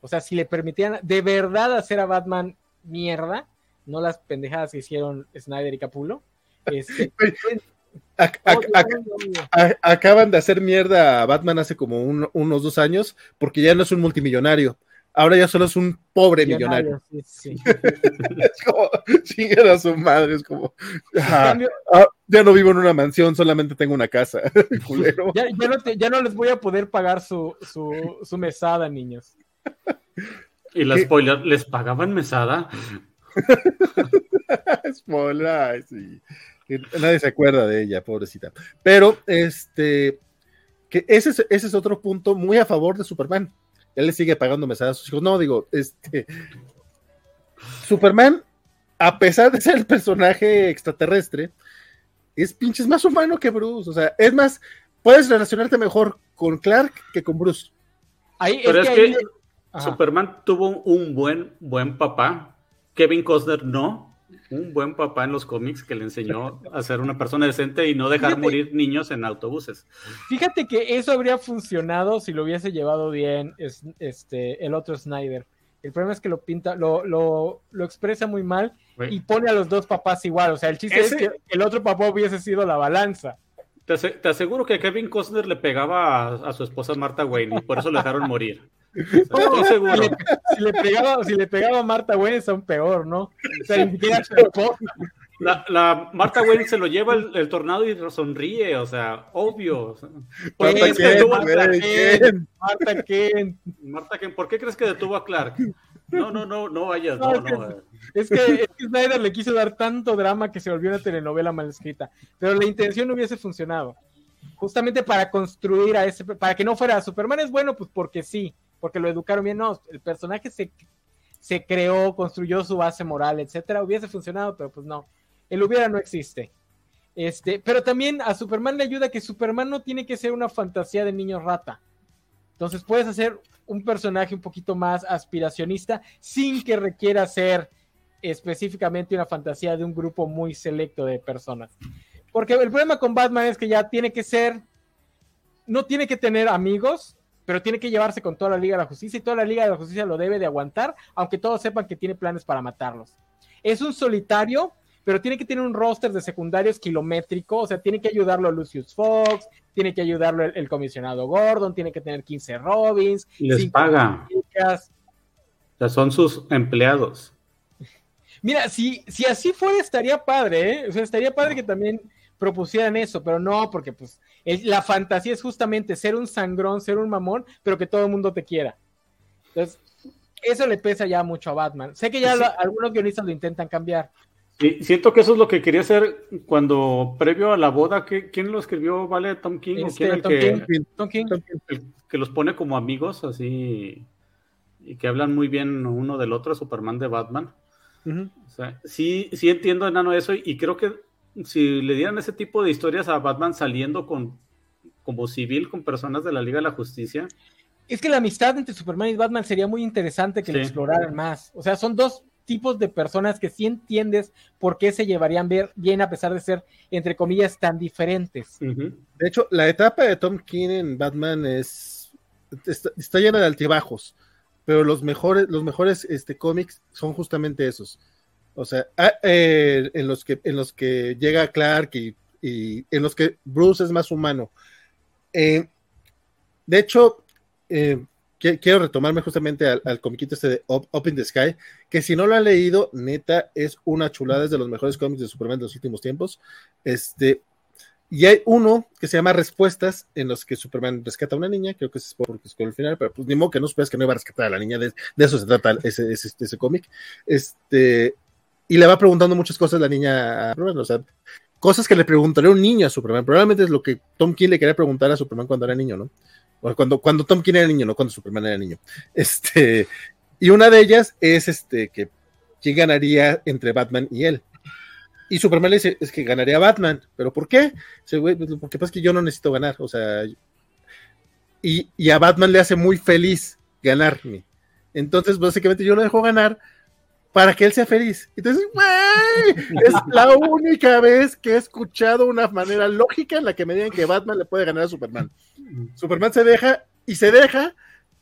[SPEAKER 2] O sea, si le permitieran de verdad hacer a Batman mierda, no las pendejadas que hicieron Snyder y Capullo. Este,
[SPEAKER 4] acaban de hacer mierda a Batman hace como unos dos años porque ya no es un multimillonario ahora ya solo es un pobre millonario. Sí, *laughs* es como, a su madre, es como, ah, ya no vivo en una mansión, solamente tengo una casa. *laughs*
[SPEAKER 2] ya, no ya, no les voy a poder pagar su, su, su mesada, niños.
[SPEAKER 3] Y la spoiler, ¿les pagaban mesada? *laughs*
[SPEAKER 4] spoiler, sí. Nadie se acuerda de ella, pobrecita. Pero, este, que ese ese es otro punto muy a favor de Superman él le sigue pagando mesadas a sus hijos. No, digo, este. Superman, a pesar de ser el personaje extraterrestre, es pinches más humano que Bruce. O sea, es más, puedes relacionarte mejor con Clark que con Bruce.
[SPEAKER 3] Ahí, Pero es que, Superman tuvo un buen, buen papá. Kevin Costner no un buen papá en los cómics que le enseñó a ser una persona decente y no dejar morir niños en autobuses.
[SPEAKER 2] Fíjate que eso habría funcionado si lo hubiese llevado bien este, el otro Snyder. El problema es que lo pinta, lo, lo, lo expresa muy mal y pone a los dos papás igual. O sea, el chiste es que el otro papá hubiese sido la balanza.
[SPEAKER 3] Te, aseguro que Kevin Costner le pegaba a, a su esposa Marta Wayne y por eso lo dejaron morir. *laughs*
[SPEAKER 2] Si le, pegaba, si le pegaba a Marta Wayne, es aún peor, ¿no?
[SPEAKER 3] la, Marta Wayne se lo lleva el, tornado y sonríe, o sea, obvio. Marta, Kent, Marta. Marta Kent, ¿por qué crees que detuvo a Clark? No, no, no, no vayas, no, no.
[SPEAKER 2] Es, que, es, que, Snyder le quiso dar tanto drama que se volvió una telenovela mal escrita, pero la intención no hubiese funcionado. Justamente para construir a ese, para que no fuera Superman es bueno, pues porque sí, porque lo educaron bien. No, el personaje se, se creó, construyó su base moral, etcétera. Hubiese funcionado, pero pues no. El hubiera no existe. Este, pero también a Superman le ayuda que Superman no tiene que ser una fantasía de niño rata. Entonces puedes hacer un personaje un poquito más aspiracionista sin que requiera ser específicamente una fantasía de un grupo muy selecto de personas. Porque el problema con Batman es que ya tiene que ser, no tiene que tener amigos, pero tiene que llevarse con toda la Liga de la Justicia y toda la Liga de la Justicia lo debe de aguantar, aunque todos sepan que tiene planes para matarlos. Es un solitario, pero tiene que tener un roster de secundarios kilométrico, o sea, tiene que ayudarlo Lucius Fox, tiene que ayudarlo el, comisionado Gordon, tiene que tener 15 Robins.
[SPEAKER 3] Les paga. O sea, son sus empleados.
[SPEAKER 2] Mira, si, si así fuera, estaría padre, ¿eh? O sea, estaría padre que también propusieran eso, pero no, porque pues la fantasía es justamente ser un sangrón, ser un mamón, pero que todo el mundo te quiera. Entonces, eso le pesa ya mucho a Batman. Sé que ya algunos guionistas lo intentan cambiar.
[SPEAKER 3] Sí, siento que eso es lo que quería hacer cuando, previo a la boda, ¿quién lo escribió? ¿Vale? ¿Tom King? ¿O quién este, el que, Tom King. El que los pone como amigos, así, y que hablan muy bien uno del otro, Superman de Batman. o sea, sí, sí entiendo, enano, eso, y creo que si le dieran ese tipo de historias a Batman saliendo con como civil con personas de la Liga de la Justicia.
[SPEAKER 2] Es que la amistad entre Superman y Batman sería muy interesante que lo exploraran más. O sea, son dos tipos de personas que sí entiendes por qué se llevarían bien a pesar de ser, entre comillas, tan diferentes.
[SPEAKER 4] De hecho, la etapa de Tom King en Batman es está, llena de altibajos, pero los mejores, los mejores este, cómics son justamente esos. O sea, ah, eh, en, los que, en los que llega Clark y, en los que Bruce es más humano. Eh, de hecho, eh, quiero retomarme justamente al, al comiquito este de Up, in the Sky, que si no lo han leído, neta, es una chulada, es de los mejores cómics de Superman de los últimos tiempos. Este, Y hay uno que se llama Respuestas, en los que Superman rescata a una niña, creo que es porque es con el final, pero pues ni modo que no supieras que no iba a rescatar a la niña, de, eso se trata ese, ese, ese cómic. Este, y le va preguntando muchas cosas la niña a Superman, o sea, cosas que le preguntaría un niño a Superman. Probablemente es lo que Tom King le quería preguntar a Superman cuando era niño, ¿no? Cuando, cuando Tom King era niño, no cuando Superman era niño. Este, y una de ellas es este que quién ganaría entre Batman y él. Y Superman le dice, es que ganaría Batman, pero ¿por qué? Dice, güey, pues, porque pasa que yo no necesito ganar, o sea, y, y, a Batman le hace muy feliz ganarme. Entonces, básicamente yo lo dejo ganar para que él sea feliz. Entonces, güey, es la única vez que he escuchado una manera lógica en la que me digan que Batman le puede ganar a Superman. Superman se deja y se deja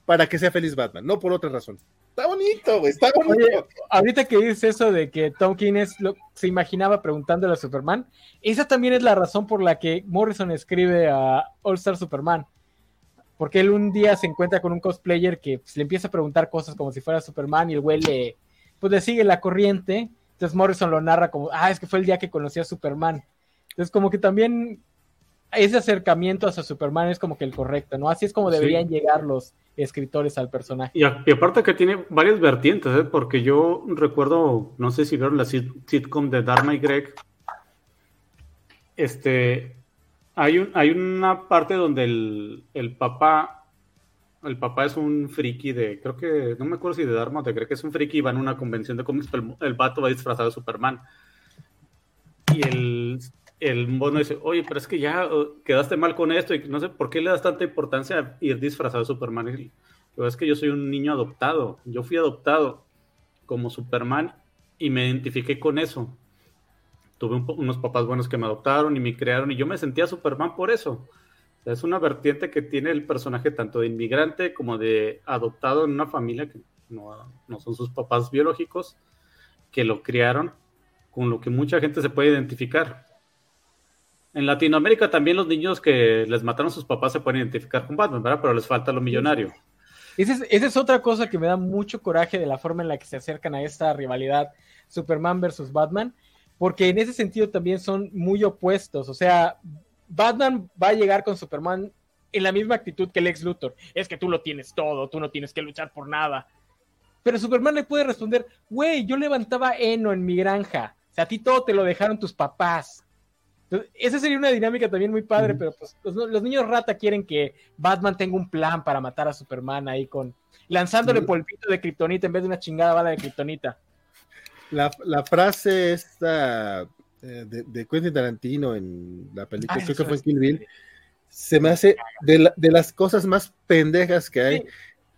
[SPEAKER 4] para que sea feliz Batman, no por otra razón. Está bonito, güey, está bonito.
[SPEAKER 2] ahorita que dices eso de que Tom King lo, se imaginaba preguntándole a Superman, esa también es la razón por la que Morrison escribe a All Star Superman. Porque él un día se encuentra con un cosplayer que pues, le empieza a preguntar cosas como si fuera Superman y el güey le, pues, le sigue la corriente. Entonces Morrison lo narra como, ah, es que fue el día que conocí a Superman. Entonces como que también ese acercamiento hacia Superman es como que el correcto, ¿no? Así es como deberían llegar los escritores al personaje.
[SPEAKER 3] Y, aparte que tiene varias vertientes, ¿eh? porque yo recuerdo, no sé si vieron la sitcom de Dharma y Greg, este, hay, un, hay una parte donde el, el papá, el papá es un friki de, creo que, no me acuerdo si de Dharma o de Greg, es un friki y va en una convención de cómics, pero el, el vato va disfrazado de Superman. Y el el mono dice, oye, pero es que ya uh, quedaste mal con esto y no sé por qué le das tanta importancia a ir disfrazado de Superman. Pero es que yo soy un niño adoptado, yo fui adoptado como Superman y me identifiqué con eso. Tuve unos papás buenos que me adoptaron y me crearon y yo me sentía Superman por eso. Es una vertiente que tiene el personaje tanto de inmigrante como de adoptado en una familia que no, no son sus papás biológicos, que lo criaron, con lo que mucha gente se puede identificar en Latinoamérica también los niños que les mataron a sus papás se pueden identificar con Batman, ¿verdad? Pero les falta lo millonario.
[SPEAKER 2] Esa es, otra cosa que me da mucho coraje de la forma en la que se acercan a esta rivalidad Superman versus Batman, porque en ese sentido también son muy opuestos. O sea, Batman va a llegar con Superman en la misma actitud que el ex Luthor. Es que tú lo tienes todo, tú no tienes que luchar por nada. Pero Superman le puede responder, güey, yo levantaba heno en mi granja. O sea, a ti todo te lo dejaron tus papás esa sería una dinámica también muy padre, pero pues los, niños rata quieren que Batman tenga un plan para matar a Superman ahí con lanzándole polvito de kriptonita en vez de una chingada bala de kriptonita.
[SPEAKER 4] La, frase esta eh, de, Quentin Tarantino en la película, creo que fue Kill Bill, se me hace de, las cosas más pendejas que hay.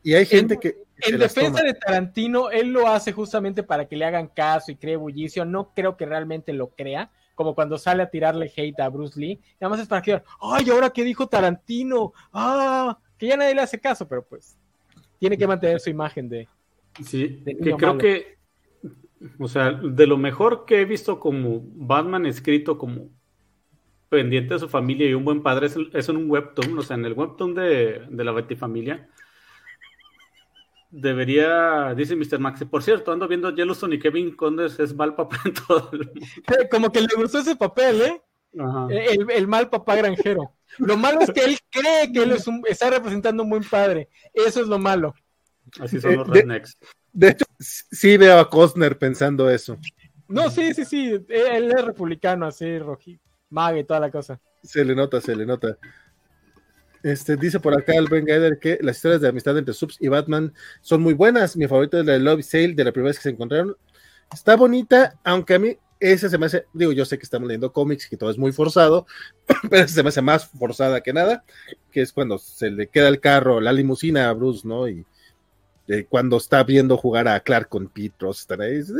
[SPEAKER 4] Y hay gente que.
[SPEAKER 2] En defensa de Tarantino, él lo hace justamente para que le hagan caso y cree bullicio. No creo que realmente lo crea como cuando sale a tirarle hate a Bruce Lee, nada más es para que, ay, ahora qué dijo Tarantino, ah, que ya nadie le hace caso, pero pues tiene que mantener su imagen de...
[SPEAKER 3] Sí, que creo que, o sea, de lo mejor que he visto como Batman escrito como pendiente de su familia y un buen padre es, es en un webtoon, o sea, en el webtoon de, de la Batifamilia debería, dice Mr. Max, por cierto, ando viendo Yellowstone y Kevin Condes es mal papá en todo el mundo. *laughs*
[SPEAKER 2] Como que le gustó ese papel, ¿eh? eh el, mal papá granjero. Lo malo es que él cree que él es un, está representando un buen padre. Eso es lo malo.
[SPEAKER 3] Así son los rednecks.
[SPEAKER 4] De, hecho, sí veo a Costner pensando eso.
[SPEAKER 2] No, sí, sí, sí. Él es republicano, así, rojí, mago y toda la cosa.
[SPEAKER 4] Se le nota, se le nota. Este, dice por acá el Ben Gaider que las historias de amistad entre Subs y Batman son muy buenas. Mi favorito es la de Love Sale, de la primera vez que se encontraron. Está bonita, aunque a mí esa se me hace, digo, yo sé que estamos leyendo cómics y que todo es muy forzado, *clears throat* pero esa se me hace más forzada que nada, que es cuando se le queda el carro, la limusina a Bruce, ¿no? Y eh, cuando está viendo jugar a Clark con Pete Ross,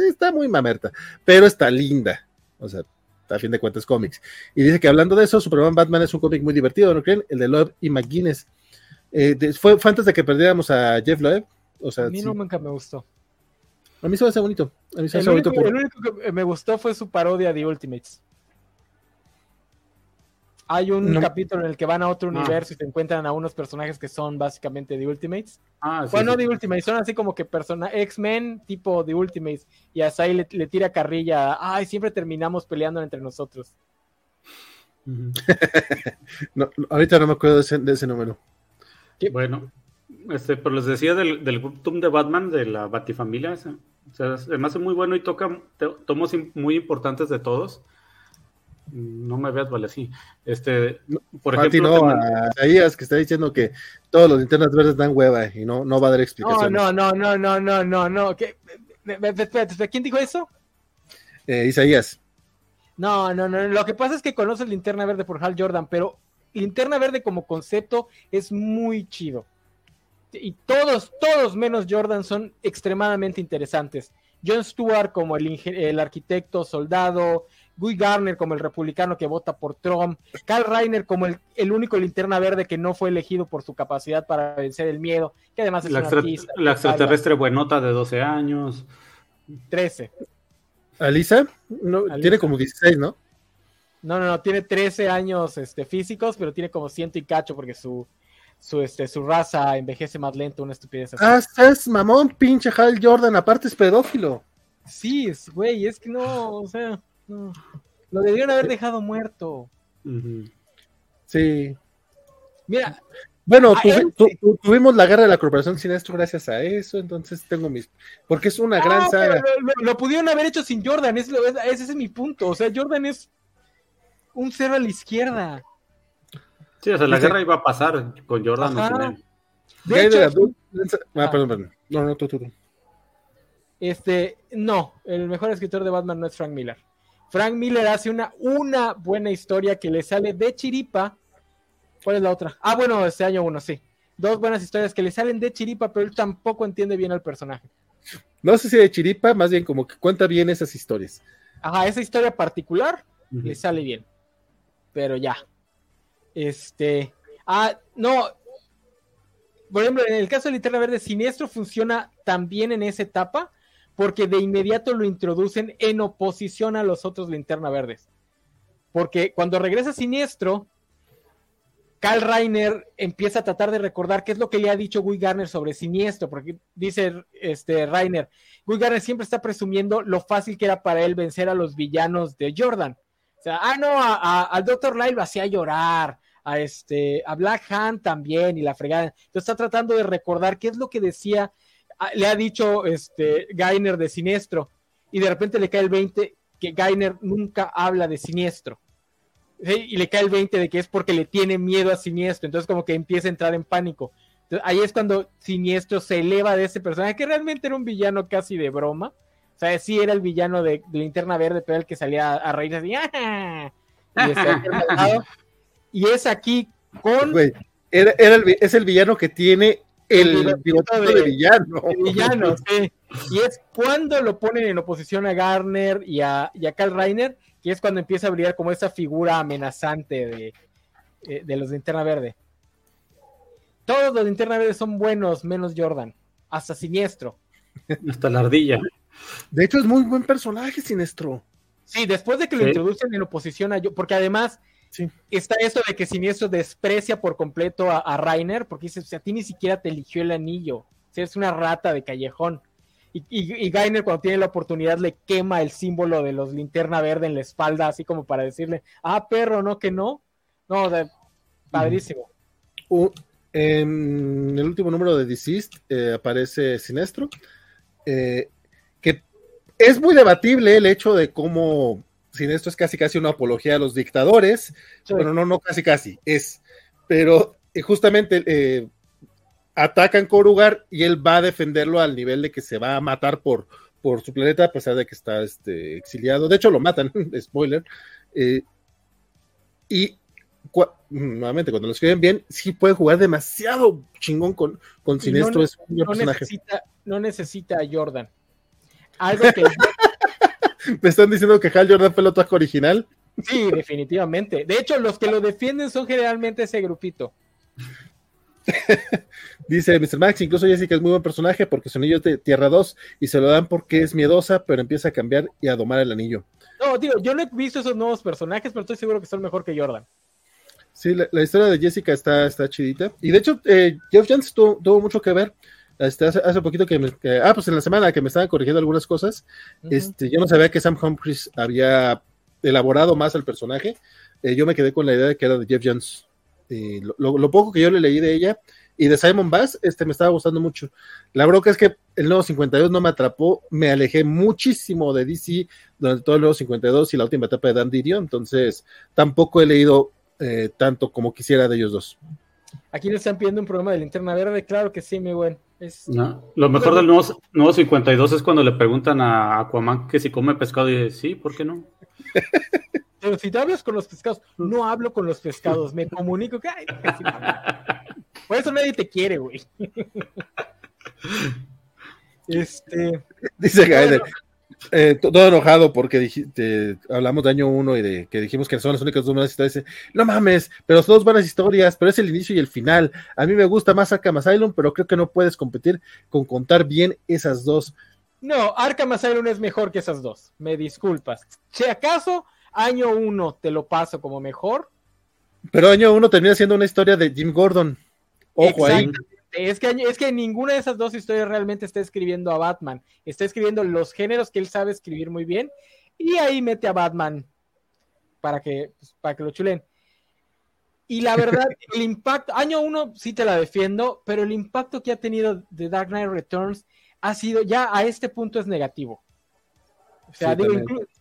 [SPEAKER 4] está muy mamerta, pero está linda. O sea, a fin de cuentas cómics. Y dice que hablando de eso, Superman Batman es un cómic muy divertido, ¿no creen? El de Love y McGuinness. Eh, fue, antes de que perdiéramos a Jeff Loeb. O sea,
[SPEAKER 2] a mí nunca me gustó.
[SPEAKER 4] A mí se me hace bonito. A mí se
[SPEAKER 2] el, único, el único que me gustó fue su parodia de Ultimates. Hay un capítulo en el que van a otro ah. universo y se encuentran a unos personajes que son básicamente The Ultimates. Ah, bueno, no The Ultimates, son así como que persona X-Men tipo The Ultimates. Y a Sai le, tira carrilla. Ay, siempre terminamos peleando entre nosotros. *laughs*
[SPEAKER 4] ahorita no me acuerdo de ese, número.
[SPEAKER 3] Bueno, este, pero les decía del, del de Batman, de la Batifamilia. O sea, se me hace muy bueno y toca tomos muy importantes de todos. No me veas, vale, sí. Este,
[SPEAKER 4] por ejemplo. No, que está diciendo que todos los linternas verdes dan hueva y no, no va a dar explicaciones.
[SPEAKER 2] No, no, no, no, no, no, no. ¿Quién dijo eso?
[SPEAKER 4] Eh, Isaías.
[SPEAKER 2] No, no, no. Lo que pasa es que conoces Linterna Verde por Hal Jordan, pero Linterna Verde como concepto es muy chido. Y todos, todos menos Jordan son extremadamente interesantes. John Stewart como el, el arquitecto soldado, Guy Garner como el republicano que vota por Trump, Karl Reiner como el, el, único linterna verde que no fue elegido por su capacidad para vencer el miedo, que además es
[SPEAKER 3] la, artista, la extraterrestre buenota de 12 años.
[SPEAKER 2] 13.
[SPEAKER 4] ¿Alisa? No, Tiene como 16, ¿no?
[SPEAKER 2] No, no, no, tiene 13 años este, físicos, pero tiene como ciento y cacho porque su, su, este, su raza envejece más lento, una estupidez
[SPEAKER 4] así. Ah, es mamón, pinche Hal Jordan, aparte es pedófilo.
[SPEAKER 2] Sí, es, güey, es que no, o sea, no. Lo debieron haber dejado muerto.
[SPEAKER 4] Sí.
[SPEAKER 2] Mira,
[SPEAKER 4] bueno, tuvimos la guerra de la corporación sin esto gracias a eso, entonces tengo mis... Porque es una gran saga.
[SPEAKER 2] Lo, pudieron haber hecho sin Jordan, ese es mi punto. O sea, Jordan es un cero a la izquierda.
[SPEAKER 3] Sí, o sea, la guerra iba a pasar con Jordan.
[SPEAKER 2] Ajá. De hecho,
[SPEAKER 4] ah, ah, perdón, perdón. No, no, tú, tú.
[SPEAKER 2] Este, no, el mejor escritor de Batman no es Frank Miller. Frank Miller hace una, una buena historia que le sale de chiripa ¿Cuál es la otra? Ah, bueno, este año uno, sí. Dos buenas historias que le salen de chiripa, pero él tampoco entiende bien al personaje.
[SPEAKER 4] No sé si de chiripa, más bien como que cuenta bien esas historias.
[SPEAKER 2] Ajá, esa historia particular le sale bien. Pero ya. Este. Ah, no. Por ejemplo, en el caso de Linterna Verde, Siniestro funciona también en esa etapa porque de inmediato lo introducen en oposición a los otros Linterna Verdes. Porque cuando regresa Siniestro, Carl Reiner empieza a tratar de recordar qué es lo que le ha dicho Guy Garner sobre Siniestro, porque dice este Reiner, Guy Garner siempre está presumiendo lo fácil que era para él vencer a los villanos de Jordan. O sea, ah, no, al Dr. Lyle lo hacía llorar, a este, a Black Hand también, y la fregada. Entonces está tratando de recordar qué es lo que decía, le ha dicho este Gainer de Siniestro, y de repente le cae el 20 que Gainer nunca habla de Siniestro y le cae el 20 de que es porque le tiene miedo a Siniestro, entonces como que empieza a entrar en pánico. ahí es cuando Siniestro se eleva de ese personaje, que realmente era un villano casi de broma. O sea, sí era el villano de, Linterna Verde, pero el que salía a, reír así. *laughs* Y, es aquí con...
[SPEAKER 4] era, es el villano que tiene el, de, villano.
[SPEAKER 2] villano Y es cuando lo ponen en oposición a Garner y a, y a Karl Reiner, y es cuando empieza a brillar como esa figura amenazante de, eh, de los de Linterna Verde. Todos los de Linterna Verde son buenos, menos Jordan. Hasta Siniestro.
[SPEAKER 3] Hasta la ardilla.
[SPEAKER 4] De hecho, es muy buen personaje, Siniestro.
[SPEAKER 2] Sí, después de que lo introducen en oposición a yo, porque además está eso de que Siniestro desprecia por completo a, a Rainer, porque dice, o sea, a ti ni siquiera te eligió el anillo. O sea, es una rata de callejón. Y, Gainer cuando tiene la oportunidad le quema el símbolo de los linterna verde en la espalda, así como para decirle, ah, perro, no, que no. No, padrísimo.
[SPEAKER 4] en el último número de Deceased eh, aparece Sinestro, eh, que es muy debatible el hecho de cómo Sinestro es casi casi una apología a los dictadores. Bueno, no, no casi casi, es. Pero eh, justamente atacan Korugar y él va a defenderlo al nivel de que se va a matar por, por su planeta, a pesar de que está este, exiliado. De hecho, lo matan, *laughs* spoiler. Eh, y nuevamente, cuando lo escriben bien, sí puede jugar demasiado chingón con, con Sinestro. es un
[SPEAKER 2] no Necesita, no necesita a Jordan. Algo que. *laughs*
[SPEAKER 4] Me están diciendo que Hal Jordan fue el otro original.
[SPEAKER 2] Sí, *laughs* definitivamente. De hecho, los que lo defienden son generalmente ese grupito. *laughs*
[SPEAKER 4] Dice Mr. Max, incluso Jessica es muy buen personaje porque su anillo es de Tierra 2 y se lo dan porque es miedosa, pero empieza a cambiar y a domar el anillo.
[SPEAKER 2] No, tío, yo no he visto esos nuevos personajes, pero estoy seguro que son mejor que Jordan.
[SPEAKER 4] Sí, la, historia de Jessica está, está chidita. Y de hecho, eh, Jeff Jones tuvo, mucho que ver. Este, hace, poquito que, me, ah, pues en la semana que me estaban corrigiendo algunas cosas, este, yo no sabía que Sam Humphries había elaborado más al personaje. yo me quedé con la idea de que era de Jeff Jones. lo, poco que yo le leí de ella y de Simon Bass, este me estaba gustando mucho. La bronca es que el nuevo 52 no me atrapó, me alejé muchísimo de DC durante todo el nuevo 52 y la última etapa de Dan Didio, entonces tampoco he leído tanto como quisiera de ellos dos.
[SPEAKER 2] Aquí le están pidiendo un programa de linterna verde, claro que sí, mi buen.
[SPEAKER 3] Lo mejor del nuevo, nuevo, 52 es cuando le preguntan a Aquaman que si come pescado y dice, sí, ¿por qué no? *laughs*
[SPEAKER 2] Pero si te hablas con los pescados, no hablo con los pescados, me comunico que... Por eso nadie te quiere, güey. *laughs* Este.
[SPEAKER 4] Dice Gaiden, eh, todo enojado porque hablamos de año uno y de que dijimos que son las únicas dos buenas historias. no mames, pero son dos buenas historias, pero es el inicio y el final. A mí me gusta más Arkham Asylum, pero creo que no puedes competir con contar bien esas dos.
[SPEAKER 2] No, Arkham Asylum es mejor que esas dos. Me disculpas. Si acaso, año uno te lo paso como mejor.
[SPEAKER 4] Pero año uno termina siendo una historia de Jim Gordon. Ojo ahí.
[SPEAKER 2] Es que, es que ninguna de esas dos historias realmente está escribiendo a Batman. Está escribiendo los géneros que él sabe escribir muy bien. Y ahí mete a Batman para que, pues, para que lo chulen. Y la verdad, *laughs* el impacto, año uno sí te la defiendo, pero el impacto que ha tenido de Dark Knight Returns ha sido, ya a este punto es negativo. O sea, digo,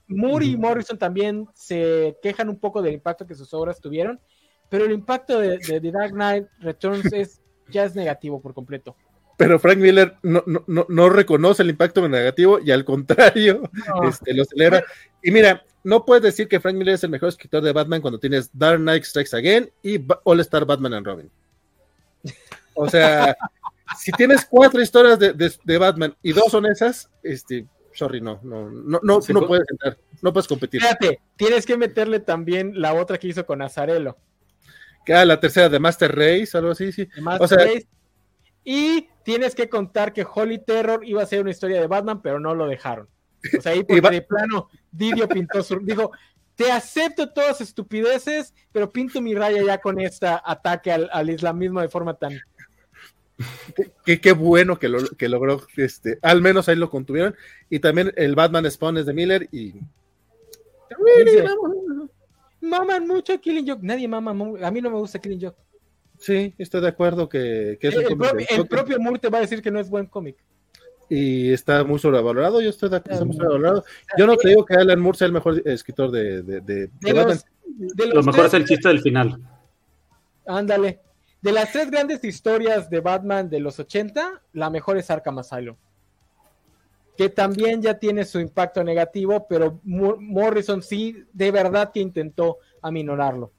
[SPEAKER 2] Moore y Morrison también se quejan un poco del impacto que sus obras tuvieron, pero el impacto de, de Dark Knight Returns es ya es negativo por completo.
[SPEAKER 4] Pero Frank Miller no, no, no reconoce el impacto negativo y al contrario, este, lo acelera. Y mira, no puedes decir que Frank Miller es el mejor escritor de Batman cuando tienes Dark Knight Strikes Again y All Star Batman and Robin. O sea, *laughs* si tienes cuatro historias de, Batman y dos son esas, este, sorry, no, no, no, no, no puedes entrar, no puedes competir.
[SPEAKER 2] Fíjate, tienes que meterle también la otra que hizo con Azarelo.
[SPEAKER 4] Ah, la tercera de Master Race, algo así, sí.
[SPEAKER 2] Y tienes que contar que Holy Terror iba a ser una historia de Batman, pero no lo dejaron. O sea, ahí *laughs* por de plano, Didio pintó su. Dijo: Te acepto todas estupideces, pero pinto mi raya ya con esta ataque al, islamismo de forma tan.
[SPEAKER 4] Qué, qué bueno que, lo, que logró, este, al menos ahí lo contuvieron. Y también el Batman Spawn es de Miller y
[SPEAKER 2] maman mucho a Killing Joke. Nadie mama, a mí no me gusta Killing Joke.
[SPEAKER 4] Sí, estoy de acuerdo que, es
[SPEAKER 2] el, propio, el propio Moore te va a decir que no es buen cómic.
[SPEAKER 4] Y está muy sobrevalorado, yo estoy de acuerdo, muy sobrevalorado. Yo no te digo que Alan Moore sea el mejor escritor de, de, de,
[SPEAKER 3] Lo mejor es el chiste del final.
[SPEAKER 2] Ándale. De las tres grandes historias de Batman de los 80, la mejor es Arkham Asylum que también ya tiene su impacto negativo, pero Morrison sí de verdad que intentó aminorarlo.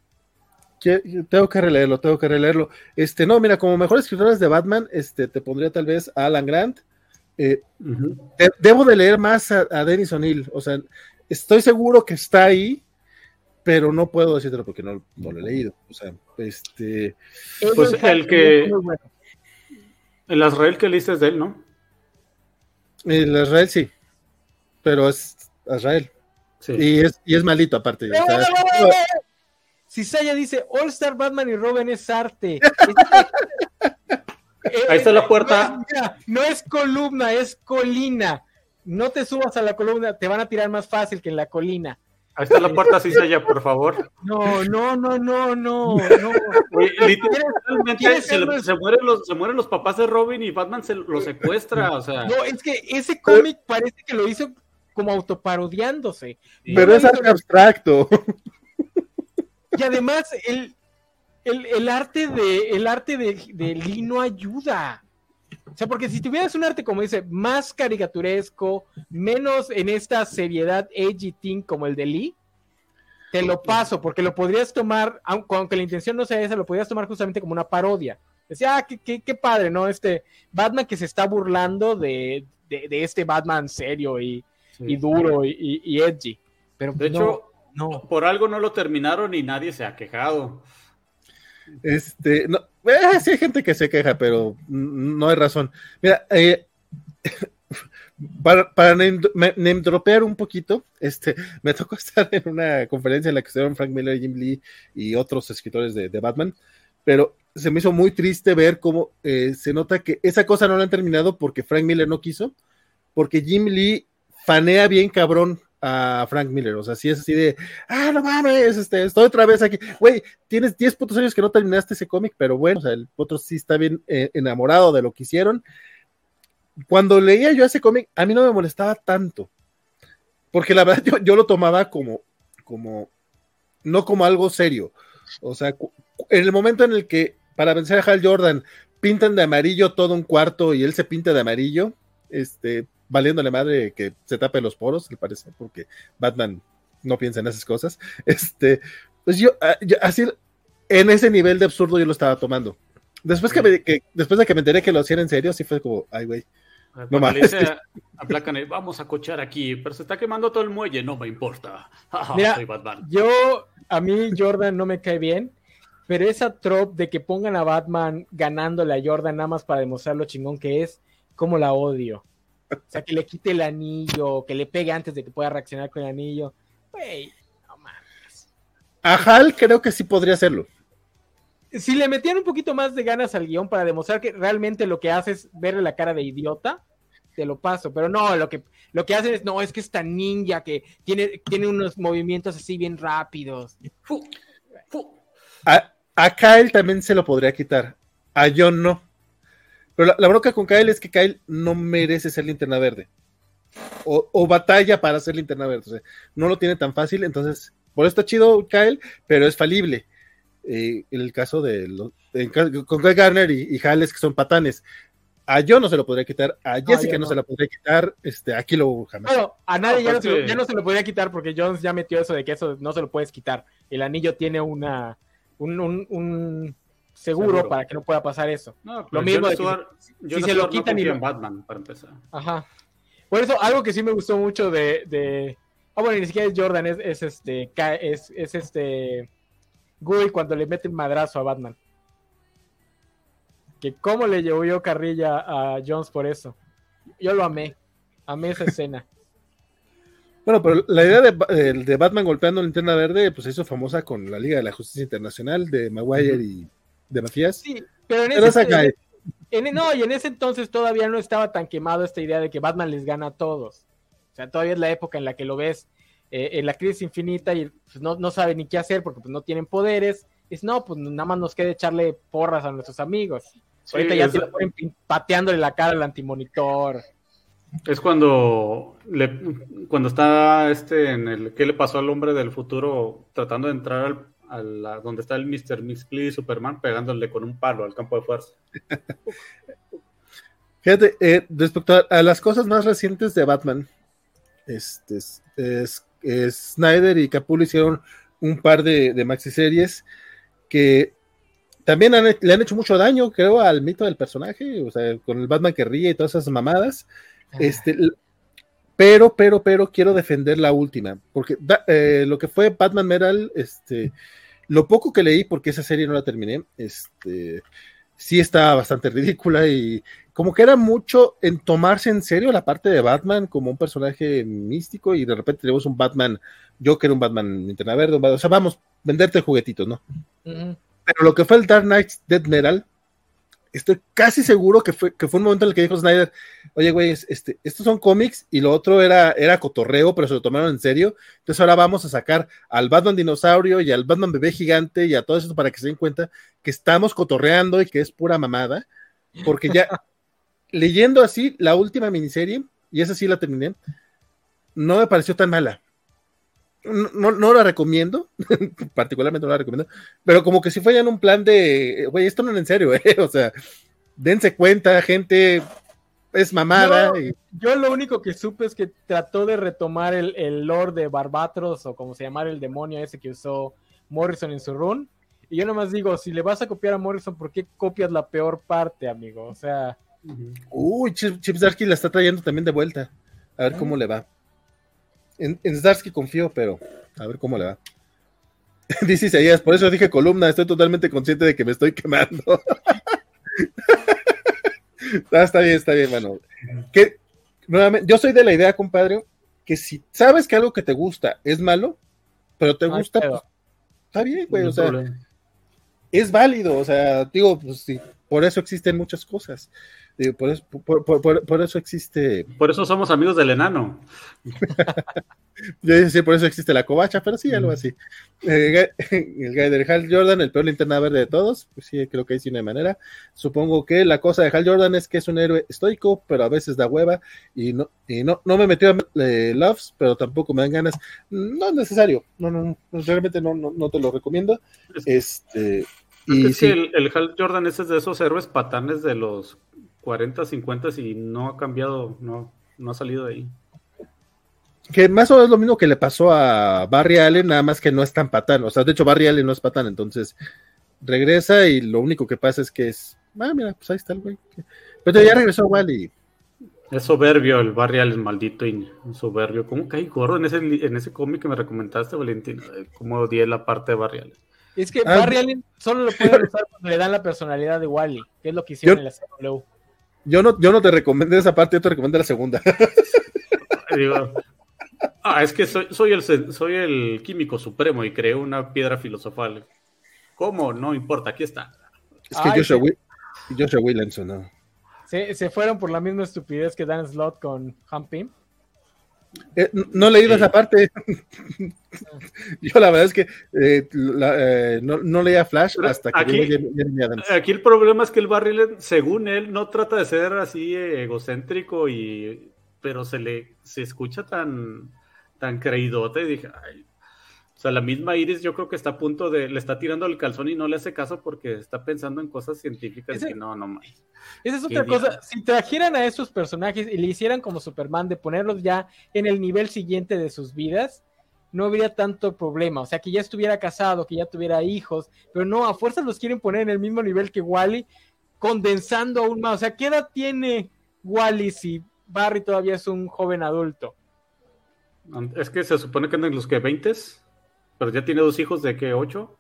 [SPEAKER 4] Tengo que releerlo, tengo que releerlo. Este, no, mira, como mejores escritores de Batman, este, te pondría tal vez a Alan Grant. Eh, debo de leer más a, Dennis O'Neill, o sea, estoy seguro que está ahí, pero no puedo decirlo porque no, lo he leído. O sea, este.
[SPEAKER 3] Pues el que. El Azrael que leíste es de él, ¿no?
[SPEAKER 4] El Israel sí, pero es Israel. Y, es, y es malito aparte.
[SPEAKER 2] Si Saya dice All Star Batman y Robin es arte. *laughs*
[SPEAKER 3] Ahí está la puerta.
[SPEAKER 2] No es, columna, es colina. No te subas a la columna, te van a tirar más fácil que en la colina.
[SPEAKER 3] Ahí está la puerta, sí, Saya, por favor.
[SPEAKER 2] No, no, no, no, no. no.
[SPEAKER 3] literalmente se, mueren los, se mueren los papás de Robin y Batman se lo secuestra, o sea.
[SPEAKER 2] No, es que ese cómic parece que lo hizo como autoparodiándose.
[SPEAKER 4] Pero es algo abstracto.
[SPEAKER 2] Y además, el, el, el arte de el arte de, de Lee no ayuda. O sea, porque si tuvieras un arte, como dice, más caricaturesco, menos en esta seriedad edgy thing como el de Lee, te lo paso, porque lo podrías tomar, aunque la intención no sea esa, lo podrías tomar justamente como una parodia. Decía, ah, qué, qué, padre, ¿no? Este Batman que se está burlando de, de, este Batman serio y, y duro y, y, edgy. Pero
[SPEAKER 3] de hecho, no. por algo no lo terminaron y nadie se ha quejado.
[SPEAKER 4] Este, no, eh, hay gente que se queja, pero no hay razón. Mira, eh, *laughs* para, para name, dropear un poquito, este, *laughs* me tocó estar en una conferencia en la que estuvieron Frank Miller, Jim Lee y otros escritores de, Batman, pero se me hizo muy triste ver cómo eh, se nota que esa cosa no la han terminado porque Frank Miller no quiso, porque Jim Lee fanea bien cabrón a Frank Miller. O sea, si es así de, ah, no mames, este, estoy otra vez aquí. Güey, tienes 10 putos años que no terminaste ese cómic, pero bueno, o sea, el otro sí está bien eh, enamorado de lo que hicieron. Cuando leía yo ese cómic, a mí no me molestaba tanto. Porque la verdad *laughs* yo, lo tomaba como, como, no como algo serio. O sea, en el momento en el que para vencer a Hal Jordan pintan de amarillo todo un cuarto y él se pinta de amarillo, este, valiéndole madre que se tape los poros, le parece, porque Batman no piensa en esas cosas. *laughs* Este, pues yo, ah, así, en ese nivel de absurdo yo lo estaba tomando. Después, que, me, después de que me enteré que lo hacían en serio, sí fue como, ay, güey.
[SPEAKER 5] No mames. vamos a cochar aquí, pero se está quemando todo el muelle, no me importa. *laughs*
[SPEAKER 2] Soy Batman. Yo, a mí Jordan no me cae bien, pero esa trope de que pongan a Batman ganándole a Jordan nada más para demostrar lo chingón que es, como la odio. O sea, que le quite el anillo, que le pegue antes de que pueda reaccionar con el anillo. Güey, no mames.
[SPEAKER 4] A Hal creo que sí podría hacerlo.
[SPEAKER 2] Si le metían un poquito más de ganas al guion para demostrar que realmente lo que hace es verle la cara de idiota, te lo paso. Pero no, lo que, lo que hacen es, no, es que esta ninja que tiene, tiene unos movimientos así bien rápidos.
[SPEAKER 4] A, a Kyle también se lo podría quitar. A John no. Pero la, bronca con Kyle es que Kyle no merece ser linterna verde. O, batalla para ser linterna verde. O sea, no lo tiene tan fácil. Entonces, por eso está chido Kyle, pero es falible. Eh, en el caso de con Guy Garner y, y Hales, que son patanes. A yo no se lo podría quitar, a Jessica no. se la podría quitar, este, aquí lo jamás.
[SPEAKER 2] Bueno, a nadie ya no, se lo, ya no, se lo, podría quitar porque Jones ya metió eso de que eso no se lo puedes quitar. El anillo tiene una un, un, un seguro, para que no pueda pasar eso. lo mismo de
[SPEAKER 5] si, se lo quitan y en Batman para empezar.
[SPEAKER 2] Ajá. Por eso algo que sí me gustó mucho de, de... ah bueno ni siquiera es Jordan es, es este es, es este Guy cuando le mete el madrazo a Batman. Que cómo le llevó yo carrilla a Jones por eso. Yo lo amé. Amé esa escena. *laughs*
[SPEAKER 4] Bueno, pero la idea de, de, Batman golpeando la linterna verde, pues se hizo famosa con la Liga de la Justicia Internacional de Maguire y de Matías.
[SPEAKER 2] Sí, pero en ese, en, no, y en ese entonces todavía no estaba tan quemado esta idea de que Batman les gana a todos. O sea, todavía es la época en la que lo ves eh, en la crisis infinita y pues, no, no sabe ni qué hacer porque pues, no tienen poderes. Es no, pues nada más nos queda echarle porras a nuestros amigos. Ahorita ya se lo ponen pateándole la cara al antimonitor.
[SPEAKER 3] Es cuando le, cuando está este en el ¿qué le pasó al hombre del futuro tratando de entrar al a la, donde está el Mr. Mixplay Superman pegándole con un palo al campo de fuerza. *laughs*
[SPEAKER 4] Fíjate, eh, respecto a, las cosas más recientes de Batman, este, es, Snyder y Capullo hicieron un par de, de maxi series que también le han hecho mucho daño, creo, al mito del personaje, o sea, con el Batman que ríe y todas esas mamadas. Este, pero, pero, pero quiero defender la última, porque eh, lo que fue Batman Metal, este, lo poco que leí, porque esa serie no la terminé, este, sí está bastante ridícula y como que era mucho en tomarse en serio la parte de Batman como un personaje místico y de repente tenemos un Batman, yo que era un Batman linterna verde, o sea, vamos, venderte juguetitos, ¿no? Pero lo que fue el Dark Knight Dead Metal, estoy casi seguro que fue, que fue un momento en el que dijo Snyder, oye, güey, este, estos son cómics y lo otro era, era cotorreo, pero se lo tomaron en serio. Entonces ahora vamos a sacar al Batman dinosaurio y al Batman bebé gigante y a todo eso para que se den cuenta que estamos cotorreando y que es pura mamada. Porque ya, *laughs* leyendo así la última miniserie, y esa sí la terminé, no me pareció tan mala. No, no, la recomiendo, *laughs* particularmente no la recomiendo, pero como que si fue ya en un plan de, güey, esto no es en serio, *laughs* ¿eh? o sea, dense cuenta, gente, es mamada.
[SPEAKER 2] Yo, lo único que supe es que trató de retomar el, el lore de Barbatros, o como se llamara el demonio ese que usó Morrison en su run, y yo nomás digo, si le vas a copiar a Morrison, ¿por qué copias la peor parte, amigo? O sea...
[SPEAKER 4] Uy, Chip la está trayendo también de vuelta, a ver cómo le va. En, en Starsky confío, pero a ver cómo le va. *laughs* Dice Isaías, por eso dije columna, estoy totalmente consciente de que me estoy quemando. *laughs* Ah, está bien, está bien, mano. Que, nuevamente, yo soy de la idea, compadre, que si sabes que algo que te gusta es malo, pero te gusta, pues, está bien, güey, o sea, es válido, o sea, digo, pues sí, por eso existen muchas cosas. Por, eso, por, eso existe.
[SPEAKER 3] Por eso somos amigos del enano. *laughs*
[SPEAKER 4] Yo decía, por eso existe la covacha, pero sí, algo así. El guy *laughs* de Hal Jordan, el peor linterna verde de todos, pues sí, creo que hay sí una manera. Supongo que la cosa de Hal Jordan es que es un héroe estoico, pero a veces da hueva y no, y no, no me metió a eh, Loves, pero tampoco me dan ganas. No es necesario, no, no, realmente no, no, te lo recomiendo. Este.
[SPEAKER 3] Y sí, el, el Hal Jordan ese es de esos héroes patanes de los 40, 50 y no ha cambiado, no, no ha salido de ahí.
[SPEAKER 4] Que más o menos lo mismo que le pasó a Barry Allen, nada más que no es tan patán. O sea, de hecho, Barry Allen no es patán, entonces regresa y lo único que pasa es que es. Ah, mira, pues ahí está el güey. Pero ya regresó Wally.
[SPEAKER 3] Es soberbio el Barry Allen, maldito y soberbio. ¿Cómo cae gordo en ese, en ese cómic que me recomendaste, Valentín? ¿Cómo odié la parte de Barry Allen?
[SPEAKER 2] Es que ah, Barry Allen solo lo puede *laughs* usar cuando le dan la personalidad de Wally, que es lo que hicieron en la CW.
[SPEAKER 4] Yo no, yo no te recomendé esa parte, yo te recomendé la segunda. *laughs*
[SPEAKER 3] ah, es que soy, soy, el, soy el químico supremo y creé una piedra filosofal. ¿Cómo? No importa, aquí está.
[SPEAKER 4] Es que Joshua, Williamson, ¿no?
[SPEAKER 2] Se, fueron por la misma estupidez que Dan Slot con Humping.
[SPEAKER 4] Eh, no he leído esa parte. *laughs* Yo la verdad es que eh, eh, no, leía Flash hasta que
[SPEAKER 3] aquí, aquí el problema es que el Barry, según él, no trata de ser así egocéntrico y pero se le se escucha tan tan creídote y dije, o sea, la misma Iris yo creo que está a punto de, le está tirando el calzón y no le hace caso porque está pensando en cosas científicas y no, no más.
[SPEAKER 2] Esa es otra cosa, si trajeran a esos personajes y le hicieran como Superman de ponerlos ya en el nivel siguiente de sus vidas, no habría tanto problema. O sea, que ya estuviera casado, que ya tuviera hijos, pero no, a fuerzas los quieren poner en el mismo nivel que Wally, condensando aún más. O sea, ¿qué edad tiene Wally si Barry todavía es un joven adulto?
[SPEAKER 3] Es que se supone que en los que 20 pero ya tiene dos hijos de que ocho.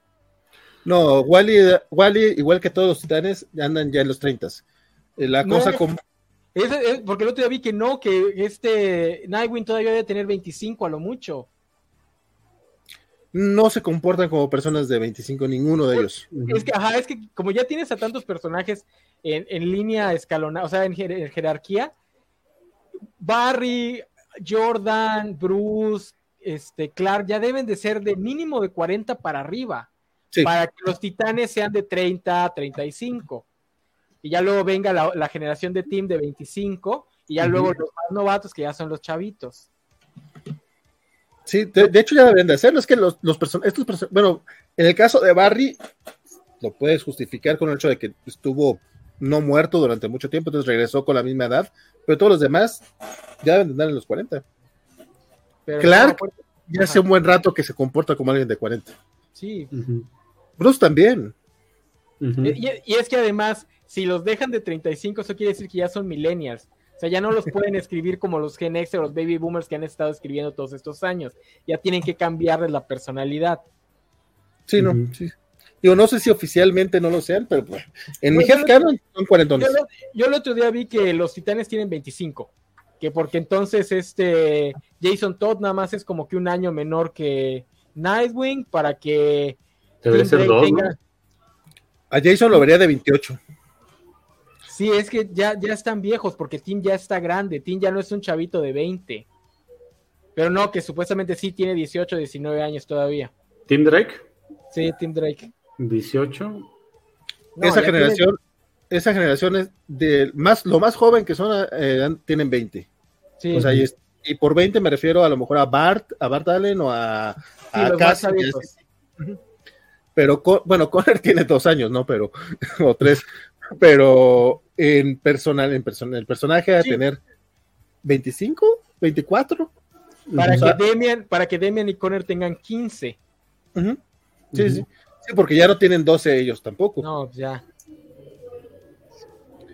[SPEAKER 4] No, Wally, Wally, igual que todos los titanes, andan ya en los 30. Eh, la cosa como.
[SPEAKER 2] porque el otro día vi que no, que este Nightwing todavía debe tener 25 a lo mucho.
[SPEAKER 4] No se comportan como personas de 25, ninguno de ellos.
[SPEAKER 2] Es que, ajá, es que como ya tienes a tantos personajes en, línea escalonada, o sea, en, en jerarquía, Barry, Jordan, Bruce, este, Clark ya deben de ser de mínimo de 40 para arriba, para que los titanes sean de 30 35. Y ya luego venga la, generación de Team de 25, y ya luego los más novatos que ya son los chavitos.
[SPEAKER 4] Sí, de, hecho ya deben de hacerlo, es que los, los estos bueno, en el caso de Barry, lo puedes justificar con el hecho de que estuvo no muerto durante mucho tiempo, entonces regresó con la misma edad, pero todos los demás ya deben de andar en los 40. Clark ya hace un buen rato que se comporta como alguien de 40.
[SPEAKER 2] Sí.
[SPEAKER 4] Bruce también.
[SPEAKER 2] y, es que además, si los dejan de 35, eso quiere decir que ya son millennials. O sea, ya no los pueden *laughs* escribir como los Gen X o los Baby Boomers que han estado escribiendo todos estos años. Ya tienen que cambiarles la personalidad.
[SPEAKER 4] Sí, no, sí. Yo no sé si oficialmente no lo sean, pero pues, en mi jefe son 40.
[SPEAKER 2] Yo, yo el otro día vi que los titanes tienen 25 que porque entonces este Jason Todd nada más es como que un año menor que Nightwing para que
[SPEAKER 4] a Jason lo vería de 28.
[SPEAKER 2] Sí, es que ya, ya están viejos porque Tim ya está grande, Tim ya no es un chavito de 20. Pero no, que supuestamente sí tiene 18, 19 años todavía.
[SPEAKER 3] ¿Tim Drake?
[SPEAKER 2] Sí, Tim Drake.
[SPEAKER 3] 18.
[SPEAKER 4] Esa generación, esa generación es de más, lo más joven que son, eh, tienen 20. Sí. O sea, y, por 20 me refiero a lo mejor a Bart, a Bart Allen o a, a Pero, bueno, Conner *laughs* tiene dos años, ¿no? Pero, o tres. Pero en personal, en persona, el personaje a tener 25, 24.
[SPEAKER 2] Para, que Demian, para que Demian y Conner tengan 15.
[SPEAKER 4] Sí, sí. Sí, porque ya no tienen 12 ellos tampoco.
[SPEAKER 2] No, ya.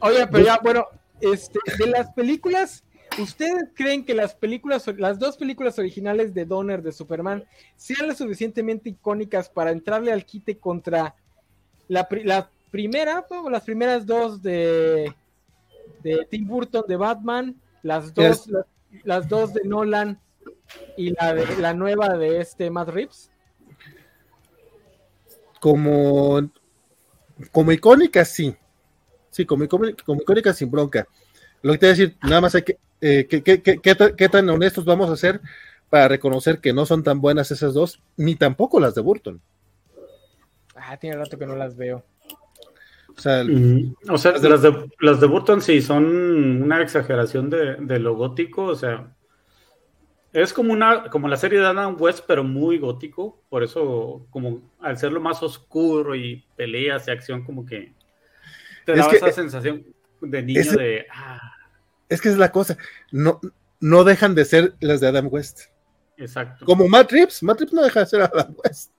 [SPEAKER 2] Oye, pero ya, bueno, este, de las películas, ¿ustedes creen que las películas, las dos películas originales de Donner de Superman sean lo suficientemente icónicas para entrarle al quite contra la, primera, o las primeras dos de, de Tim Burton de Batman, las dos, las, dos de Nolan y la de la nueva de este Matt Reeves?
[SPEAKER 4] Como, como icónicas, sí Sí, como, icónica sin bronca. Lo que te voy a decir, nada más hay que, eh, ¿qué, tan honestos vamos a ser para reconocer que no son tan buenas esas dos, ni tampoco las de Burton.
[SPEAKER 2] Ah, tiene rato que no las veo.
[SPEAKER 3] O sea, las, de, las, de, Burton sí son una exageración de, de, lo gótico, o sea, es como una como la serie de Adam West, pero muy gótico, por eso como al ser lo más oscuro y peleas y acción como que te da esa sensación de niño de ah.
[SPEAKER 4] Es que es la cosa, no no dejan de ser las de Adam West.
[SPEAKER 3] Exacto.
[SPEAKER 4] Como Matt Reeves, Matt Reeves no deja de ser Adam West.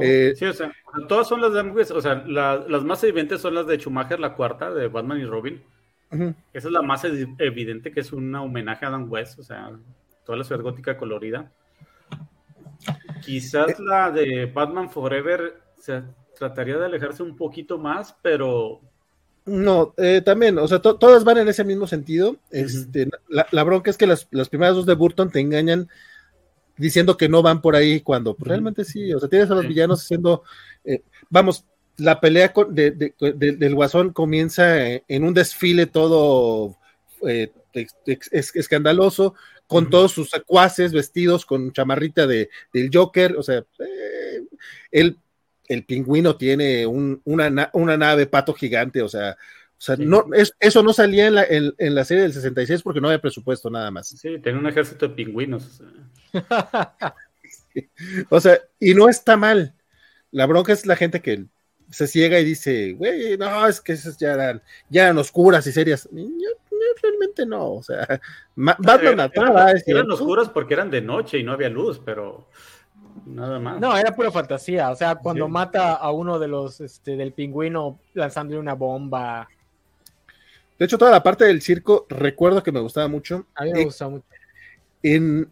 [SPEAKER 3] Eh, sí, o sea, todas son las de Adam West, o sea, las más evidentes son las de Schumacher, la cuarta, de Batman y Robin. Esa es la más evidente que es un homenaje a Adam West, o sea, toda la ciudad gótica colorida. Quizás eh. la de Batman Forever se trataría de alejarse un poquito más, pero...
[SPEAKER 4] No, eh, también, o sea, todas van en ese mismo sentido. Este, la, bronca es que las, primeras dos de Burton te engañan diciendo que no van por ahí cuando pues, realmente sí, o sea, tienes a los villanos haciendo, eh, vamos, la pelea del guasón comienza en un desfile todo escandaloso, con todos sus secuaces vestidos con chamarrita de, del Joker, o sea, eh, el, pingüino tiene una, nave pato gigante, o sea, o sea, no, eso no salía en la, en, la, serie del 66 porque no había presupuesto nada más.
[SPEAKER 3] Sí, tiene un ejército de pingüinos. *laughs*
[SPEAKER 4] o sea, y no está mal. La bronca es la gente que se ciega y dice, güey, no, es que esas ya eran, ya eran oscuras y serias realmente no, o sea, Batman
[SPEAKER 3] mataba. Eran, oscuros porque eran de noche y no había luz, pero nada más.
[SPEAKER 2] No, era pura fantasía, o sea, cuando mata a uno de los, este, del pingüino lanzándole una bomba.
[SPEAKER 4] De hecho, toda la parte del circo, recuerdo que me gustaba mucho.
[SPEAKER 2] A mí me gustaba mucho.
[SPEAKER 4] En,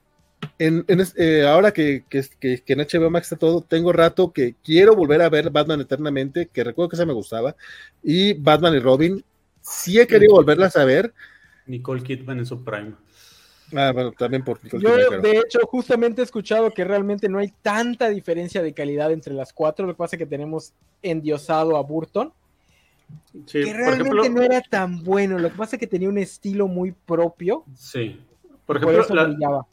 [SPEAKER 4] en, eh, ahora que, que, que, en HBO Max está todo, tengo rato que quiero volver a ver Batman Eternamente, que recuerdo que esa me gustaba, y Batman y Robin, sí he querido volverlas a ver.
[SPEAKER 3] Nicole Kidman en su prime.
[SPEAKER 4] Ah, bueno, también por
[SPEAKER 2] Yo, de hecho, justamente he escuchado que realmente no hay tanta diferencia de calidad entre las cuatro. Lo que pasa es que tenemos endiosado a Burton. que realmente no era tan bueno. Lo que pasa es que tenía un estilo muy propio.
[SPEAKER 3] Sí. Por ejemplo,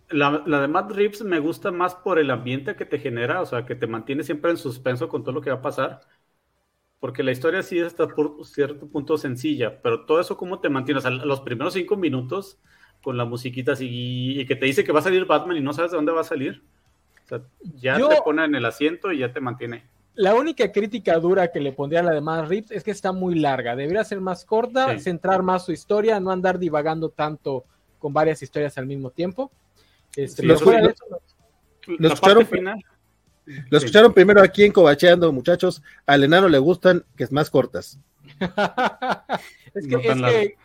[SPEAKER 3] la, la, de Matt Reeves me gusta más por el ambiente que te genera, o sea, que te mantiene siempre en suspenso con todo lo que va a pasar porque la historia sí está por cierto punto sencilla, pero todo eso cómo te mantienes, los primeros cinco minutos con la musiquita así y que te dice que va a salir Batman y no sabes de dónde va a salir. O sea, ya te pone en el asiento y ya te mantiene.
[SPEAKER 2] La única crítica dura que le pondría a la de Matt Reeves es que está muy larga. Debería ser más corta, centrar más su historia, no andar divagando tanto con varias historias al mismo tiempo.
[SPEAKER 4] Este, los, final lo escucharon primero aquí en Cobacheando, muchachos. Al enano le gustan que es más cortas. *laughs*
[SPEAKER 2] es que, es que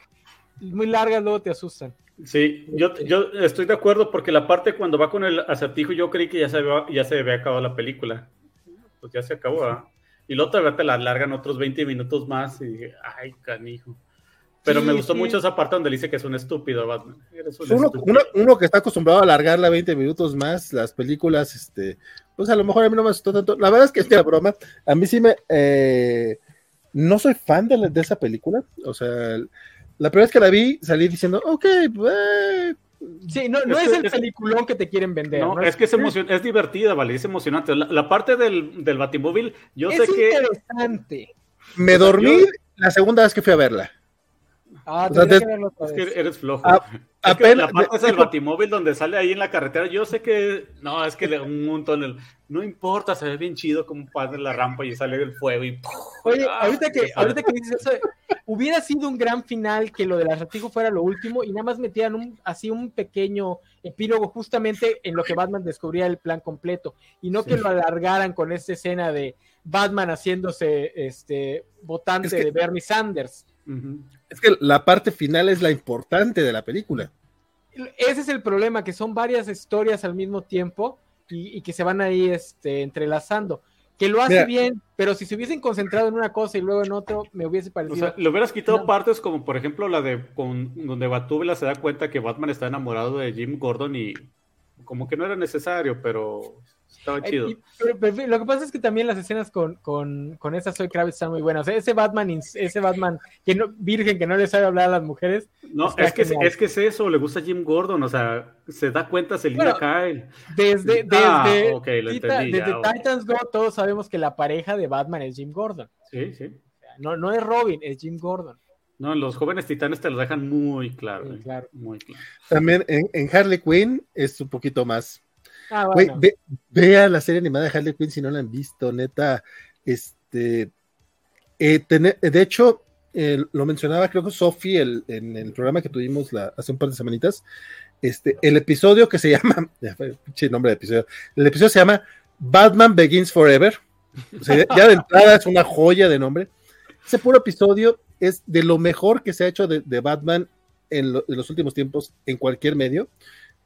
[SPEAKER 2] muy largas luego te asustan.
[SPEAKER 3] Sí, yo, yo estoy de acuerdo porque la parte cuando va con el acertijo yo creí que ya se había, ya se había acabado la película. Pues ya se acabó, Y luego todavía te la largan otros 20 minutos más y dije, ay, canijo. Pero me gustó mucho esa parte donde dice que es un estúpido Batman.
[SPEAKER 4] uno, que está acostumbrado a alargarla 20 minutos más, las películas, este, pues a lo mejor a mí no me asustó tanto. La verdad es que es la broma, a mí sí me... Eh, no soy fan de, de, esa película, o sea, la primera vez que la vi salí diciendo, ok,
[SPEAKER 2] eh, Sí, no, no es, el peliculón que te quieren vender.
[SPEAKER 3] No, es, que es, es divertida, vale, es emocionante. La, parte del, del Batimóvil, yo sé que.
[SPEAKER 2] Es interesante.
[SPEAKER 4] Me dormí la segunda vez que fui a verla.
[SPEAKER 3] Ah, es que eres flojo. Ah, la parte del batimóvil donde sale ahí en la carretera, yo sé que no, es que un montón, no importa, se ve bien chido como pasa la rampa y sale el fuego y
[SPEAKER 2] Oye, ah, ahorita que, ahorita que dices eso, hubiera sido un gran final que lo del acertijo fuera lo último y nada más metieran un, así un pequeño epílogo justamente en lo que Batman descubría el plan completo y no que lo alargaran con esta escena de Batman haciéndose este votante de Bernie Sanders.
[SPEAKER 4] Es que la parte final es la importante de la película.
[SPEAKER 2] Ese es el problema, que son varias historias al mismo tiempo y, que se van ahí este, entrelazando. Que lo hace bien, pero si se hubiesen concentrado en una cosa y luego en otro, me hubiese parecido.
[SPEAKER 3] O sea, le hubieras quitado partes como, por ejemplo, la de con, donde Batúbela se da cuenta que Batman está enamorado de Jim Gordon y como que no era necesario, pero
[SPEAKER 5] Estaba chido.
[SPEAKER 2] lo que pasa es que también las escenas con, con, con esa Soy Kravitz están muy buenas. ese Batman, ese Batman que no, virgen que no le sabe hablar a las mujeres.
[SPEAKER 5] No, es que, es que es eso, le gusta Jim Gordon, o sea, se da cuenta, se bueno, Kyle.
[SPEAKER 2] Desde, ah, desde, Titans Go, todos sabemos que la pareja de Batman es Jim Gordon.
[SPEAKER 5] Sí, sí.
[SPEAKER 2] No, no es Robin, es Jim Gordon.
[SPEAKER 5] No, los jóvenes titanes te lo dejan muy claro.
[SPEAKER 2] Eh, claro.
[SPEAKER 5] Muy claro.
[SPEAKER 4] También en, en Harley Quinn es un poquito más Ah, vea la serie animada de Harley Quinn si no la han visto, neta. Este, eh, de hecho, lo mencionaba, creo que Sophie en el programa que tuvimos hace un par de semanitas. Este, el episodio que se *laughs* llama, nombre de episodio, el episodio se llama Batman Begins Forever. ya de entrada es una joya de nombre. Ese puro episodio es de lo mejor que se ha hecho de, Batman en, los últimos tiempos en cualquier medio.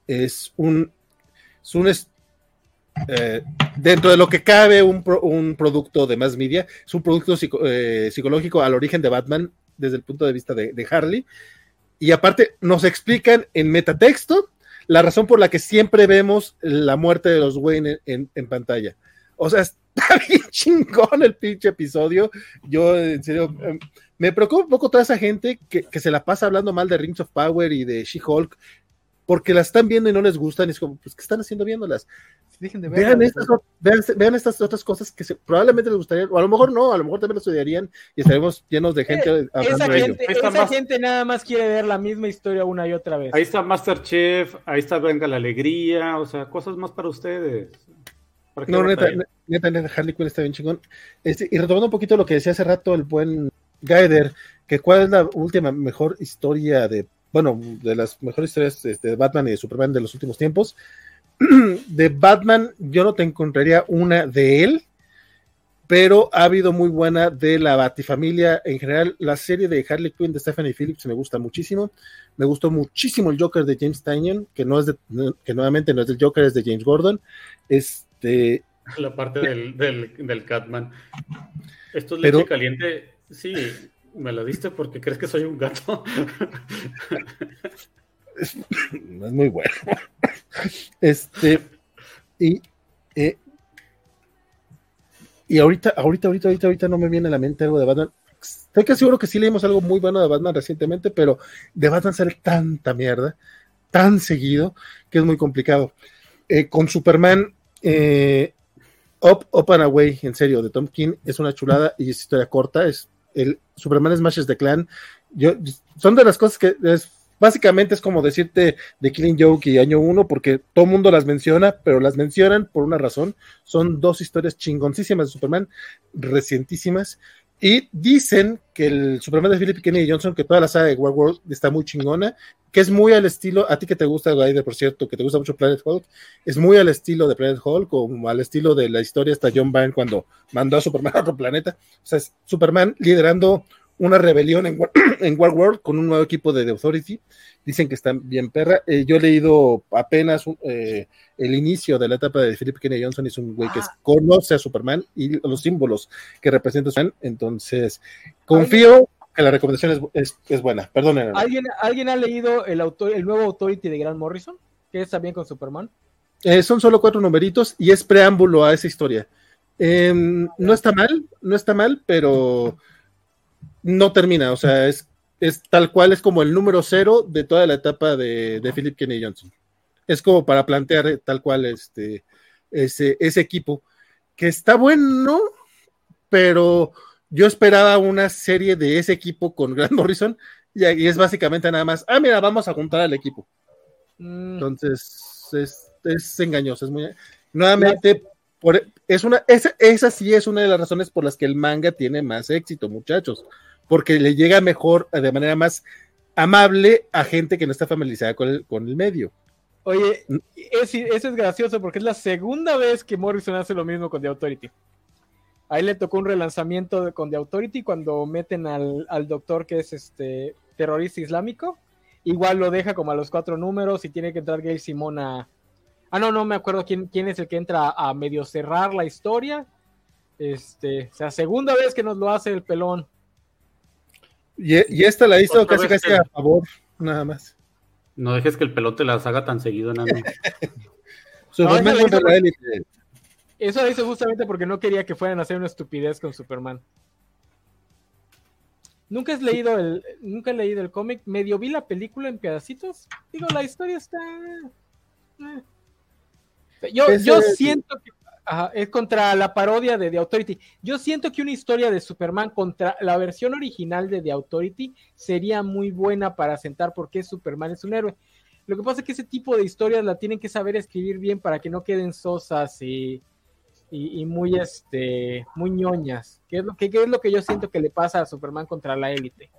[SPEAKER 4] Es un es un eh, dentro de lo que cabe un, producto de más media, es un producto eh, psicológico al origen de Batman desde el punto de vista de, Harley. Y aparte nos explican en metatexto la razón por la que siempre vemos la muerte de los Wayne en, pantalla. O sea, *laughs* está bien chingón el pinche episodio. Yo, en serio, em, me preocupa un poco toda esa gente que, que, se la pasa hablando mal de Rings of Power y de She-Hulk porque las están viendo y no les gustan, y es como, pues, ¿qué están haciendo viéndolas? Dejen de vean, estas, vean, estas otras cosas que probablemente les gustaría, o a lo mejor no, a lo mejor también las estudiarían y estaremos llenos de gente
[SPEAKER 2] eh, hablando esa de gente, Esa gente nada más quiere ver la misma historia una y otra vez.
[SPEAKER 5] Ahí está Masterchef, ahí está Venga la Alegría, o sea, cosas más para ustedes.
[SPEAKER 4] no, neta, neta, neta, Harley Quinn está bien chingón. Este, y retomando un poquito lo que decía hace rato el buen Gaider, que cuál es la última mejor historia de bueno, de las mejores historias este, de Batman y de Superman de los últimos tiempos. *clears throat* De Batman, yo no te encontraría una de él, pero ha habido muy buena de la Batifamilia en general. La serie de Harley Quinn de Stephanie Phillips me gusta muchísimo. Me gustó muchísimo el Joker de James Tynion, que no es de, que nuevamente no es del Joker, es de James Gordon. Este.
[SPEAKER 5] La parte del, del, Catman. Esto es leche caliente. Sí, me lo diste porque crees que soy un gato.
[SPEAKER 4] es, muy bueno. Este, y, eh, y ahorita, ahorita, ahorita, ahorita, ahorita no me viene a la mente algo de Batman. Estoy casi seguro que sí leímos algo muy bueno de Batman recientemente, pero de Batman sale tanta mierda, tan seguido, que es muy complicado. Eh, con Superman, eh, Up, Up and Away, en serio, de Tom King, es una chulada y es historia corta, es el Superman Smash de Clan, son de las cosas que es, básicamente es como decirte de Killing Joke y Año 1, porque todo el mundo las menciona, pero las mencionan por una razón. Son dos historias chingoncísimas de Superman, recientísimas, y dicen que el Superman de Philip Kennedy Johnson, que toda la saga de War World está muy chingona, que es muy al estilo, a ti que te gusta, Gaider, por cierto, que te gusta mucho Planet Hulk, es muy al estilo de Planet Hulk, como al estilo de la historia hasta John Byrne cuando mandó a Superman a otro planeta. O sea, es Superman liderando una rebelión en, *clears throat* en War World con un nuevo equipo de The Authority dicen que están bien perra. Eh, yo he leído apenas eh, el inicio de la etapa de Philip Kennedy Johnson, es un güey que ah. conoce a Superman y los símbolos que representa Superman, entonces confío que la recomendación es, es, buena. Perdónenme.
[SPEAKER 2] ¿Alguien, ¿Alguien ha leído el, autor, el nuevo Authority de Grant Morrison? Que está bien con Superman.
[SPEAKER 4] Eh, son solo cuatro numeritos y es preámbulo a esa historia. Em, no está mal, no está mal, pero no termina, o sea, es es tal cual, es como el número cero de toda la etapa de, de Philip Kennedy Johnson. Es como para plantear tal cual este, ese, ese equipo, que está bueno, pero yo esperaba una serie de ese equipo con Grant *laughs* Morrison y, es básicamente nada más, ah, mira, vamos a juntar al equipo. Mm. Entonces, es, es, engañoso, es muy... Nuevamente, por, es una, esa, esa sí es una de las razones por las que el manga tiene más éxito, muchachos porque le llega mejor, eh, de manera más amable a gente que no está familiarizada con el, con el medio.
[SPEAKER 2] Oye, mm. eso es gracioso porque es la segunda vez que Morrison hace lo mismo con The Authority. Ahí le tocó un relanzamiento con The Authority cuando meten al, doctor que es este terrorista islámico. Igual lo deja como a los cuatro números y tiene que entrar Gail Simón a... Ah, no, no me acuerdo quién, quién es el que entra a medio cerrar la historia. Este, o sea, segunda vez que nos lo hace el pelón.
[SPEAKER 4] Y, esta la hizo casi casi a favor, nada más.
[SPEAKER 5] No dejes que el pelote las haga tan seguido, nada más. *laughs*
[SPEAKER 2] no, Eso lo hizo justamente porque no quería que fueran a hacer una estupidez con Superman. Nunca has leído el, nunca he leído el cómic, medio vi la película en pedacitos. Digo, la historia está. eh. Yo, yo siento que es contra la parodia de The Authority. Yo siento que una historia de Superman contra la versión original de The Authority sería muy buena para sentar por qué Superman es un héroe. Lo que pasa es que ese tipo de historias la tienen que saber escribir bien para que no queden sosas y, y, muy este muy ñoñas. ¿Qué es, lo, ¿Qué es lo que yo siento que le pasa a Superman contra la élite?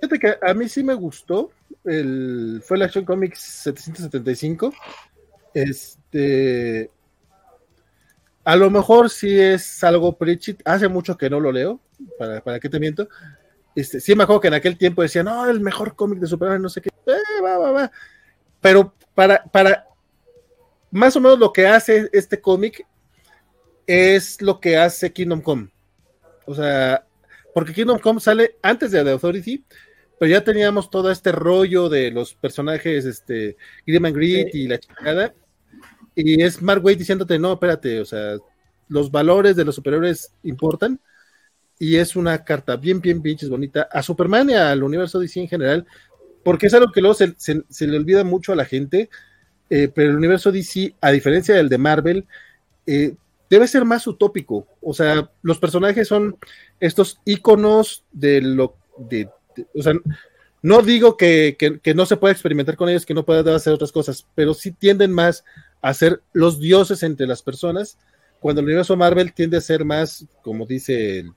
[SPEAKER 4] Fíjate que a mí sí me gustó. El, fue el Action Comics 775. Este. A lo mejor sí es algo Pritchett. Hace mucho que no lo leo. ¿Para, para qué te miento? Este, sí me acuerdo que en aquel tiempo decían, no, el mejor cómic de Superman, no sé qué. Eh, va, va, va. Pero para, para. Más o menos lo que hace este cómic es lo que hace Kingdom Come. O sea, porque Kingdom Come sale antes de The Authority, pero ya teníamos todo este rollo de los personajes, este, Grim and Grit sí. y la chingada, y es Mark Waid diciéndote, no, espérate, o sea, los valores de los superiores importan, y es una carta bien, bien pinches bonita a Superman y al universo DC en general, porque es algo que luego se, se, se le olvida mucho a la gente, eh, pero el universo DC, a diferencia del de Marvel, eh, debe ser más utópico. O sea, los personajes son estos íconos de lo. De, de, o sea, no digo que, que, que, no se pueda experimentar con ellos, que no pueda hacer otras cosas, pero sí tienden más a los dioses entre las personas, cuando el universo Marvel tiende a ser más, como dice el,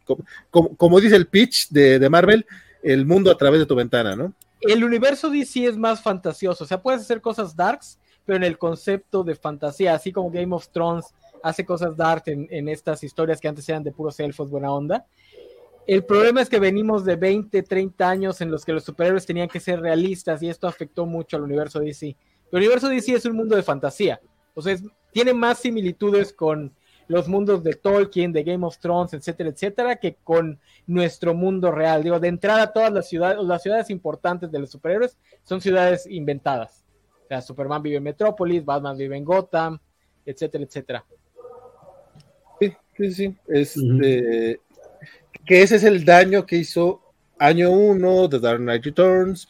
[SPEAKER 4] como, como dice el pitch de, de Marvel, el mundo a través de tu ventana, ¿no?
[SPEAKER 2] El universo DC es más fantasioso, o sea, puedes hacer cosas darks, pero en el concepto de fantasía, así como Game of Thrones hace cosas dark en, en, estas historias que antes eran de puros elfos buena onda. El problema es que venimos de 20, 30 años en los que los superhéroes tenían que ser realistas y esto afectó mucho al universo DC. El universo DC es un mundo de fantasía, o sea, es, tiene más similitudes con los mundos de Tolkien, de Game of Thrones, etcétera, etcétera, que con nuestro mundo real. Digo, de entrada todas las ciudades, las ciudades importantes de los superhéroes son ciudades inventadas. O sea, Superman vive en Metrópolis, Batman vive en Gotham, etcétera, etcétera.
[SPEAKER 4] Sí, sí, sí. Este, uh -huh. Que ese es el daño que hizo año 1 de Dark Knight Returns.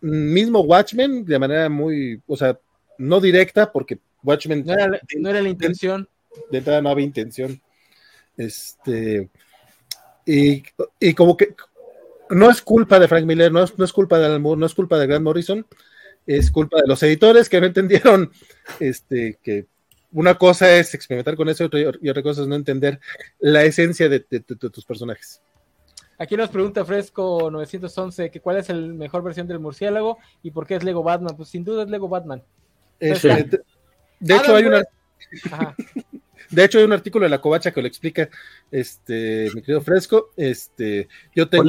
[SPEAKER 4] Mismo Watchmen, de manera muy, o sea, no directa, porque Watchmen.
[SPEAKER 2] No era, no era la intención.
[SPEAKER 4] De entrada no había intención. Este. Y, y, como que no es culpa de Frank Miller, no es, no es culpa de Alan Moore, no es culpa de Grant Morrison, es culpa de los editores que no entendieron este, que una cosa es experimentar con eso y otra cosa es no entender la esencia de, de, de, de tus personajes.
[SPEAKER 2] Aquí nos pregunta Fresco 911 que cuál es la mejor versión del murciélago y por qué es Lego Batman. Pues sin duda es Lego Batman.
[SPEAKER 4] Este, de, de hecho, hay una. *laughs* De hecho, hay un artículo de la Covacha que lo explica, este, mi querido Fresco. Este, yo tengo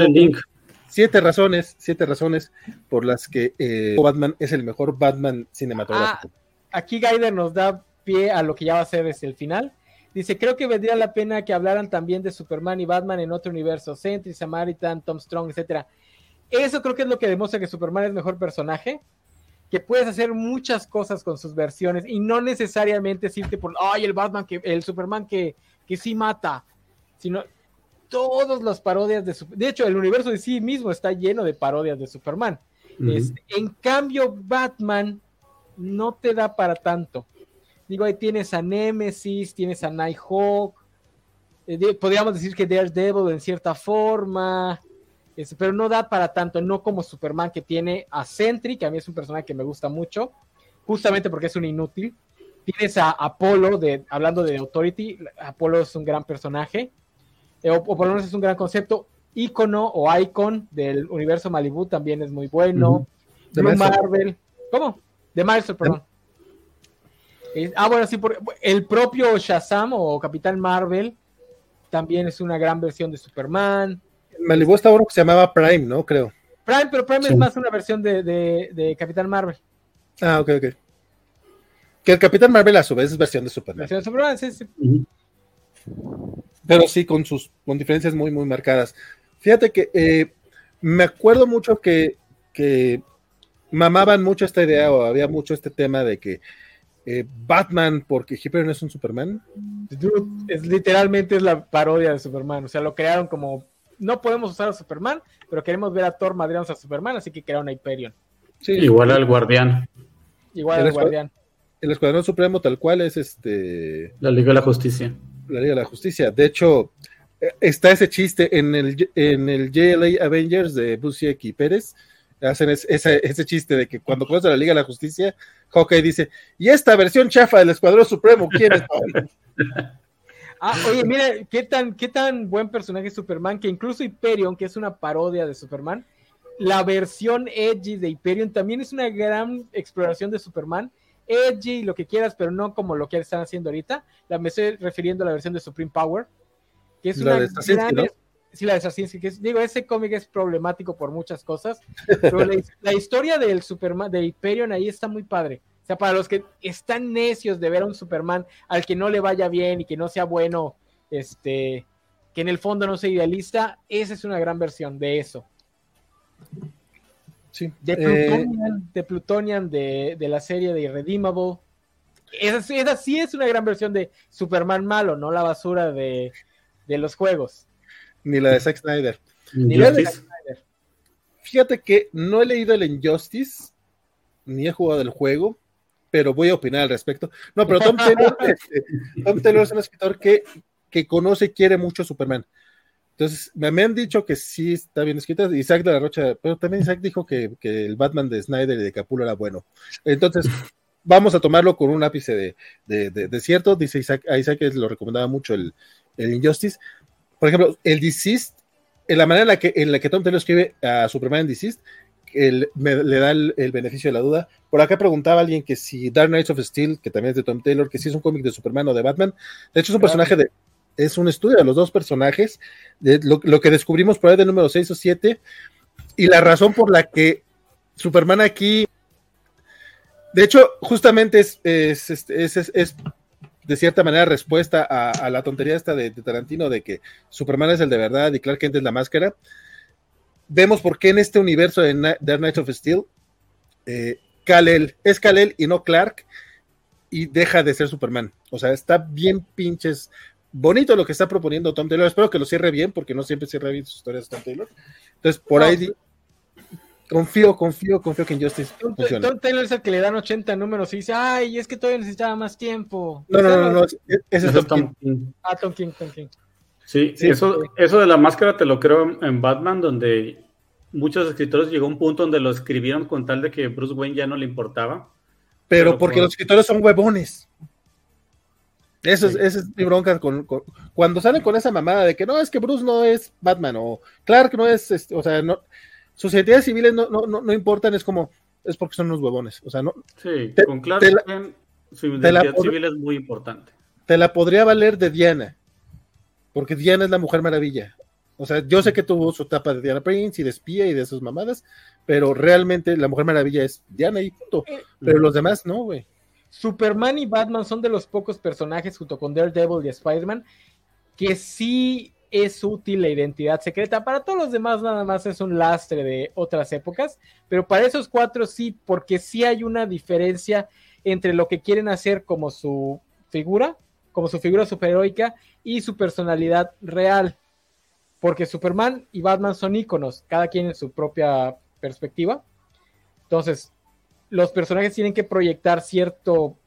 [SPEAKER 4] siete razones, siete razones por las que eh, Batman es el mejor Batman cinematográfico.
[SPEAKER 2] Ah, aquí Gaider nos da pie a lo que ya va a ser desde el final. Dice, creo que vendría la pena que hablaran también de Superman y Batman en otro universo, Sentry, Samaritan, Tom Strong, etcétera. Eso creo que es lo que demuestra que Superman es mejor personaje, que puedes hacer muchas cosas con sus versiones y no necesariamente decirte por, ay, el Batman, que, el Superman que, que sí mata, sino todas las parodias de De hecho, el universo de sí mismo está lleno de parodias de Superman. Uh -huh. en cambio, Batman no te da para tanto. Digo, ahí tienes a Nemesis, tienes a Nighthawk, eh, podríamos decir que Daredevil en cierta forma, es, pero no da para tanto, no como Superman que tiene a Sentry, que a mí es un personaje que me gusta mucho, justamente porque es un inútil. Tienes a Apolo, de, hablando de Authority, Apolo es un gran personaje, eh, o, o, por lo menos es un gran concepto. Icono o Icon del universo Malibu también es muy bueno. Uh -huh. De Marvel. ¿Cómo? De Milestone, perdón. Eh, ah, bueno, sí, por, el propio Shazam o Capitán Marvel también es una gran versión de Superman.
[SPEAKER 4] Malibu está uno que se llamaba Prime, ¿no? Creo.
[SPEAKER 2] Prime, pero Prime sí. es más una versión de, de, de, Capitán Marvel.
[SPEAKER 4] Ah, ok, ok. Que el Capitán Marvel a su vez es versión de Superman.
[SPEAKER 2] Versión de Superman, sí, sí. Uh
[SPEAKER 4] -huh. Pero sí, con sus con diferencias muy, muy marcadas. Fíjate que eh, me acuerdo mucho que, que mamaban mucho esta idea o había mucho este tema de que eh, Batman porque Hyperion es un Superman.
[SPEAKER 2] es literalmente es la parodia de Superman, o sea, lo crearon como no podemos usar a Superman, pero queremos ver a Thor madreamos a Superman, así que crearon a Hyperion.
[SPEAKER 5] igual al Guardián.
[SPEAKER 2] Igual al Guardián.
[SPEAKER 4] El Escuadrón Supremo tal cual es este
[SPEAKER 5] la Liga de la Justicia.
[SPEAKER 4] La Liga de la Justicia. De hecho, eh, está ese chiste en el en el JLA Avengers de Bruce y Pérez hacen ese, ese, chiste de que cuando conoce la Liga de la Justicia, Hawkeye dice, y esta versión chafa del Escuadrón Supremo, ¿quién es? *laughs*
[SPEAKER 2] ah, oye, mire, qué tan, qué tan buen personaje es Superman, que incluso Hyperion, que es una parodia de Superman, la versión edgy de Hyperion también es una gran exploración de Superman, edgy, lo que quieras, pero no como lo que están haciendo ahorita. La, me estoy refiriendo a la versión de Supreme Power, que es una gran, sí, la de que digo, ese cómic es problemático por muchas cosas, pero la, historia del Superman, de Hyperion ahí está muy padre. O sea, para los que están necios de ver a un Superman al que no le vaya bien y que no sea bueno, este, que en el fondo no sea idealista, esa es una gran versión de eso.
[SPEAKER 4] Sí.
[SPEAKER 2] De Plutonian, de, Plutonian de, la serie de Irredeemable. Esa, esa, sí es una gran versión de Superman malo, no la basura de, de los juegos
[SPEAKER 4] ni la de Zack Snyder. Fíjate que no he leído el Injustice, ni he jugado el juego, pero voy a opinar al respecto. No, pero Tom Taylor, *laughs* este, Tom Taylor es un escritor que, que conoce y quiere mucho a Superman. Entonces, me, han dicho que sí está bien escrito, Isaac de la Rocha, pero también Isaac dijo que, el Batman de Snyder y de Capullo era bueno. Entonces, vamos a tomarlo con un ápice de, de, cierto. Dice Isaac, a Isaac lo recomendaba mucho el, el Injustice, por ejemplo, el Deceased, en la manera en la que, en la que Tom Taylor escribe a Superman en Deceased, le da el, beneficio de la duda. Por acá preguntaba alguien que si Dark Knights of Steel, que también es de Tom Taylor, que si es un cómic de Superman o de Batman. De hecho, es un personaje de. Es un estudio de los dos personajes, de lo, que descubrimos por ahí de número 6 o 7, y la razón por la que Superman aquí. De hecho, justamente es, es, es, es de cierta manera respuesta a, la tontería esta de, Tarantino de que Superman es el de verdad y Clark Kent es la máscara. Vemos por qué en este universo de Dark Knight of Steel, eh, Kal-El es Kal-El y no Clark y deja de ser Superman. O sea, está bien pinches bonito lo que está proponiendo Tom Taylor. Espero que lo cierre bien porque no siempre cierra bien sus historias Tom Taylor. Entonces, por ahí confío, confío, confío que Injustice funcione.
[SPEAKER 2] Tom Taylor es el que le dan 80 números y dice, ay, es que todavía necesitaba más tiempo.
[SPEAKER 4] No, no, no, no, ese es Tom,
[SPEAKER 2] King. Ah, Tom King, Tom King.
[SPEAKER 5] Sí, eso, eso de la máscara te lo creo en Batman, donde muchos escritores llegó a un punto donde lo escribieron con tal de que Bruce Wayne ya no le importaba.
[SPEAKER 4] Pero, porque los escritores son huevones. Eso es, esa es mi bronca con, cuando salen con esa mamada de que no, es que Bruce no es Batman o Clark no es, este, o sea, no, sus identidades civiles no, no, no, importan, es como, es porque son unos huevones. O sea, no.
[SPEAKER 5] Sí, con Clark su identidad civil es muy importante.
[SPEAKER 4] Te la podría valer de Diana, porque Diana es la mujer maravilla. O sea, yo sé que tuvo su etapa de Diana Prince y de espía y de sus mamadas, pero realmente la mujer maravilla es Diana y punto. Eh, pero los demás no, güey.
[SPEAKER 2] Superman y Batman son de los pocos personajes junto con Daredevil y Spider-Man que sí es útil la identidad secreta. Para todos los demás nada más es un lastre de otras épocas, pero para esos cuatro sí, porque sí hay una diferencia entre lo que quieren hacer como su figura, como su figura superheroica y su personalidad real. Porque Superman y Batman son íconos, cada quien en su propia perspectiva. Entonces, los personajes tienen que proyectar cierto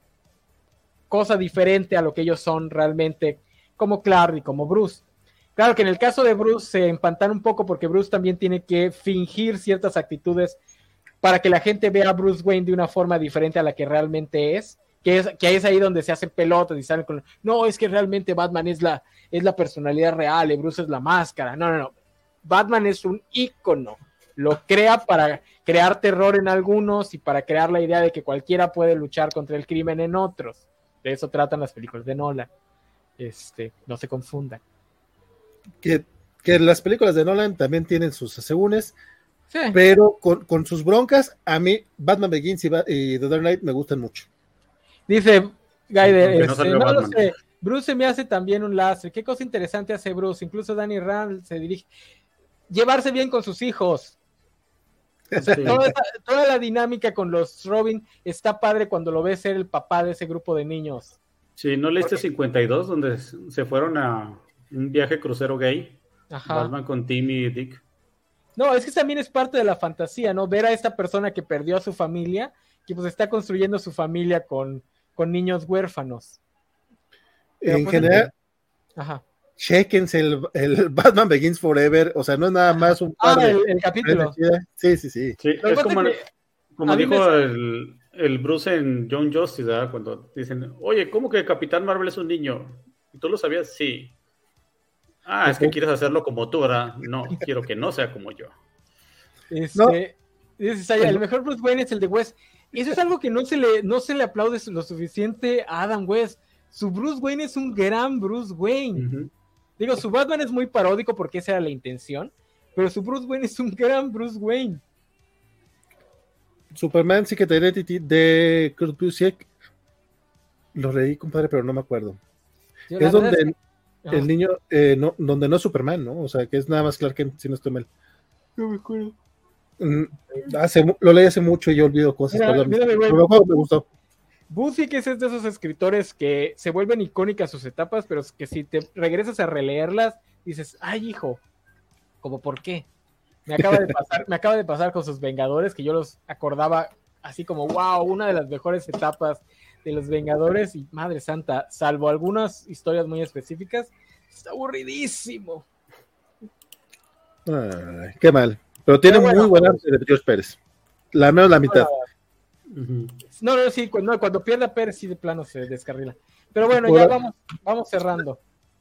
[SPEAKER 2] cosa diferente a lo que ellos son realmente, como Clark y como Bruce. Claro que en el caso de Bruce se empantana un poco porque Bruce también tiene que fingir ciertas actitudes para que la gente vea a Bruce Wayne de una forma diferente a la que realmente es. Que es, que es ahí donde se hacen pelotas y salen con. No, es que realmente Batman es la, es la personalidad real y Bruce es la máscara. No, no, no. Batman es un ícono. Lo crea para crear terror en algunos y para crear la idea de que cualquiera puede luchar contra el crimen en otros. De eso tratan las películas de Nolan. Este, no se confundan
[SPEAKER 4] que, las películas de Nolan también tienen sus asegúnes, pero con, sus broncas, a mí Batman Begins y, The Dark Knight me gustan mucho.
[SPEAKER 2] Dice Gaider, este, Bruce se me hace también un lastre. Qué cosa interesante hace Bruce. Incluso Danny Rand se dirige. Llevarse bien con sus hijos. toda, la dinámica con los Robin está padre cuando lo ves ser el papá de ese grupo de niños.
[SPEAKER 3] Sí, ¿no leíste 52 donde se fueron a un viaje crucero gay? Ajá. con Timmy y Dick.
[SPEAKER 2] No, es que también es parte de la fantasía, ¿no? Ver a esta persona que perdió a su familia, que pues está construyendo su familia con, con niños huérfanos.
[SPEAKER 4] en pues, general, ajá. chequense el, el, *laughs* Batman Begins Forever, o sea, no es nada más un
[SPEAKER 2] ah, el, capítulo.
[SPEAKER 4] Sí, sí, sí.
[SPEAKER 3] es como, como dijo el, el, Bruce en John Justice, ¿verdad? Cuando dicen, oye, ¿cómo que Capitán Marvel es un niño? ¿Y tú lo sabías? Sí. Ah, es que quieres hacerlo como tú, ¿verdad? No, *laughs* quiero que no sea como yo.
[SPEAKER 2] Este, el mejor Bruce Wayne es el de West. Y eso es algo que no se le, no se le aplaude lo suficiente a Adam West. Su Bruce Wayne es un gran Bruce Wayne. Digo, su Batman es muy paródico porque esa era la intención, pero su Bruce Wayne es un gran Bruce Wayne.
[SPEAKER 4] Superman Secret Identity de Kurt Busiek. Lo leí, compadre, pero no me acuerdo. es donde, el niño, eh, no, donde no es Superman, ¿no? O sea, que es nada más Clark Kent, si no estoy mal.
[SPEAKER 2] No me acuerdo.
[SPEAKER 4] Mm, hace, lo leí hace mucho y yo olvido cosas. Mira, mira, me, me gustó.
[SPEAKER 2] que es de esos escritores que se vuelven icónicas sus etapas, pero que si te regresas a releerlas, dices, ay, hijo, ¿como por qué? Me acaba de pasar, me acaba de pasar con sus Vengadores, que yo los acordaba así como, wow, una de las mejores etapas de los Vengadores y Madre Santa, salvo algunas historias muy específicas, está aburridísimo.
[SPEAKER 4] qué mal. Pero tiene muy buena arte de Dios Pérez. La menos la mitad.
[SPEAKER 2] No, no, sí, cuando, cuando pierda Pérez sí de plano se descarrila. Pero bueno, ya vamos, vamos cerrando.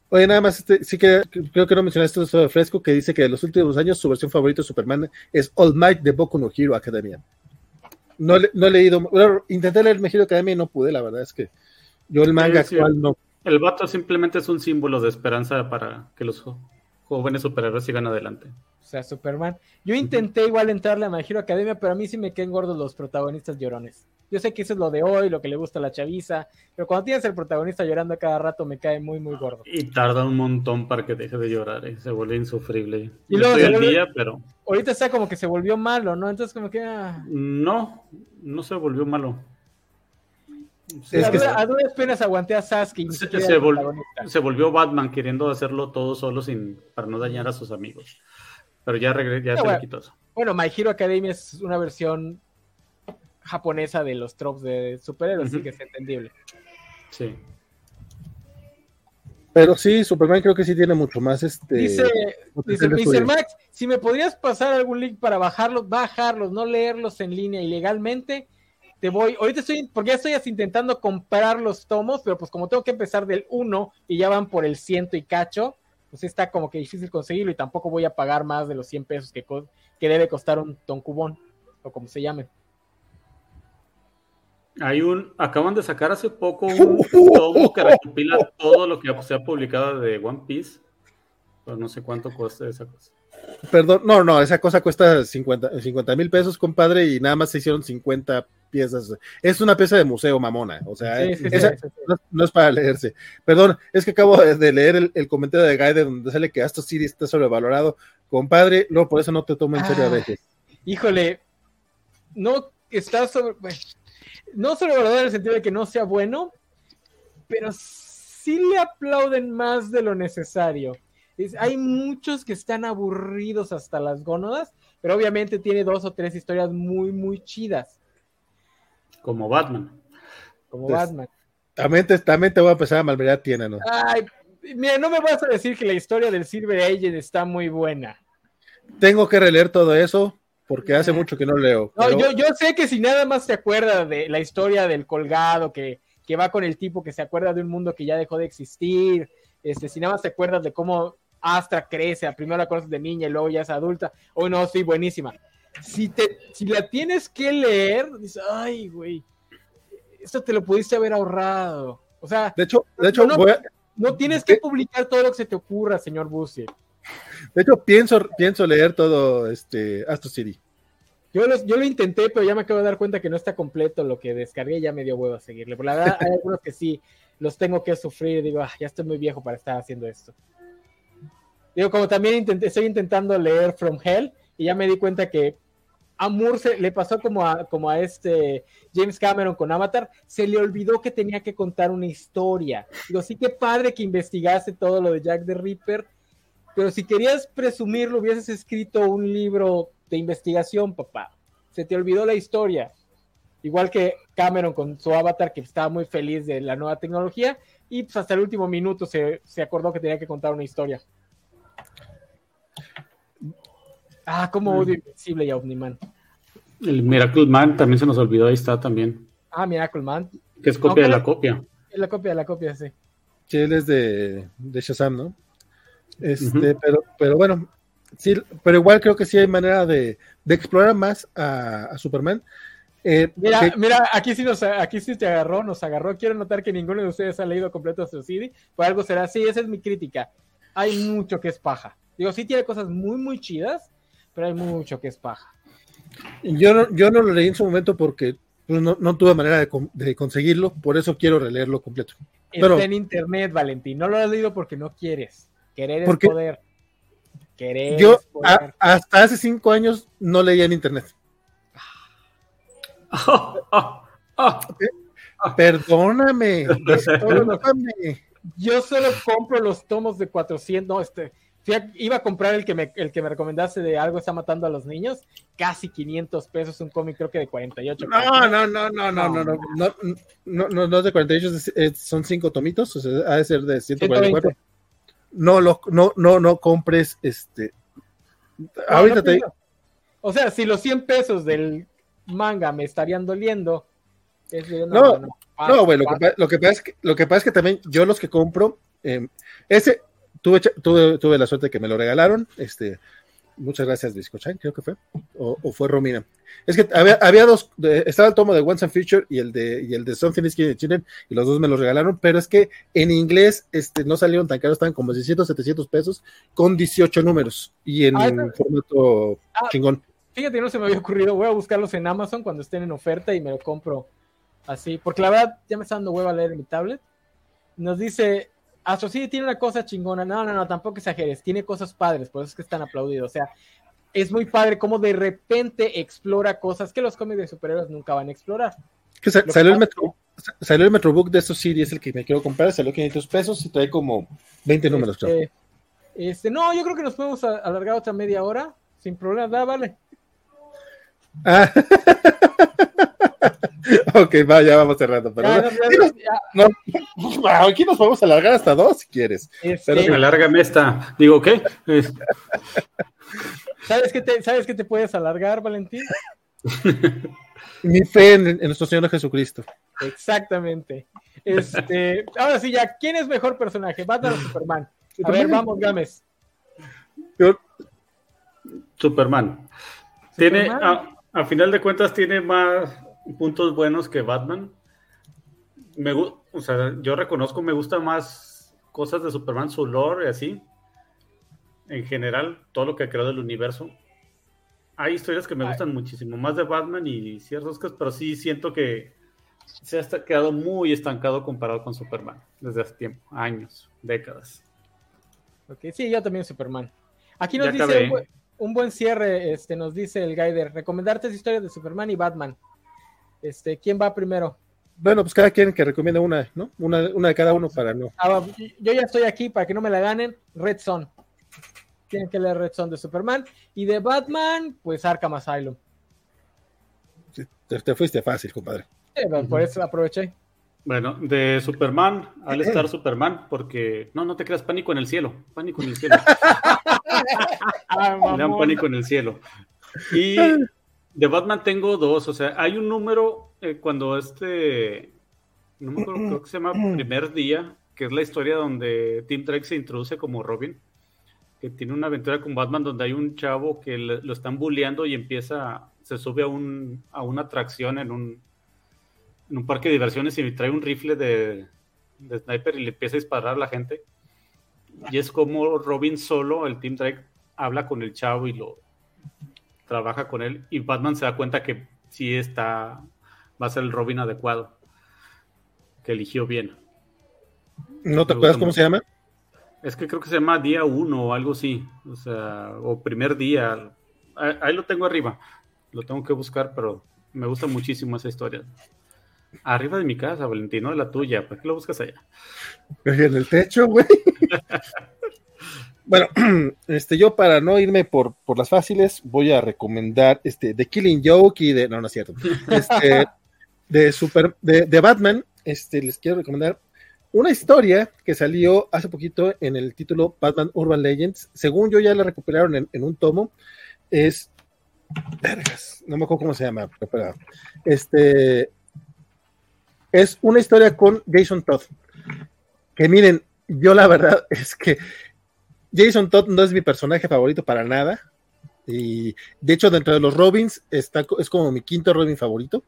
[SPEAKER 4] Oye, nada más, este, sí que creo que no mencionaste esto de Fresco, que dice que de los últimos años su versión favorita de Superman es All Might de Boku no Hero Academia. No, no he leído, intenté leer Mejiro Academia y no pude, la verdad es que yo el manga actual no.
[SPEAKER 3] El vato simplemente es un símbolo de esperanza para que los jóvenes superhéroes sigan adelante.
[SPEAKER 2] O sea, Superman. Yo intenté igual entrarle a My Hero Academia, pero a mí sí me quedan gordos los protagonistas llorones. Yo sé que eso es lo de hoy, lo que le gusta a la chaviza, pero cuando tienes el protagonista llorando cada rato me cae muy, muy gordo.
[SPEAKER 3] Y tarda un montón para que deje de llorar, ¿eh? se vuelve insufrible. Y luego, día, pero...
[SPEAKER 2] Ahorita está como que se volvió malo, ¿no? Entonces como que... Ah.
[SPEAKER 3] No, no se volvió malo.
[SPEAKER 2] es que a duras penas aguanté a Sasuke.
[SPEAKER 3] Se, se, volvió Batman queriendo hacerlo todo solo sin para no dañar a sus amigos. Pero ya, ya se
[SPEAKER 2] bueno,
[SPEAKER 3] quitó eso.
[SPEAKER 2] Bueno, My Hero Academia es una versión japonesa de los tropes de superhéroes, así que es entendible.
[SPEAKER 3] Sí.
[SPEAKER 4] Pero sí, Superman creo que sí tiene mucho más este.
[SPEAKER 2] Dice, dice Max, si me podrías pasar algún link para bajarlos, bajarlos, no leerlos en línea ilegalmente, te voy. Ahorita estoy, porque ya estoy intentando comprar los tomos, pero pues como tengo que empezar del 1 y ya van por el ciento y cacho, pues está como que difícil conseguirlo y tampoco voy a pagar más de los 100 pesos que, que debe costar un toncubón, o como se llame.
[SPEAKER 3] Hay un, acaban de sacar hace poco un *laughs* tomo que recopila todo lo que se ha publicado de One Piece. Pero no sé cuánto cuesta esa cosa.
[SPEAKER 4] Perdón, no, no, esa cosa cuesta 50 mil pesos, compadre, y nada más se hicieron 50 piezas. Es una pieza de museo, mamona. O sea, no, es para leerse. Perdón, es que acabo de leer el, comentario de Guide donde sale que Astro City está sobrevalorado. Compadre, no, por eso no te tomo en serio a ah, veces.
[SPEAKER 2] Híjole, no está sobre no sobrevalorado en el sentido de que no sea bueno, pero sí le aplauden más de lo necesario. hay muchos que están aburridos hasta las gónadas, pero obviamente tiene dos o tres historias muy, muy chidas.
[SPEAKER 3] Como Batman.
[SPEAKER 2] Como Batman.
[SPEAKER 4] También te, también te voy a empezar a malverar tiene, ¿no?
[SPEAKER 2] Ay, mira, no me vas a decir que la historia del Silver Agent está muy buena.
[SPEAKER 4] Tengo que releer todo eso porque hace mucho que no leo.
[SPEAKER 2] No, yo, yo sé que si nada más se acuerda de la historia del colgado, que, que, va con el tipo que se acuerda de un mundo que ya dejó de existir, este, si nada más te acuerdas de cómo Astra crece, primero la conoces de niña y luego ya es adulta, oh no, sí, buenísima. Si, te, si la tienes que leer, dices, ay, güey, esto te lo pudiste haber ahorrado. O sea,
[SPEAKER 4] de hecho, de hecho
[SPEAKER 2] no, tienes que publicar todo lo que se te ocurra, señor Bussi.
[SPEAKER 4] De hecho, pienso, pienso leer todo este Astro City.
[SPEAKER 2] Yo, yo lo intenté, pero ya me acabo de dar cuenta que no está completo lo que descargué y ya me dio huevo a seguirle. Por la verdad, hay *laughs* algunos que sí los tengo que sufrir. Digo, ah, ya estoy muy viejo para estar haciendo esto. Digo, como también intenté, estoy intentando leer From Hell y ya me di cuenta que a Moore se, le pasó como a, como a este James Cameron con Avatar, se le olvidó que tenía que contar una historia. Digo, sí que padre que investigaste todo lo de Jack the Ripper, pero si querías presumirlo, hubieses escrito un libro de investigación, papá. Se te olvidó la historia. Igual que Cameron con su Avatar, que estaba muy feliz de la nueva tecnología, y pues hasta el último minuto se, se acordó que tenía que contar una historia. Ah, como odio Invencible y a Omniman.
[SPEAKER 3] El Miracle Man también se nos olvidó, ahí está también.
[SPEAKER 2] Ah, Miracle Man.
[SPEAKER 3] Que es copia de la copia.
[SPEAKER 2] Es la copia de la copia, sí.
[SPEAKER 4] Sí, él es de, de Shazam, ¿no? Este, pero, pero bueno, sí, pero igual creo que sí hay manera de, de explorar más a, a Superman.
[SPEAKER 2] Eh, mira, mira, aquí sí nos, aquí sí te agarró, nos agarró. Quiero notar que ninguno de ustedes ha leído completo su CD. Por algo será así, esa es mi crítica. Hay mucho que es paja. Digo, sí tiene cosas muy, muy chidas, pero hay mucho que es paja.
[SPEAKER 4] Yo no, yo no lo leí en su momento porque pues, no, no, tuve manera de, de, conseguirlo, por eso quiero releerlo completo.
[SPEAKER 2] Está pero, en internet, Valentín. No lo has leído porque no quieres. Querer es poder.
[SPEAKER 4] Querer yo es poder. A, hasta hace cinco años no leía en internet. *laughs* Perdóname, *laughs* perdóname.
[SPEAKER 2] Yo solo compro los tomos de 400, no, este, iba a comprar el que me, el que me recomendaste de algo está matando a los niños, casi 500 pesos, un cómic creo que de 48.
[SPEAKER 4] No, no, no, no, no, no, no, no, no, no, no, es de 48, son cinco tomitos, o sea, ha de ser de 144. 120. No, lo, no, no, no compres este. Ahorita no, te digo.
[SPEAKER 2] O sea, si los 100 pesos del manga me estarían doliendo.
[SPEAKER 4] Es de, no, no, no, güey, lo que, lo, que pasa es que, lo que pasa es que también yo los que compro, eh, ese, tuve, tuve, tuve la suerte que me lo regalaron, este, muchas gracias Biscochan, creo que fue, o, o, fue Romina. Es que había, había dos, estaba el tomo de Once and Future y el de, y el de Something is Killing Children, y los dos me los regalaron, pero es que en inglés este, no salieron tan caros, estaban como 600, 700 pesos, con 18 números, y en ah, formato ah, chingón.
[SPEAKER 2] Fíjate, no se me había ocurrido, voy a buscarlos en Amazon cuando estén en oferta y me lo compro así, porque la verdad ya me está dando hueva a leer en mi tablet. Nos dice, Astro sí tiene una cosa chingona, no, no, no, tampoco exageres, tiene cosas padres, por eso es que están aplaudidos, o sea, es muy padre cómo de repente explora cosas que los cómics de superhéroes nunca van a explorar.
[SPEAKER 4] Que sa salió, el Metro, salió el Metrobook de estos sí, es el que me quiero comprar, salió 500 pesos y trae como 20 números,
[SPEAKER 2] este. Este, no, yo creo que nos podemos alargar otra media hora, sin problema, da, vale.
[SPEAKER 4] Ah. *laughs* ok, va, ya vamos cerrando. Pero ya, no, no, *laughs* aquí nos podemos alargar hasta dos si quieres.
[SPEAKER 3] Este... Pero alárgame esta. Digo, ¿qué?
[SPEAKER 2] ¿Sabes qué te, ¿Sabes que te puedes alargar, Valentín? *laughs*
[SPEAKER 4] Mi fe en, en, nuestro Señor Jesucristo.
[SPEAKER 2] Exactamente. Este, ahora sí, ya, ¿quién es mejor personaje? ¿Batman o Superman? A ver, vamos, Gámez.
[SPEAKER 3] Superman. Tiene, a, a, final de cuentas, tiene más puntos buenos que Batman. Me, o sea, yo reconozco, me gusta más cosas de Superman, su lore y así. En general, todo lo que creó del universo. Hay historias que me gustan muchísimo más de Batman y ciertas cosas, pero sí siento que se ha quedado muy estancado comparado con Superman desde hace tiempo, años, décadas.
[SPEAKER 2] Ok, sí, yo también Superman. Aquí nos ya dice un, buen cierre, este, nos dice el Guider, recomendarte historias de Superman y Batman. Este, ¿quién va primero?
[SPEAKER 4] Bueno, pues cada quien que recomienda una, ¿no? Una, una de cada uno para no.
[SPEAKER 2] Ah, yo ya estoy aquí para que no me la ganen. Red Son. Tienen que leer Red Son de Superman. Y de Batman, pues Arkham Asylum.
[SPEAKER 4] Te, te fuiste fácil, compadre.
[SPEAKER 2] Sí, por eso aproveché.
[SPEAKER 3] Bueno, de Superman, al estar Superman, porque no, no te creas pánico en el cielo, pánico en el cielo. *laughs* ah, pánico en el cielo. Y de Batman tengo dos, o sea, hay un número eh, cuando este, no me acuerdo, creo que se llama Primer Día, que es la historia donde Tim Drake se introduce como Robin, que tiene una aventura con Batman donde hay un chavo que le, lo están bulleando y empieza, se sube a, un, a una atracción en un, en un parque de diversiones y trae un rifle de, de sniper y le empieza a disparar a la gente. Y es como Robin solo, el Tim Drake, habla con el chavo y lo, trabaja con él y Batman se da cuenta que sí está, va a ser el Robin adecuado, que eligió bien.
[SPEAKER 4] ¿No te acuerdas cómo se llama?
[SPEAKER 3] Es que creo que se llama Día 1 o algo así, o sea, o primer día, ahí lo tengo arriba,
[SPEAKER 5] Lo tengo que buscar, pero me gusta muchísimo esa historia. Arriba de mi casa, Valentino, de la tuya. ¿Para qué lo buscas allá?
[SPEAKER 4] En el techo, güey. bueno, *clears throat* este, yo para no irme por, por las fáciles, voy a recomendar este The Killing Joke y de. No, no es cierto. Este, *laughs* de Super, de, de Batman. Este, les quiero recomendar una historia que salió hace poquito en el título Batman Urban Legends. Según yo ya la recuperaron en, en un tomo. Es. Vergas, no me acuerdo cómo se llama. Pero, este es una historia con Jason Todd. Que miren, yo la verdad *laughs* es que Jason Todd no es mi personaje favorito para nada. Y de hecho, dentro de los Robins, está, es como mi quinto Robin favorito.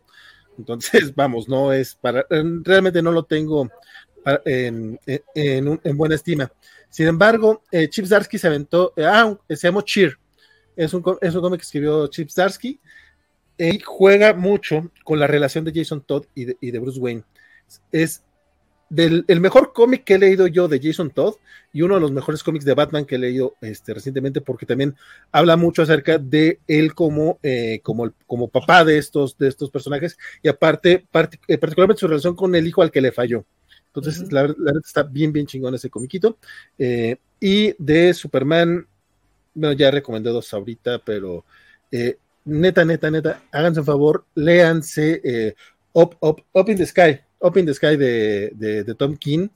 [SPEAKER 4] Entonces, *laughs* vamos, no es para. Realmente no lo tengo en, en, buena estima. Sin embargo, eh, Chip Zarsky se aventó. Eh, ah, se llamó Cheer. Es un, es un cómic que escribió Chip Zarsky él juega mucho con la relación de Jason Todd y de, Bruce Wayne. Es del, el mejor cómic que he leído yo de Jason Todd y uno de los mejores cómics de Batman que he leído este, recientemente porque también habla mucho acerca de él como, eh, como, como papá de estos, de estos personajes y aparte, eh, particularmente su relación con el hijo al que le falló. Entonces, la, verdad está bien, bien chingón ese comiquito. Eh, y de Superman, bueno, ya recomendé dos ahorita, pero neta, neta, neta, háganse un favor, léanse eh, Up, Up, in the Sky, Up in the Sky de, de, Tom King.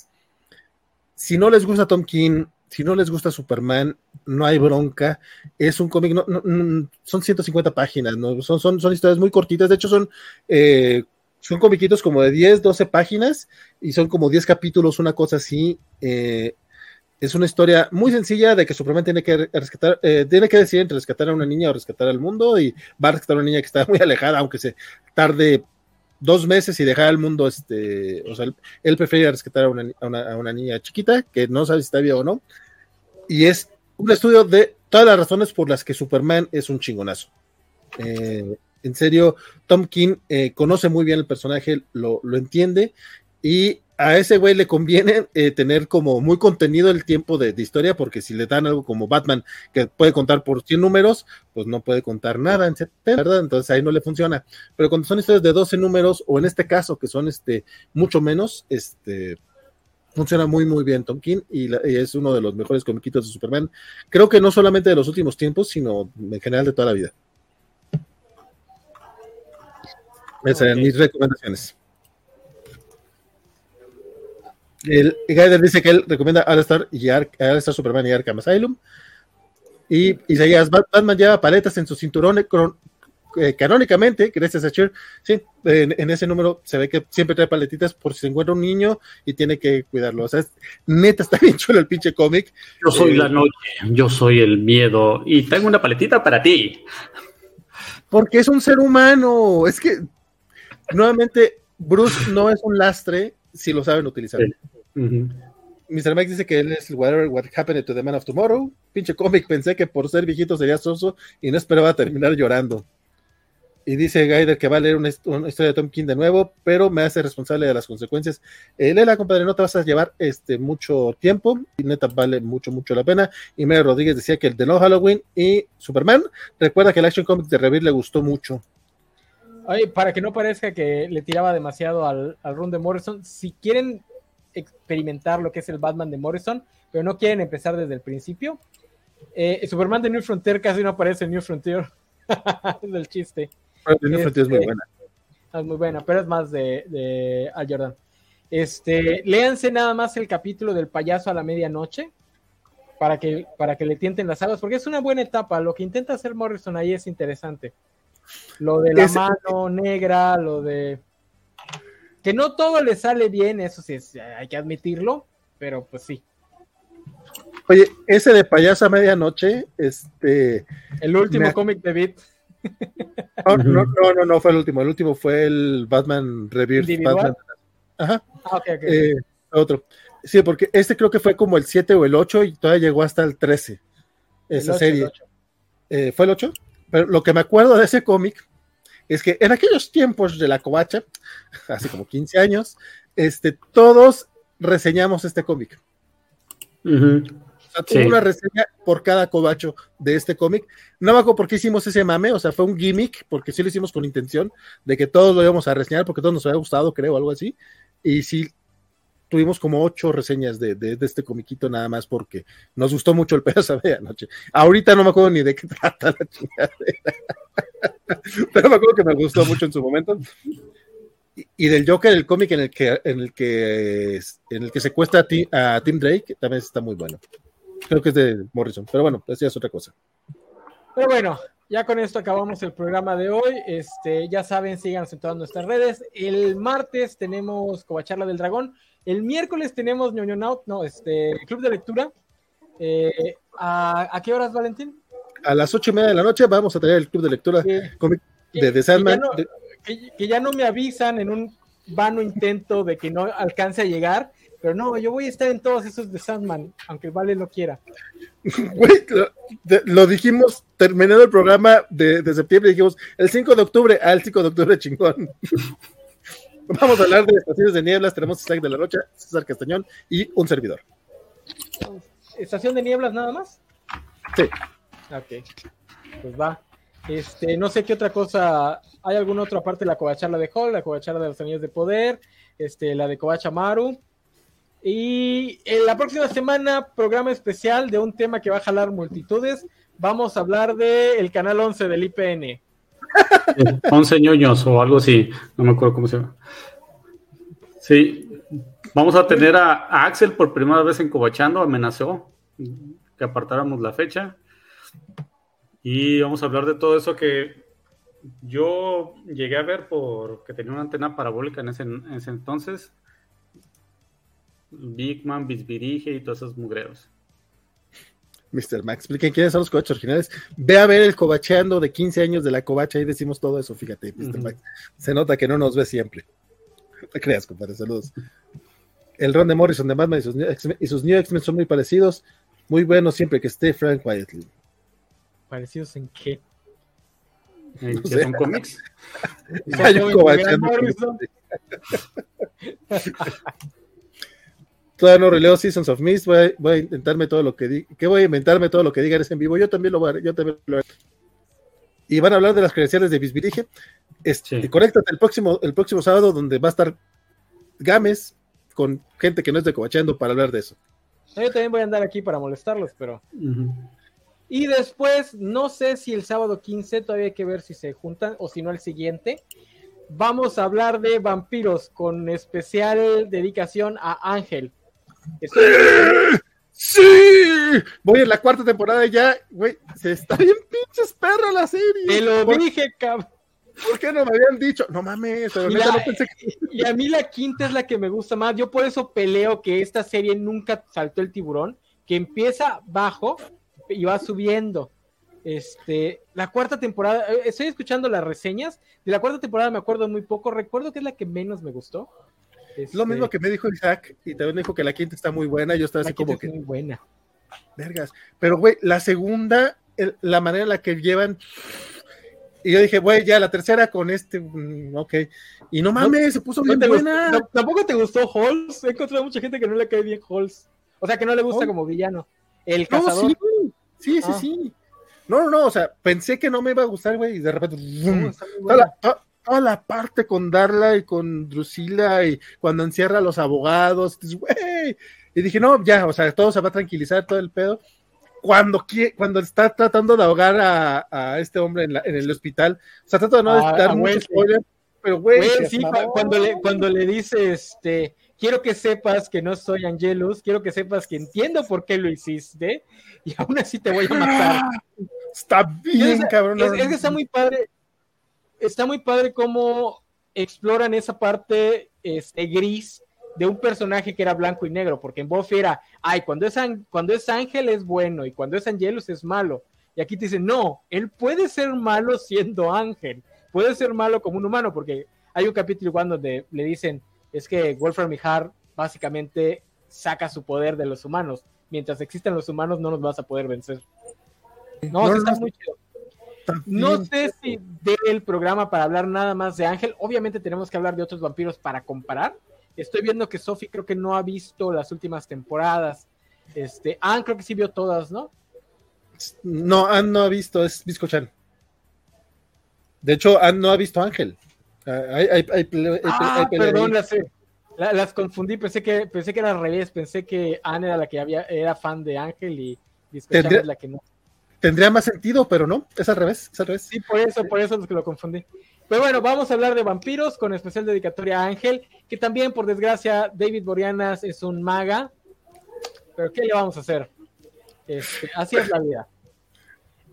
[SPEAKER 4] Si no les gusta Tom King, si no les gusta Superman, no hay bronca. Es un cómic, no, son 150 páginas, ¿no? son, son, son historias muy cortitas. De hecho, son, eh, son comiquitos como de 10, 12 páginas y son como 10 capítulos, una cosa así. Eh, es una historia muy sencilla de que Superman tiene que rescatar, eh, tiene que decidir entre rescatar a una niña o rescatar al mundo y va a rescatar a una niña que está muy alejada, aunque se tarde dos meses y dejar al mundo, este, o sea, él, prefiere rescatar a una, niña chiquita que no sabe si está bien o no. Y es un estudio de todas las razones por las que Superman es un chingonazo. Eh, en serio, Tom King eh, conoce muy bien el personaje, lo, lo entiende y a ese güey le conviene eh, tener como muy contenido el tiempo de, historia, porque si le dan algo como Batman que puede contar por 100 números, pues no puede contar nada, ¿verdad? Entonces ahí no le funciona. Pero cuando son historias de 12 números, o en este caso que son este mucho menos, este funciona muy muy bien Tom King y, es uno de los mejores comiquitos de Superman. Creo que no solamente de los últimos tiempos, sino en general de toda la vida. Esas mis recomendaciones. El Gaider dice que él recomienda All-Star y All-Star Superman y Arkham Asylum. Y Isaías Batman lleva paletas en su cinturón eh, canónicamente, gracias a Cher. Sí, en, ese número se ve que siempre trae paletitas por si se encuentra un niño y tiene que cuidarlo. O sea, neta, está *laughs* bien chulo el pinche cómic.
[SPEAKER 5] Yo soy la eh, noche, yo soy el miedo y tengo una paletita para ti.
[SPEAKER 4] Porque es un ser humano. Es que, nuevamente, Bruce no es un lastre si lo saben utilizar. Mr. Mike dice que él es Whatever What Happened to the Man of Tomorrow. Pinche cómic, pensé que por ser viejito sería soso y no esperaba terminar llorando. Y dice Gaider que va a leer una, historia de Tom King de nuevo, pero me hace responsable de las consecuencias. Eh, Lela, compadre, no te vas a llevar este mucho tiempo y neta vale mucho, mucho la pena. Y Mary Rodríguez decía que el de No Halloween y Superman. Recuerda que el Action Comics de Revir le gustó mucho
[SPEAKER 2] para que no parezca que le tiraba demasiado al, al run de Morrison, si quieren experimentar lo que es el Batman de Morrison, pero no quieren empezar desde el principio, eh, Superman de New Frontier casi no aparece en New Frontier. *laughs* es el chiste.
[SPEAKER 4] New Frontier es muy este, buena.
[SPEAKER 2] Es muy buena, pero es más de, de Al Jordan. Este, léanse nada más el capítulo del payaso a la medianoche para que, para que le tienten las aguas, porque es una buena etapa. Lo que intenta hacer Morrison ahí es interesante. Lo de la mano negra, lo de... Que no todo le sale bien, eso sí, hay que admitirlo, pero pues sí.
[SPEAKER 4] Oye, ese de payaso a medianoche, este...
[SPEAKER 2] El último cómic de Beat.
[SPEAKER 4] No, no, no, fue el último. El último fue el Batman Rebirth. Batman. Ajá. Ah, eh, otro. Sí, porque este creo que fue como el 7 o el 8 y todavía llegó hasta el 13. Esa serie. Eh, ¿Fue el 8? Pero lo que me acuerdo de ese cómic es que en aquellos tiempos de la covacha, *laughs* hace como 15 años, este, todos reseñamos este cómic. una reseña por cada cobacho de este cómic. No me acuerdo por qué hicimos ese mame, o sea, fue un gimmick, porque sí lo hicimos con intención de que todos lo íbamos a reseñar, porque todos nos había gustado, creo, algo así. Y sí, tuvimos como ocho reseñas de, de, este comiquito nada más porque nos gustó mucho el pedazo *laughs* de anoche. Ahorita no me acuerdo ni de qué *laughs* trata la chingadera. *laughs* Pero me acuerdo que me gustó mucho en su momento. Y, del Joker, el cómic en el que en el que en el que secuestra a, a Tim Drake, también está muy bueno. Creo que es de Morrison, pero bueno, esa es otra cosa.
[SPEAKER 2] Pero bueno, ya con esto acabamos el programa de hoy. Este, ya saben, síganos en todas nuestras redes. El martes tenemos Covacharla del Dragón. El miércoles tenemos ñoño Out, no, este, Club de Lectura. Eh, ¿a, qué horas, Valentín?
[SPEAKER 4] A las ocho y media de la noche vamos a tener el Club de Lectura de The Sandman.
[SPEAKER 2] que ya no me avisan en un vano intento de que no alcance a llegar pero no, yo voy a estar en todos esos de Sandman, aunque Vale no quiera. *laughs*
[SPEAKER 4] Güey, lo, dijimos terminando el programa de, septiembre, dijimos el 5 de octubre, al ah, 5 de octubre chingón. *laughs* Vamos a hablar de estaciones de nieblas, tenemos Slack de la Rocha, César Castañón y un servidor.
[SPEAKER 2] ¿Estación de nieblas nada más?
[SPEAKER 4] Sí.
[SPEAKER 2] Ok, pues va. Este, no sé qué otra cosa, ¿hay alguna otra parte de la covacharla de Hall, la covacharla de los anillos de poder, este, la de Covacha Maru? Y en la próxima semana, programa especial de un tema que va a jalar multitudes. Vamos a hablar del el canal 11 del IPN.
[SPEAKER 5] 11 *laughs* ñoños o algo así, no me acuerdo cómo se llama. Sí, vamos a tener a, Axel por primera vez en Cobachando, amenazó que apartáramos la fecha. Y vamos a hablar de todo eso que yo llegué a ver porque tenía una antena parabólica en ese, en ese entonces Big Man, Bisbirige y todos esos mugreos.
[SPEAKER 4] Mr. Max, expliquen quiénes son los cobachos originales. Ve a ver el cobacheando de 15 años de la covacha y decimos todo eso, fíjate, Mr. Max. Se nota que no nos ve siempre. No te creas, compadre, saludos. El Ron de Morrison de Batman y sus, y sus New X-Men son muy parecidos. Muy buenos siempre que esté Frank Quietly.
[SPEAKER 2] ¿Parecidos en qué?
[SPEAKER 5] ¿En qué son cómics? *laughs*
[SPEAKER 4] Todavía no releo Seasons of Mist, voy a, voy a intentarme todo lo que diga, que voy a inventarme todo lo que digan en vivo, yo también lo voy a, yo también lo Y van a hablar de las credenciales de Bisbirige. Este, Conéctate el próximo, el próximo sábado donde va a estar Games con gente que no es de Cobachando para hablar de eso.
[SPEAKER 2] Yo también voy a andar aquí para molestarlos, pero. Y después, no sé si el sábado 15 todavía hay que ver si se juntan o si no el siguiente vamos a hablar de vampiros con especial dedicación a Ángel.
[SPEAKER 4] ¡Sí! Voy en la cuarta temporada ya, güey. Se está bien pinches perra la serie.
[SPEAKER 2] Te lo dije, cabrón.
[SPEAKER 4] ¿Por qué no me habían dicho? No mames,
[SPEAKER 2] y, a mí la quinta es la que me gusta más. Yo por eso peleo que esta serie nunca saltó el tiburón, que empieza bajo y va subiendo. Este, la cuarta temporada, eh, estoy escuchando las reseñas. De la cuarta temporada me acuerdo muy poco. Recuerdo que es la que menos me gustó.
[SPEAKER 4] Es lo mismo que me dijo Isaac, y también dijo que la quinta está muy buena. Yo estaba así como que.
[SPEAKER 2] muy buena.
[SPEAKER 4] Vergas. Pero, güey, la segunda, la manera en la que llevan. Y yo dije, güey, ya la tercera con este, mm, ok. Y no mames, se puso bien buena.
[SPEAKER 2] ¿Tampoco te gustó Halls? He encontrado mucha gente que no le cae bien Halls. O sea, que no le gusta como villano. El cazador.
[SPEAKER 4] sí, sí, sí, ah. sí. No, no, no, o sea, pensé que no me iba a gustar, güey, y de repente. toda, la, parte con Darla y con Drusila y cuando encierra a los abogados, güey. Y dije, no, ya, o sea, todo se va a tranquilizar, todo el pedo. Cuando, cuando está tratando de ahogar a, este hombre en, el hospital, o sea, trato de no ah, dar mucho spoiler, pero güey.
[SPEAKER 2] sí, cuando le, cuando le dice, este, quiero que sepas que no soy Angelus, quiero que sepas que entiendo por qué lo hiciste y aún así te voy a matar. *laughs*
[SPEAKER 4] Está bien, cabrón.
[SPEAKER 2] Es, que está muy padre. Está muy padre cómo exploran esa parte este, gris de un personaje que era blanco y negro, porque en Buffy era, ay, cuando es, cuando es ángel es bueno y cuando es Angelus es malo. Y aquí te dicen, no, él puede ser malo siendo ángel, puede ser malo como un humano, porque hay un capítulo donde le dicen, es que Wolfram y básicamente saca su poder de los humanos. Mientras existen los humanos no nos vas a poder vencer. No, está muy chido. No sé si del programa para hablar nada más de Ángel. Obviamente tenemos que hablar de otros vampiros para comparar. Estoy viendo que Sophie creo que no ha visto las últimas temporadas. Este, Anne creo que sí vio todas, ¿no?
[SPEAKER 4] No, Anne no ha visto, es Biscochan. De hecho, Anne no ha visto Ángel. Hay, hay, hay,
[SPEAKER 2] ah, perdón, las, las, confundí, pensé que, pensé que era al revés, pensé que Anne era la que había, era fan de Ángel y es la que no.
[SPEAKER 4] Tendría más sentido, pero no, es al revés, es al revés.
[SPEAKER 2] Sí, por eso, por eso es que lo confundí. Pero bueno, vamos a hablar de vampiros con especial dedicatoria a Ángel, que también, por desgracia, David Borianas es un maga. Pero ¿qué le vamos a hacer? Este, así es la vida.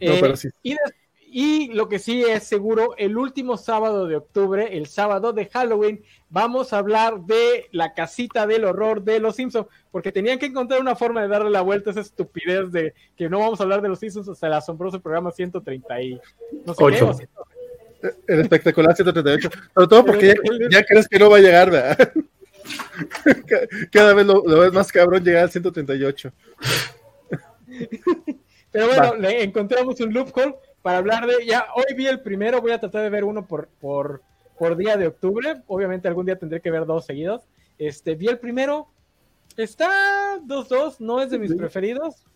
[SPEAKER 2] Eh, y, lo que sí es seguro, el último sábado de octubre, el sábado de Halloween, vamos a hablar de la casita del horror de los Simpsons, porque tenían que encontrar una forma de darle la vuelta a esa estupidez de que no vamos a hablar de los Simpsons hasta el asombroso programa 130 y no sé qué,
[SPEAKER 4] el espectacular 138. Sobre todo porque *laughs* ya, crees que no va a llegar, ¿verdad? *laughs* Cada vez lo, ves más cabrón llegar al 138.
[SPEAKER 2] Pero bueno, le encontramos un loophole para hablar de. Ya hoy vi el primero, voy a tratar de ver uno por, por, por día de octubre. Obviamente algún día tendré que ver dos seguidos. Este, vi el primero. Está 2-2, no es de mis preferidos.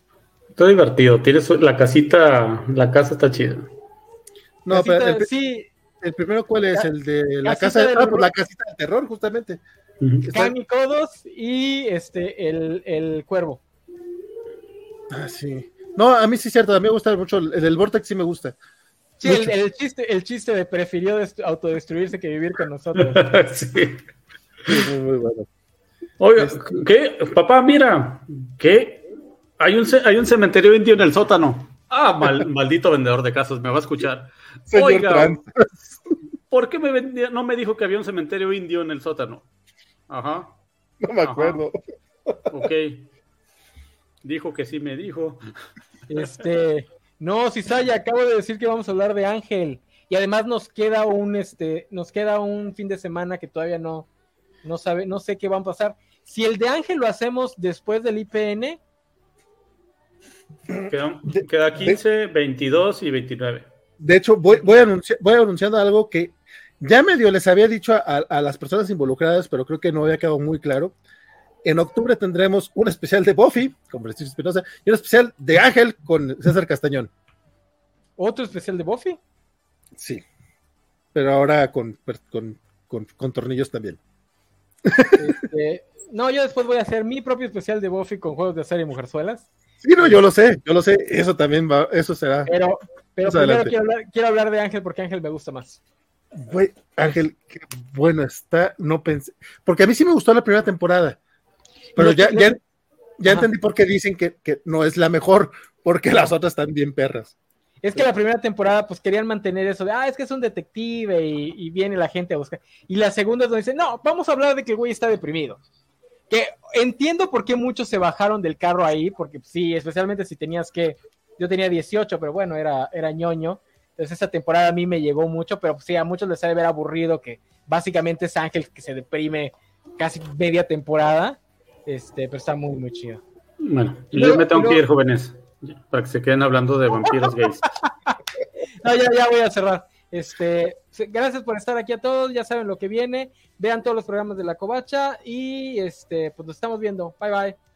[SPEAKER 5] Está divertido, tienes la casita, la casa está chida.
[SPEAKER 4] No, pero el, sí. ¿El primero cuál es? el de la casa de, ah, pues la casita del terror, justamente.
[SPEAKER 2] Codos y este el, el cuervo.
[SPEAKER 4] Ah, sí. No, a mí sí es cierto, a mí me gusta mucho. El del Vortex sí me gusta.
[SPEAKER 2] Sí, el, chiste, el chiste de prefirió autodestruirse que vivir con nosotros. *laughs* sí.
[SPEAKER 5] Muy, muy bueno. Oiga, este, ¿qué? Papá, mira, ¿qué? Hay un, hay un cementerio indio en el sótano. Ah, *laughs* maldito vendedor de casas, me va a escuchar. Oiga, *laughs* ¿por qué me no me dijo que había un cementerio indio en el sótano? Ajá.
[SPEAKER 4] No me acuerdo.
[SPEAKER 5] Ok. Dijo que sí me dijo.
[SPEAKER 2] Este, no, Cisaya, acabo de decir que vamos a hablar de Ángel. Y además nos queda un este, nos queda un fin de semana que todavía no, no sabe, no sé qué va a pasar. Si el de Ángel lo hacemos después del IPN.
[SPEAKER 5] Queda, 15, 22 y 29.
[SPEAKER 4] De hecho, voy, voy, anunciando algo que ya medio les había dicho a, las personas involucradas, pero creo que no había quedado muy claro. En octubre tendremos un especial de Buffy con Prestigio Espinosa y un especial de Ángel con César Castañón.
[SPEAKER 2] ¿Otro especial de Buffy?
[SPEAKER 4] Sí, pero ahora con, con, tornillos también.
[SPEAKER 2] Este, no, yo después voy a hacer mi propio especial de Buffy con juegos de serie y mujerzuelas.
[SPEAKER 4] Sí, no, yo lo sé, yo lo sé, eso también va, eso será.
[SPEAKER 2] Pero, pero primero quiero hablar, quiero hablar, de Ángel porque Ángel me gusta más.
[SPEAKER 4] Ángel, qué bueno está, no pensé, porque a mí sí me gustó la primera temporada, pero ya, ya, ya entendí por qué dicen que, que, no es la mejor, porque las otras están bien perras.
[SPEAKER 2] Es que la primera temporada, pues querían mantener eso de, ah, es que es un detective y, y viene la gente a buscar. Y la segunda es donde dicen, no, vamos a hablar de que el güey está deprimido. Que entiendo por qué muchos se bajaron del carro ahí, porque sí, especialmente si tenías que, yo tenía 18, pero bueno, era, era ñoño. Entonces esa temporada a mí me llegó mucho, pero sí, a muchos les ha de ver aburrido que básicamente es Ángel que se deprime casi media temporada, este, pero está muy, muy chido.
[SPEAKER 5] Bueno, yo me tengo que ir, jóvenes, para que se queden hablando de vampiros gays. *laughs*
[SPEAKER 2] no, ya, ya voy a cerrar. Este, gracias por estar aquí a todos, ya saben lo que viene, vean todos los programas de la covacha y este, pues nos estamos viendo. Bye bye.